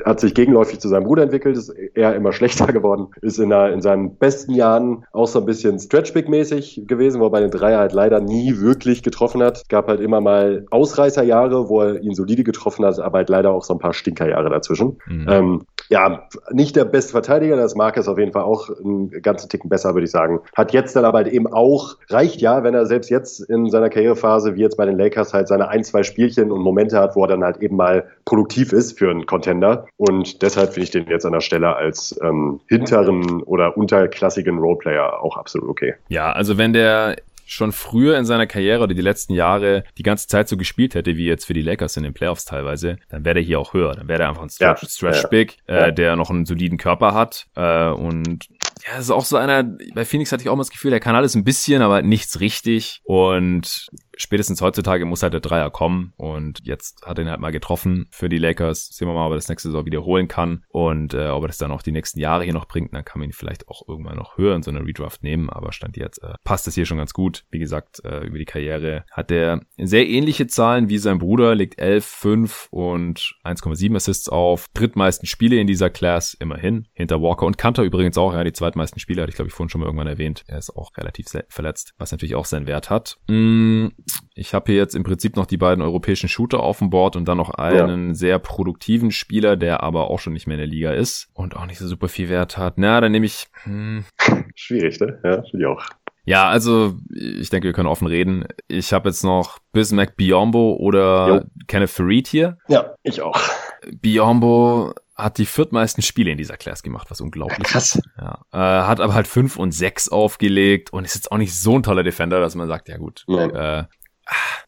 hat sich gegenläufig zu seinem Bruder entwickelt, ist eher immer *laughs* schlechter geworden, ist in, der, in seinen besten Jahren auch so ein bisschen Stretchbig-mäßig gewesen, wo er bei den Dreier halt leider nie wirklich getroffen hat. Gab halt immer mal Ausreißerjahre, wo er ihn solide getroffen hat, aber halt leider auch so ein paar Stinkerjahre dazwischen. Mhm. Ähm, ja, nicht der beste Verteidiger, das mag es auf jeden Fall auch einen ganzen Ticken besser, würde ich sagen. Hat jetzt dann aber halt eben auch, reicht ja, wenn er selbst jetzt in seiner Karrierephase, wie jetzt bei den Lakers, halt seine ein, zwei Spielchen und Momente hat, wo er dann halt eben mal produktiv ist für einen Contender. Und deshalb finde ich den jetzt an der Stelle als ähm, hinteren oder unterklassigen Roleplayer auch absolut okay. Ja, also wenn der schon früher in seiner Karriere oder die letzten Jahre die ganze Zeit so gespielt hätte, wie jetzt für die Lakers in den Playoffs teilweise, dann wäre der hier auch höher. Dann wäre der einfach ein Stretch, ja, Stretch ja, Big, äh, der noch einen soliden Körper hat äh, und Ja, das ist auch so einer, bei Phoenix hatte ich auch mal das Gefühl, der kann alles ein bisschen, aber nichts richtig. Und spätestens heutzutage muss halt der Dreier kommen. Und jetzt hat er ihn halt mal getroffen für die Lakers. Sehen wir mal, ob er das nächste Saison wiederholen kann. Und äh, ob er das dann auch die nächsten Jahre hier noch bringt. Dann kann man ihn vielleicht auch irgendwann noch höher in so einer Redraft nehmen. Aber Stand jetzt äh, passt das hier schon ganz gut. Wie gesagt, äh, über die Karriere hat er sehr ähnliche Zahlen wie sein Bruder. Legt 11, 5 und 1,7 Assists auf. Drittmeisten Spiele in dieser Class immerhin. Hinter Walker und Kanter übrigens auch. Ja, die zweitmeisten Spiele hatte ich glaube ich vorhin schon mal irgendwann erwähnt. Er ist auch relativ verletzt, was natürlich auch seinen Wert hat. Mm, ich habe hier jetzt im Prinzip noch die beiden europäischen Shooter auf dem Board und dann noch einen ja. sehr produktiven Spieler, der aber auch schon nicht mehr in der Liga ist und auch nicht so super viel Wert hat. Na, dann nehme ich. Hm. Schwierig, ne? Ja, finde ich auch. Ja, also ich denke, wir können offen reden. Ich habe jetzt noch Bismack Biombo oder jo. Kenneth Farid hier. Ja, ich auch. Biombo hat die viertmeisten Spiele in dieser Class gemacht, was unglaublich Krass. ist. Ja. Äh, hat aber halt fünf und sechs aufgelegt und ist jetzt auch nicht so ein toller Defender, dass man sagt, ja gut. Äh,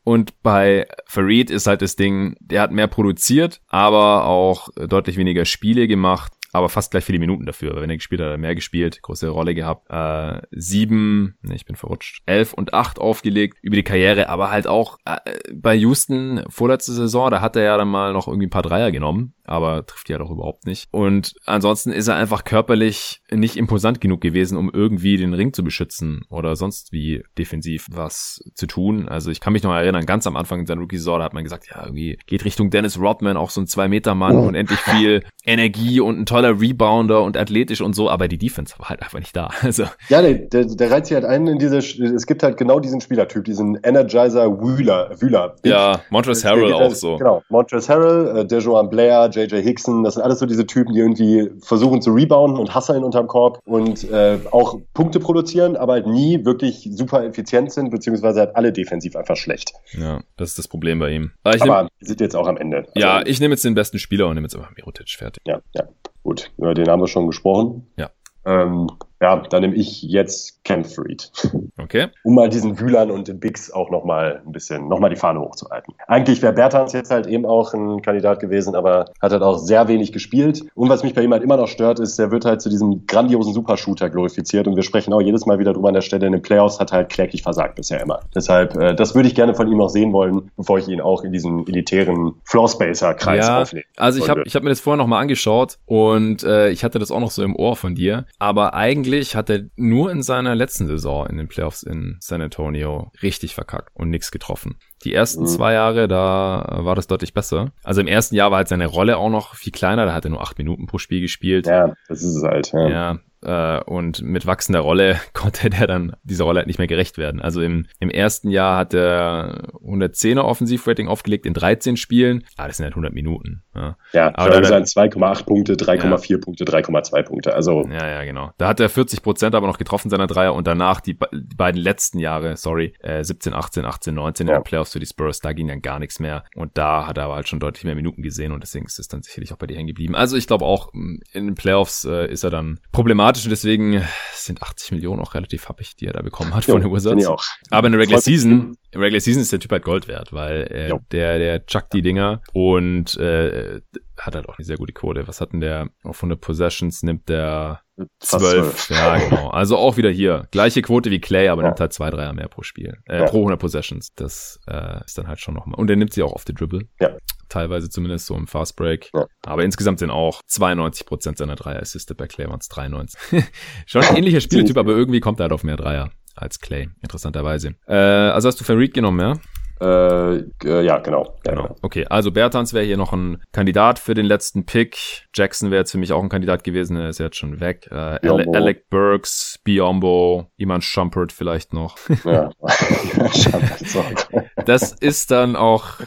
und bei Farid ist halt das Ding, der hat mehr produziert, aber auch deutlich weniger Spiele gemacht aber fast gleich viele Minuten dafür. Weil wenn er gespielt hat, hat er mehr gespielt, große Rolle gehabt. Äh, sieben, ne, ich bin verrutscht, elf und acht aufgelegt über die Karriere, aber halt auch äh, bei Houston vorletzte Saison, da hat er ja dann mal noch irgendwie ein paar Dreier genommen, aber trifft die halt auch überhaupt nicht. Und ansonsten ist er einfach körperlich nicht imposant genug gewesen, um irgendwie den Ring zu beschützen oder sonst wie defensiv was zu tun. Also ich kann mich noch erinnern, ganz am Anfang in seiner Rookie-Saison, da hat man gesagt, ja, irgendwie geht Richtung Dennis Rodman, auch so ein Zwei-Meter-Mann und endlich viel Energie und ein toller Rebounder und athletisch und so, aber die Defense war halt einfach nicht da. *laughs* Also. Ja, der, der, der reizt sich halt ein in diese, es gibt halt genau diesen Spielertyp, diesen Energizer Wühler. Wühler. Ja, Montrezl Harrell auch so. Genau, Montrezl Harrell, äh, Dejoan Blair, JJ Hickson, das sind alles so diese Typen, die irgendwie versuchen zu rebounden und hasseln unterm Korb und äh, auch Punkte produzieren, aber halt nie wirklich super effizient sind, beziehungsweise halt alle defensiv einfach schlecht. Ja, das ist das Problem bei ihm. Aber, aber nehm, sind jetzt auch am Ende. Also, ja, ich nehme jetzt den besten Spieler und nehme jetzt einfach Mirotic fertig. Ja, ja. Gut, über den haben wir schon gesprochen. Ja. Ähm, ja, dann nehme ich jetzt Ken Freed. Okay. Um mal diesen Wühlern und den Bigs auch nochmal ein bisschen, nochmal die Fahne hochzuhalten. Eigentlich wäre Bertans jetzt halt eben auch ein Kandidat gewesen, aber hat halt auch sehr wenig gespielt. Und was mich bei ihm halt immer noch stört, ist, er wird halt zu diesem grandiosen Supershooter glorifiziert und wir sprechen auch jedes Mal wieder drüber an der Stelle. In den Playoffs hat er halt kläglich versagt bisher immer. Deshalb, äh, das würde ich gerne von ihm noch sehen wollen, bevor ich ihn auch in diesen elitären Floorspacer-Kreis ja, aufnehme. Also ich habe ich hab mir das vorher nochmal angeschaut und äh, ich hatte das auch noch so im Ohr von dir. Aber eigentlich eigentlich hat er nur in seiner letzten Saison in den Playoffs in San Antonio richtig verkackt und nichts getroffen. Die ersten mhm. zwei Jahre, da war das deutlich besser. Also im ersten Jahr war halt seine Rolle auch noch viel kleiner, da hat er nur acht Minuten pro Spiel gespielt. Ja, das ist es halt. Ja, ja äh, und mit wachsender Rolle *laughs* konnte der dann dieser Rolle halt nicht mehr gerecht werden. Also im, im ersten Jahr hat er 110er Offensivrating aufgelegt in 13 Spielen. Ah, das sind halt 100 Minuten. Ja, ja aber dann 2,8 Punkte, 3,4 ja. Punkte, 3,2 Punkte. Also ja, ja, genau. Da hat er 40 Prozent aber noch getroffen seiner Dreier und danach die, die beiden letzten Jahre, sorry, äh, 17, 18, 18, 19 ja. in den Playoffs für die Spurs, da ging dann gar nichts mehr. Und da hat er aber halt schon deutlich mehr Minuten gesehen und deswegen ist es dann sicherlich auch bei dir hängen geblieben. Also ich glaube auch, in den Playoffs äh, ist er dann problematisch und deswegen sind 80 Millionen auch relativ happig, die er da bekommen hat jo, von den Wizards. Aber in der Regular Season, in Regular Season ist der Typ halt Gold wert, weil äh, der, der chuckt die Dinger und äh, hat halt auch eine sehr gute Quote. Was hat denn der auf 100 Possessions? Nimmt der 12. Ja, genau. Also auch wieder hier. Gleiche Quote wie Clay, aber ja. nimmt halt zwei, Dreier mehr pro Spiel. Äh, ja. Pro 100 Possessions. Das äh, ist dann halt schon nochmal. Und er nimmt sie auch auf die Dribble. Ja. Teilweise zumindest so im Fast Break. Ja. Aber insgesamt sind auch 92% seiner Dreier assisted. Bei Clay waren es 93. schon ein ähnlicher Spieltyp, aber irgendwie kommt er halt auf mehr Dreier als Clay. Interessanterweise. Äh, also hast du Farid genommen, ja? Äh, äh, ja, genau. Ja, genau. Okay, also Bertans wäre hier noch ein Kandidat für den letzten Pick. Jackson wäre jetzt für mich auch ein Kandidat gewesen, er ist jetzt schon weg. Äh, Alec Burks, Biombo, Iman Shumpert vielleicht noch. Ja, *laughs* das ist dann auch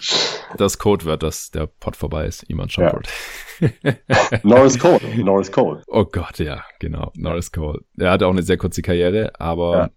das Codewort, dass der Pot vorbei ist, Iman Shumpert. Ja. *laughs* Norris Cole, Norris Cole. Oh Gott, ja, genau, Norris Cole. Er hatte auch eine sehr kurze Karriere, aber ja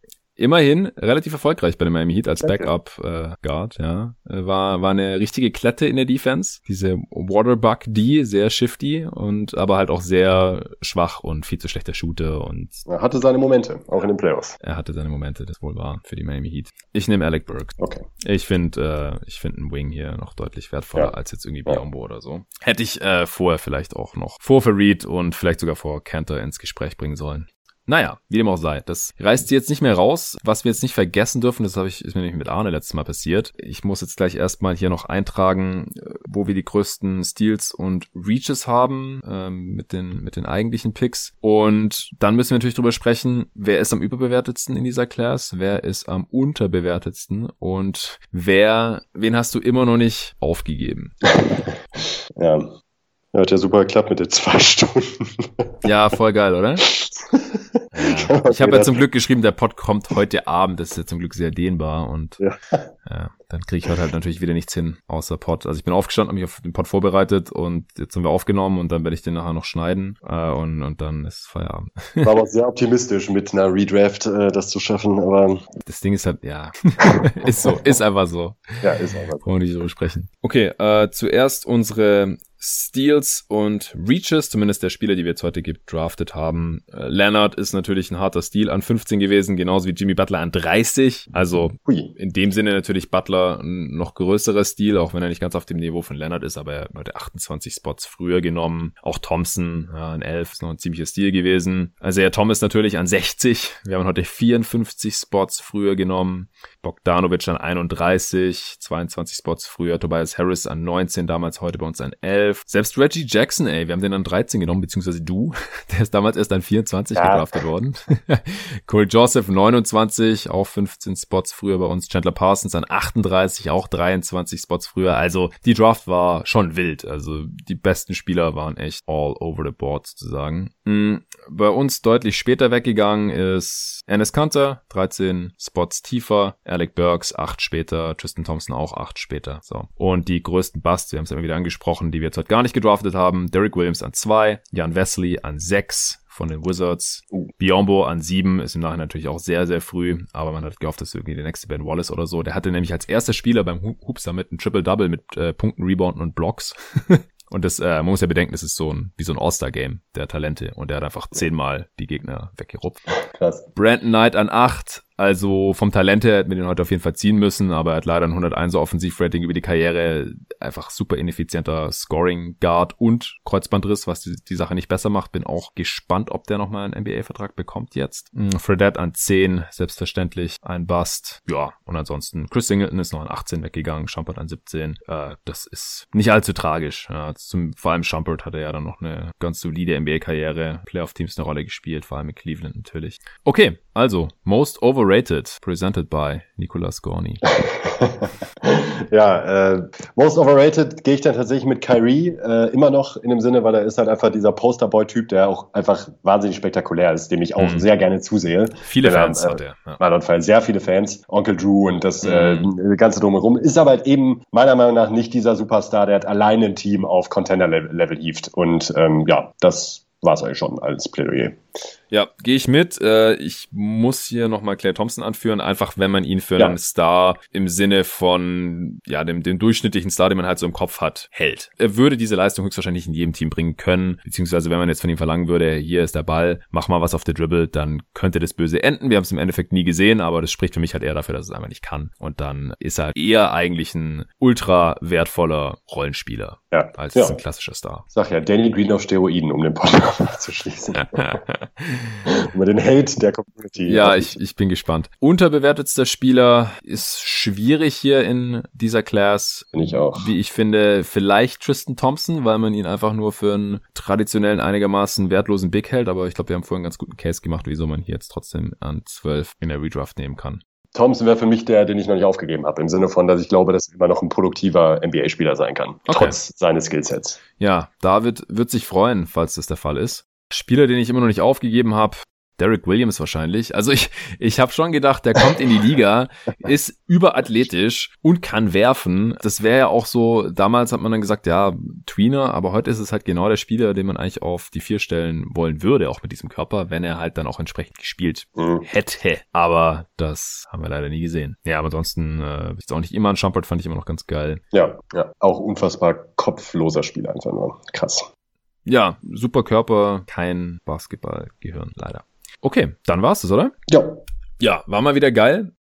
immerhin relativ erfolgreich bei dem Miami Heat als Backup äh, Guard, ja. Äh, war war eine richtige Klette in der Defense, diese Waterbug D, sehr shifty und aber halt auch sehr schwach und viel zu schlechter Shooter und er hatte seine Momente, auch in den Playoffs. Er hatte seine Momente, das wohl war für die Miami Heat. Ich nehme Alec Burks. Okay. Ich finde äh, ich finde einen Wing hier noch deutlich wertvoller ja. als jetzt irgendwie Biombo ja. oder so. Hätte ich äh, vorher vielleicht auch noch vor Farid und vielleicht sogar vor Cantor ins Gespräch bringen sollen. Naja, wie dem auch sei. Das reißt sie jetzt nicht mehr raus. Was wir jetzt nicht vergessen dürfen, das habe ich, ist mir nämlich mit Arne letztes Mal passiert. Ich muss jetzt gleich erstmal hier noch eintragen, wo wir die größten Steals und Reaches haben, ähm, mit den, mit den eigentlichen Picks. Und dann müssen wir natürlich drüber sprechen, wer ist am überbewertetsten in dieser Class, wer ist am unterbewertetsten und wer, wen hast du immer noch nicht aufgegeben? *laughs* ja. Hat ja super geklappt mit den zwei *laughs* Stunden. Ja, voll geil, oder? *laughs* Ja. Ich habe ja zum Glück geschrieben, der Pod kommt heute Abend. Das ist ja zum Glück sehr dehnbar und ja. ja dann kriege ich heute halt natürlich wieder nichts hin, außer Pod. Also ich bin aufgestanden, habe mich auf den Pod vorbereitet und jetzt sind wir aufgenommen und dann werde ich den nachher noch schneiden äh, und, und dann ist Feierabend. War aber *laughs* sehr optimistisch mit einer Redraft äh, das zu schaffen, aber das Ding ist halt, ja, ist so, ist einfach so. Ja, ist einfach so. Wollen wir nicht drüber sprechen. Okay, äh, zuerst unsere Steals und Reaches, zumindest der Spieler, die wir jetzt heute gedraftet haben. Äh, Leonard ist natürlich ein harter Steal an 15 gewesen, genauso wie Jimmy Butler an 30. Also in dem Sinne natürlich Butler ein noch größerer Stil, auch wenn er nicht ganz auf dem Niveau von Leonard ist, aber er hat heute 28 Spots früher genommen. Auch Thompson ja, an 11 ist noch ein ziemlicher Stil gewesen. Also ja, Thomas natürlich an 60. Wir haben heute 54 Spots früher genommen. Bogdanovic an 31, 22 Spots früher. Tobias Harris an 19, damals heute bei uns an 11. 12. Selbst Reggie Jackson, ey, wir haben den an 13 genommen, beziehungsweise du. *laughs* Der ist damals erst an 24 ja. gedraftet worden. *laughs* Corey Joseph 29, auch 15 Spots früher bei uns. Chandler Parsons an 38, auch 23 Spots früher. Also die Draft war schon wild. Also die besten Spieler waren echt all over the board sozusagen. Mhm. Bei uns deutlich später weggegangen ist Ennis Kanter, 13 Spots tiefer. Alec Burks, 8 später. Tristan Thompson auch 8 später. So. Und die größten Busts, wir haben es immer wieder angesprochen, die wir jetzt heute gar nicht gedraftet haben. Derek Williams an 2, Jan Wesley an 6, von den Wizards. Uh. Biombo an sieben ist im Nachhinein natürlich auch sehr, sehr früh, aber man hat gehofft, dass irgendwie der nächste Ben Wallace oder so. Der hatte nämlich als erster Spieler beim Hoop Summit ein Triple-Double mit äh, Punkten, Rebounden und Blocks. *laughs* Und das, äh, man muss ja bedenken, das ist so ein, wie so ein All-Star-Game der Talente. Und der hat einfach zehnmal die Gegner weggerupft. Krass. Brandon Knight an acht, also vom Talent her hätten wir den heute auf jeden Fall ziehen müssen, aber er hat leider ein 101er Offensivrating über die Karriere. Einfach super ineffizienter Scoring Guard und Kreuzbandriss, was die, die Sache nicht besser macht. Bin auch gespannt, ob der nochmal einen NBA-Vertrag bekommt jetzt. Mhm. Fredette an 10, selbstverständlich ein Bust. Ja, und ansonsten Chris Singleton ist noch an 18 weggegangen, Schumpert an 17. Äh, das ist nicht allzu tragisch. Ja, zum, vor allem Schumpert hatte ja dann noch eine ganz solide NBA-Karriere, Playoff-Teams eine Rolle gespielt, vor allem in Cleveland natürlich. Okay, also, most overrated, presented by Nicolas Gorni. *laughs* ja, äh, most overrated gehe ich dann tatsächlich mit Kyrie äh, immer noch in dem Sinne, weil er ist halt einfach dieser Posterboy-Typ, der auch einfach wahnsinnig spektakulär ist, dem ich auch mhm. sehr gerne zusehe. Viele der, Fans äh, hat er. Ja. War Fall sehr viele Fans. Onkel Drew und das äh, mhm. äh, ganze drumherum. Ist aber halt eben meiner Meinung nach nicht dieser Superstar, der halt alleine ein Team auf Contender-Level hieft. Und ähm, ja, das war es eigentlich schon als Plädoyer. Ja, gehe ich mit. Äh, ich muss hier nochmal Claire Thompson anführen, einfach wenn man ihn für ja. einen Star im Sinne von ja dem, dem durchschnittlichen Star, den man halt so im Kopf hat, hält. Er würde diese Leistung höchstwahrscheinlich in jedem Team bringen können, beziehungsweise wenn man jetzt von ihm verlangen würde, hier ist der Ball, mach mal was auf der Dribble, dann könnte das böse enden. Wir haben es im Endeffekt nie gesehen, aber das spricht für mich halt eher dafür, dass es einfach nicht kann. Und dann ist er eher eigentlich ein ultra wertvoller Rollenspieler ja. als ja. ein klassischer Star. Sag ja, Danny Green auf Steroiden, um den Podcast *laughs* abzuschließen. *laughs* Über den Hate der Community. Ja, ich, ich bin gespannt. Unterbewertetster Spieler ist schwierig hier in dieser Class. Bin ich auch. Wie ich finde, vielleicht Tristan Thompson, weil man ihn einfach nur für einen traditionellen, einigermaßen wertlosen Big hält. Aber ich glaube, wir haben vorhin einen ganz guten Case gemacht, wieso man hier jetzt trotzdem an 12 in der Redraft nehmen kann. Thompson wäre für mich der, den ich noch nicht aufgegeben habe, im Sinne von, dass ich glaube, dass er immer noch ein produktiver NBA-Spieler sein kann, okay. trotz seines Skillsets. Ja, David wird sich freuen, falls das der Fall ist. Spieler, den ich immer noch nicht aufgegeben habe, Derek Williams wahrscheinlich. Also ich, ich habe schon gedacht, der kommt in die Liga, *laughs* ist überathletisch und kann werfen. Das wäre ja auch so, damals hat man dann gesagt, ja, Tweener, aber heute ist es halt genau der Spieler, den man eigentlich auf die vier stellen wollen würde, auch mit diesem Körper, wenn er halt dann auch entsprechend gespielt mhm. hätte. Aber das haben wir leider nie gesehen. Ja, aber ansonsten äh, ist auch nicht immer ein Schumpert, fand ich immer noch ganz geil. Ja, ja, auch unfassbar kopfloser Spieler einfach nur. Krass. Ja, super Körper, kein Basketballgehirn, leider. Okay, dann war's das, oder? Ja. Ja, war mal wieder geil.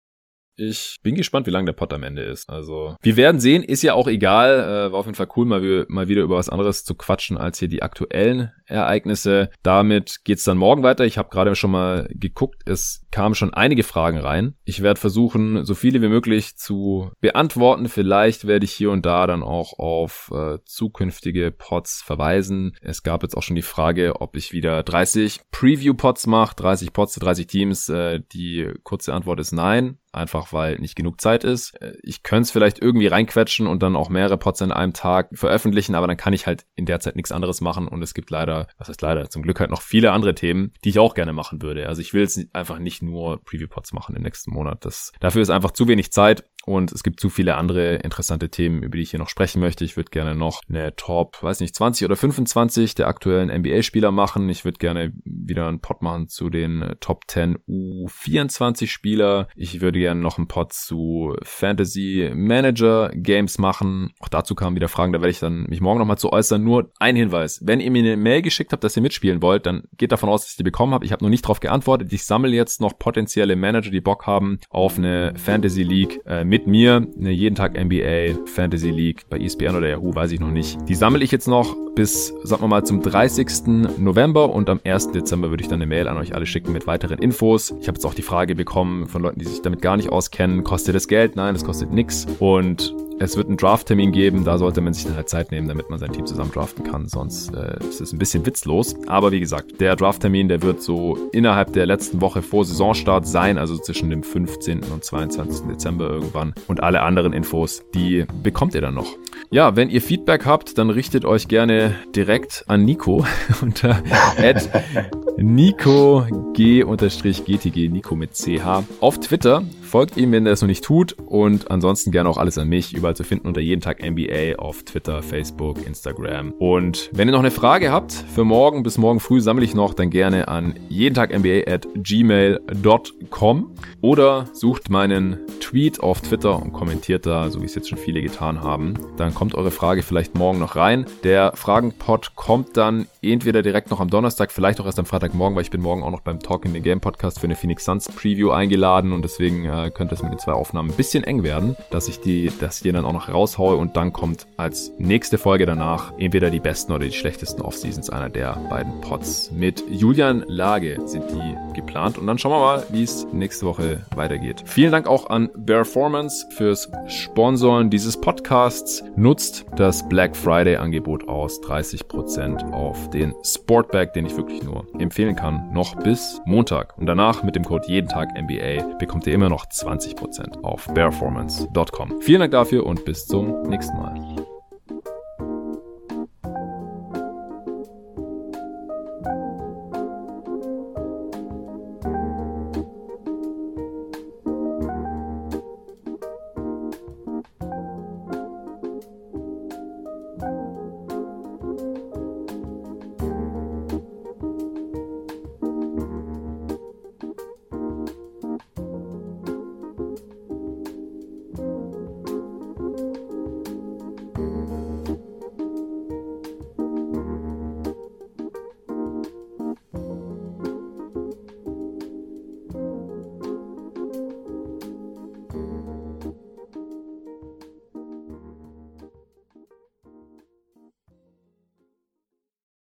Ich bin gespannt, wie lang der Pod am Ende ist. Also, wir werden sehen, ist ja auch egal. Äh, war auf jeden Fall cool, mal, mal wieder über was anderes zu quatschen als hier die aktuellen Ereignisse. Damit geht's dann morgen weiter. Ich habe gerade schon mal geguckt, es kamen schon einige Fragen rein. Ich werde versuchen, so viele wie möglich zu beantworten. Vielleicht werde ich hier und da dann auch auf äh, zukünftige Pods verweisen. Es gab jetzt auch schon die Frage, ob ich wieder 30 Preview-Pods mache, 30 Pods zu 30 Teams. Äh, die kurze Antwort ist nein einfach weil nicht genug Zeit ist. Äh, ich könnte es vielleicht irgendwie reinquetschen und dann auch mehrere Pods in einem Tag veröffentlichen, aber dann kann ich halt in der Zeit nichts anderes machen und es gibt leider, was heißt leider, zum Glück halt noch viele andere Themen, die ich auch gerne machen würde. Also ich will jetzt einfach nicht nur Preview-Pods machen im nächsten Monat. Das, dafür ist einfach zu wenig Zeit und es gibt zu viele andere interessante Themen, über die ich hier noch sprechen möchte. Ich würde gerne noch eine Top, weiß nicht, 20 oder 25 der aktuellen NBA-Spieler machen. Ich würde gerne wieder einen Pod machen zu den Top 10 U24-Spieler. Ich würde gerne noch einen Pod zu Fantasy Manager Games machen. Auch dazu kamen wieder Fragen, da werde ich dann mich morgen nochmal zu äußern. Nur ein Hinweis. Wenn ihr mir eine Mail geschickt habt, dass ihr mitspielen wollt, dann geht davon aus, dass ich die bekommen habe. Ich habe noch nicht darauf geantwortet. Ich sammle jetzt noch potenzielle Manager, die Bock haben auf eine Fantasy League äh, mit mir. Eine jeden Tag NBA Fantasy League bei ESPN oder Yahoo, weiß ich noch nicht. Die sammle ich jetzt noch bis, sagen wir mal, zum 30. November und am 1. Dezember würde ich dann eine Mail an euch alle schicken mit weiteren Infos. Ich habe jetzt auch die Frage bekommen von Leuten, die sich damit gar nicht auskennen, kostet das Geld? Nein, das kostet nichts. Und es wird einen Draft-Termin geben, da sollte man sich dann halt Zeit nehmen, damit man sein Team zusammen draften kann, sonst äh, ist es ein bisschen witzlos. Aber wie gesagt, der Draft-Termin, der wird so innerhalb der letzten Woche vor Saisonstart sein, also zwischen dem 15. und 22. Dezember irgendwann. Und alle anderen Infos, die bekommt ihr dann noch. Ja, wenn ihr Feedback habt, dann richtet euch gerne direkt an Nico *laughs* unter Nico G-GTG, Nico mit CH auf Twitter. Folgt ihm, wenn er es noch nicht tut. Und ansonsten gerne auch alles an mich. Überall zu finden unter jeden Tag NBA auf Twitter, Facebook, Instagram. Und wenn ihr noch eine Frage habt für morgen, bis morgen früh sammle ich noch, dann gerne an jeden Tag NBA at gmail.com oder sucht meinen Tweet auf Twitter und kommentiert da, so wie es jetzt schon viele getan haben. Dann kommt eure Frage vielleicht morgen noch rein. Der Fragenpod kommt dann entweder direkt noch am Donnerstag, vielleicht auch erst am Freitagmorgen, weil ich bin morgen auch noch beim Talk in the Game Podcast für eine Phoenix Suns Preview eingeladen und deswegen könnte es mit den zwei Aufnahmen ein bisschen eng werden, dass ich die, dass ich dann auch noch raushaue und dann kommt als nächste Folge danach entweder die besten oder die schlechtesten Offseasons einer der beiden Pots. Mit Julian Lage sind die geplant und dann schauen wir mal, wie es nächste Woche weitergeht. Vielen Dank auch an Performance fürs Sponsoren dieses Podcasts. Nutzt das Black Friday Angebot aus 30% auf den Sportbag, den ich wirklich nur empfehlen kann, noch bis Montag. Und danach mit dem Code jeden Tag NBA bekommt ihr immer noch 20% auf performance.com. Vielen Dank dafür und bis zum nächsten Mal.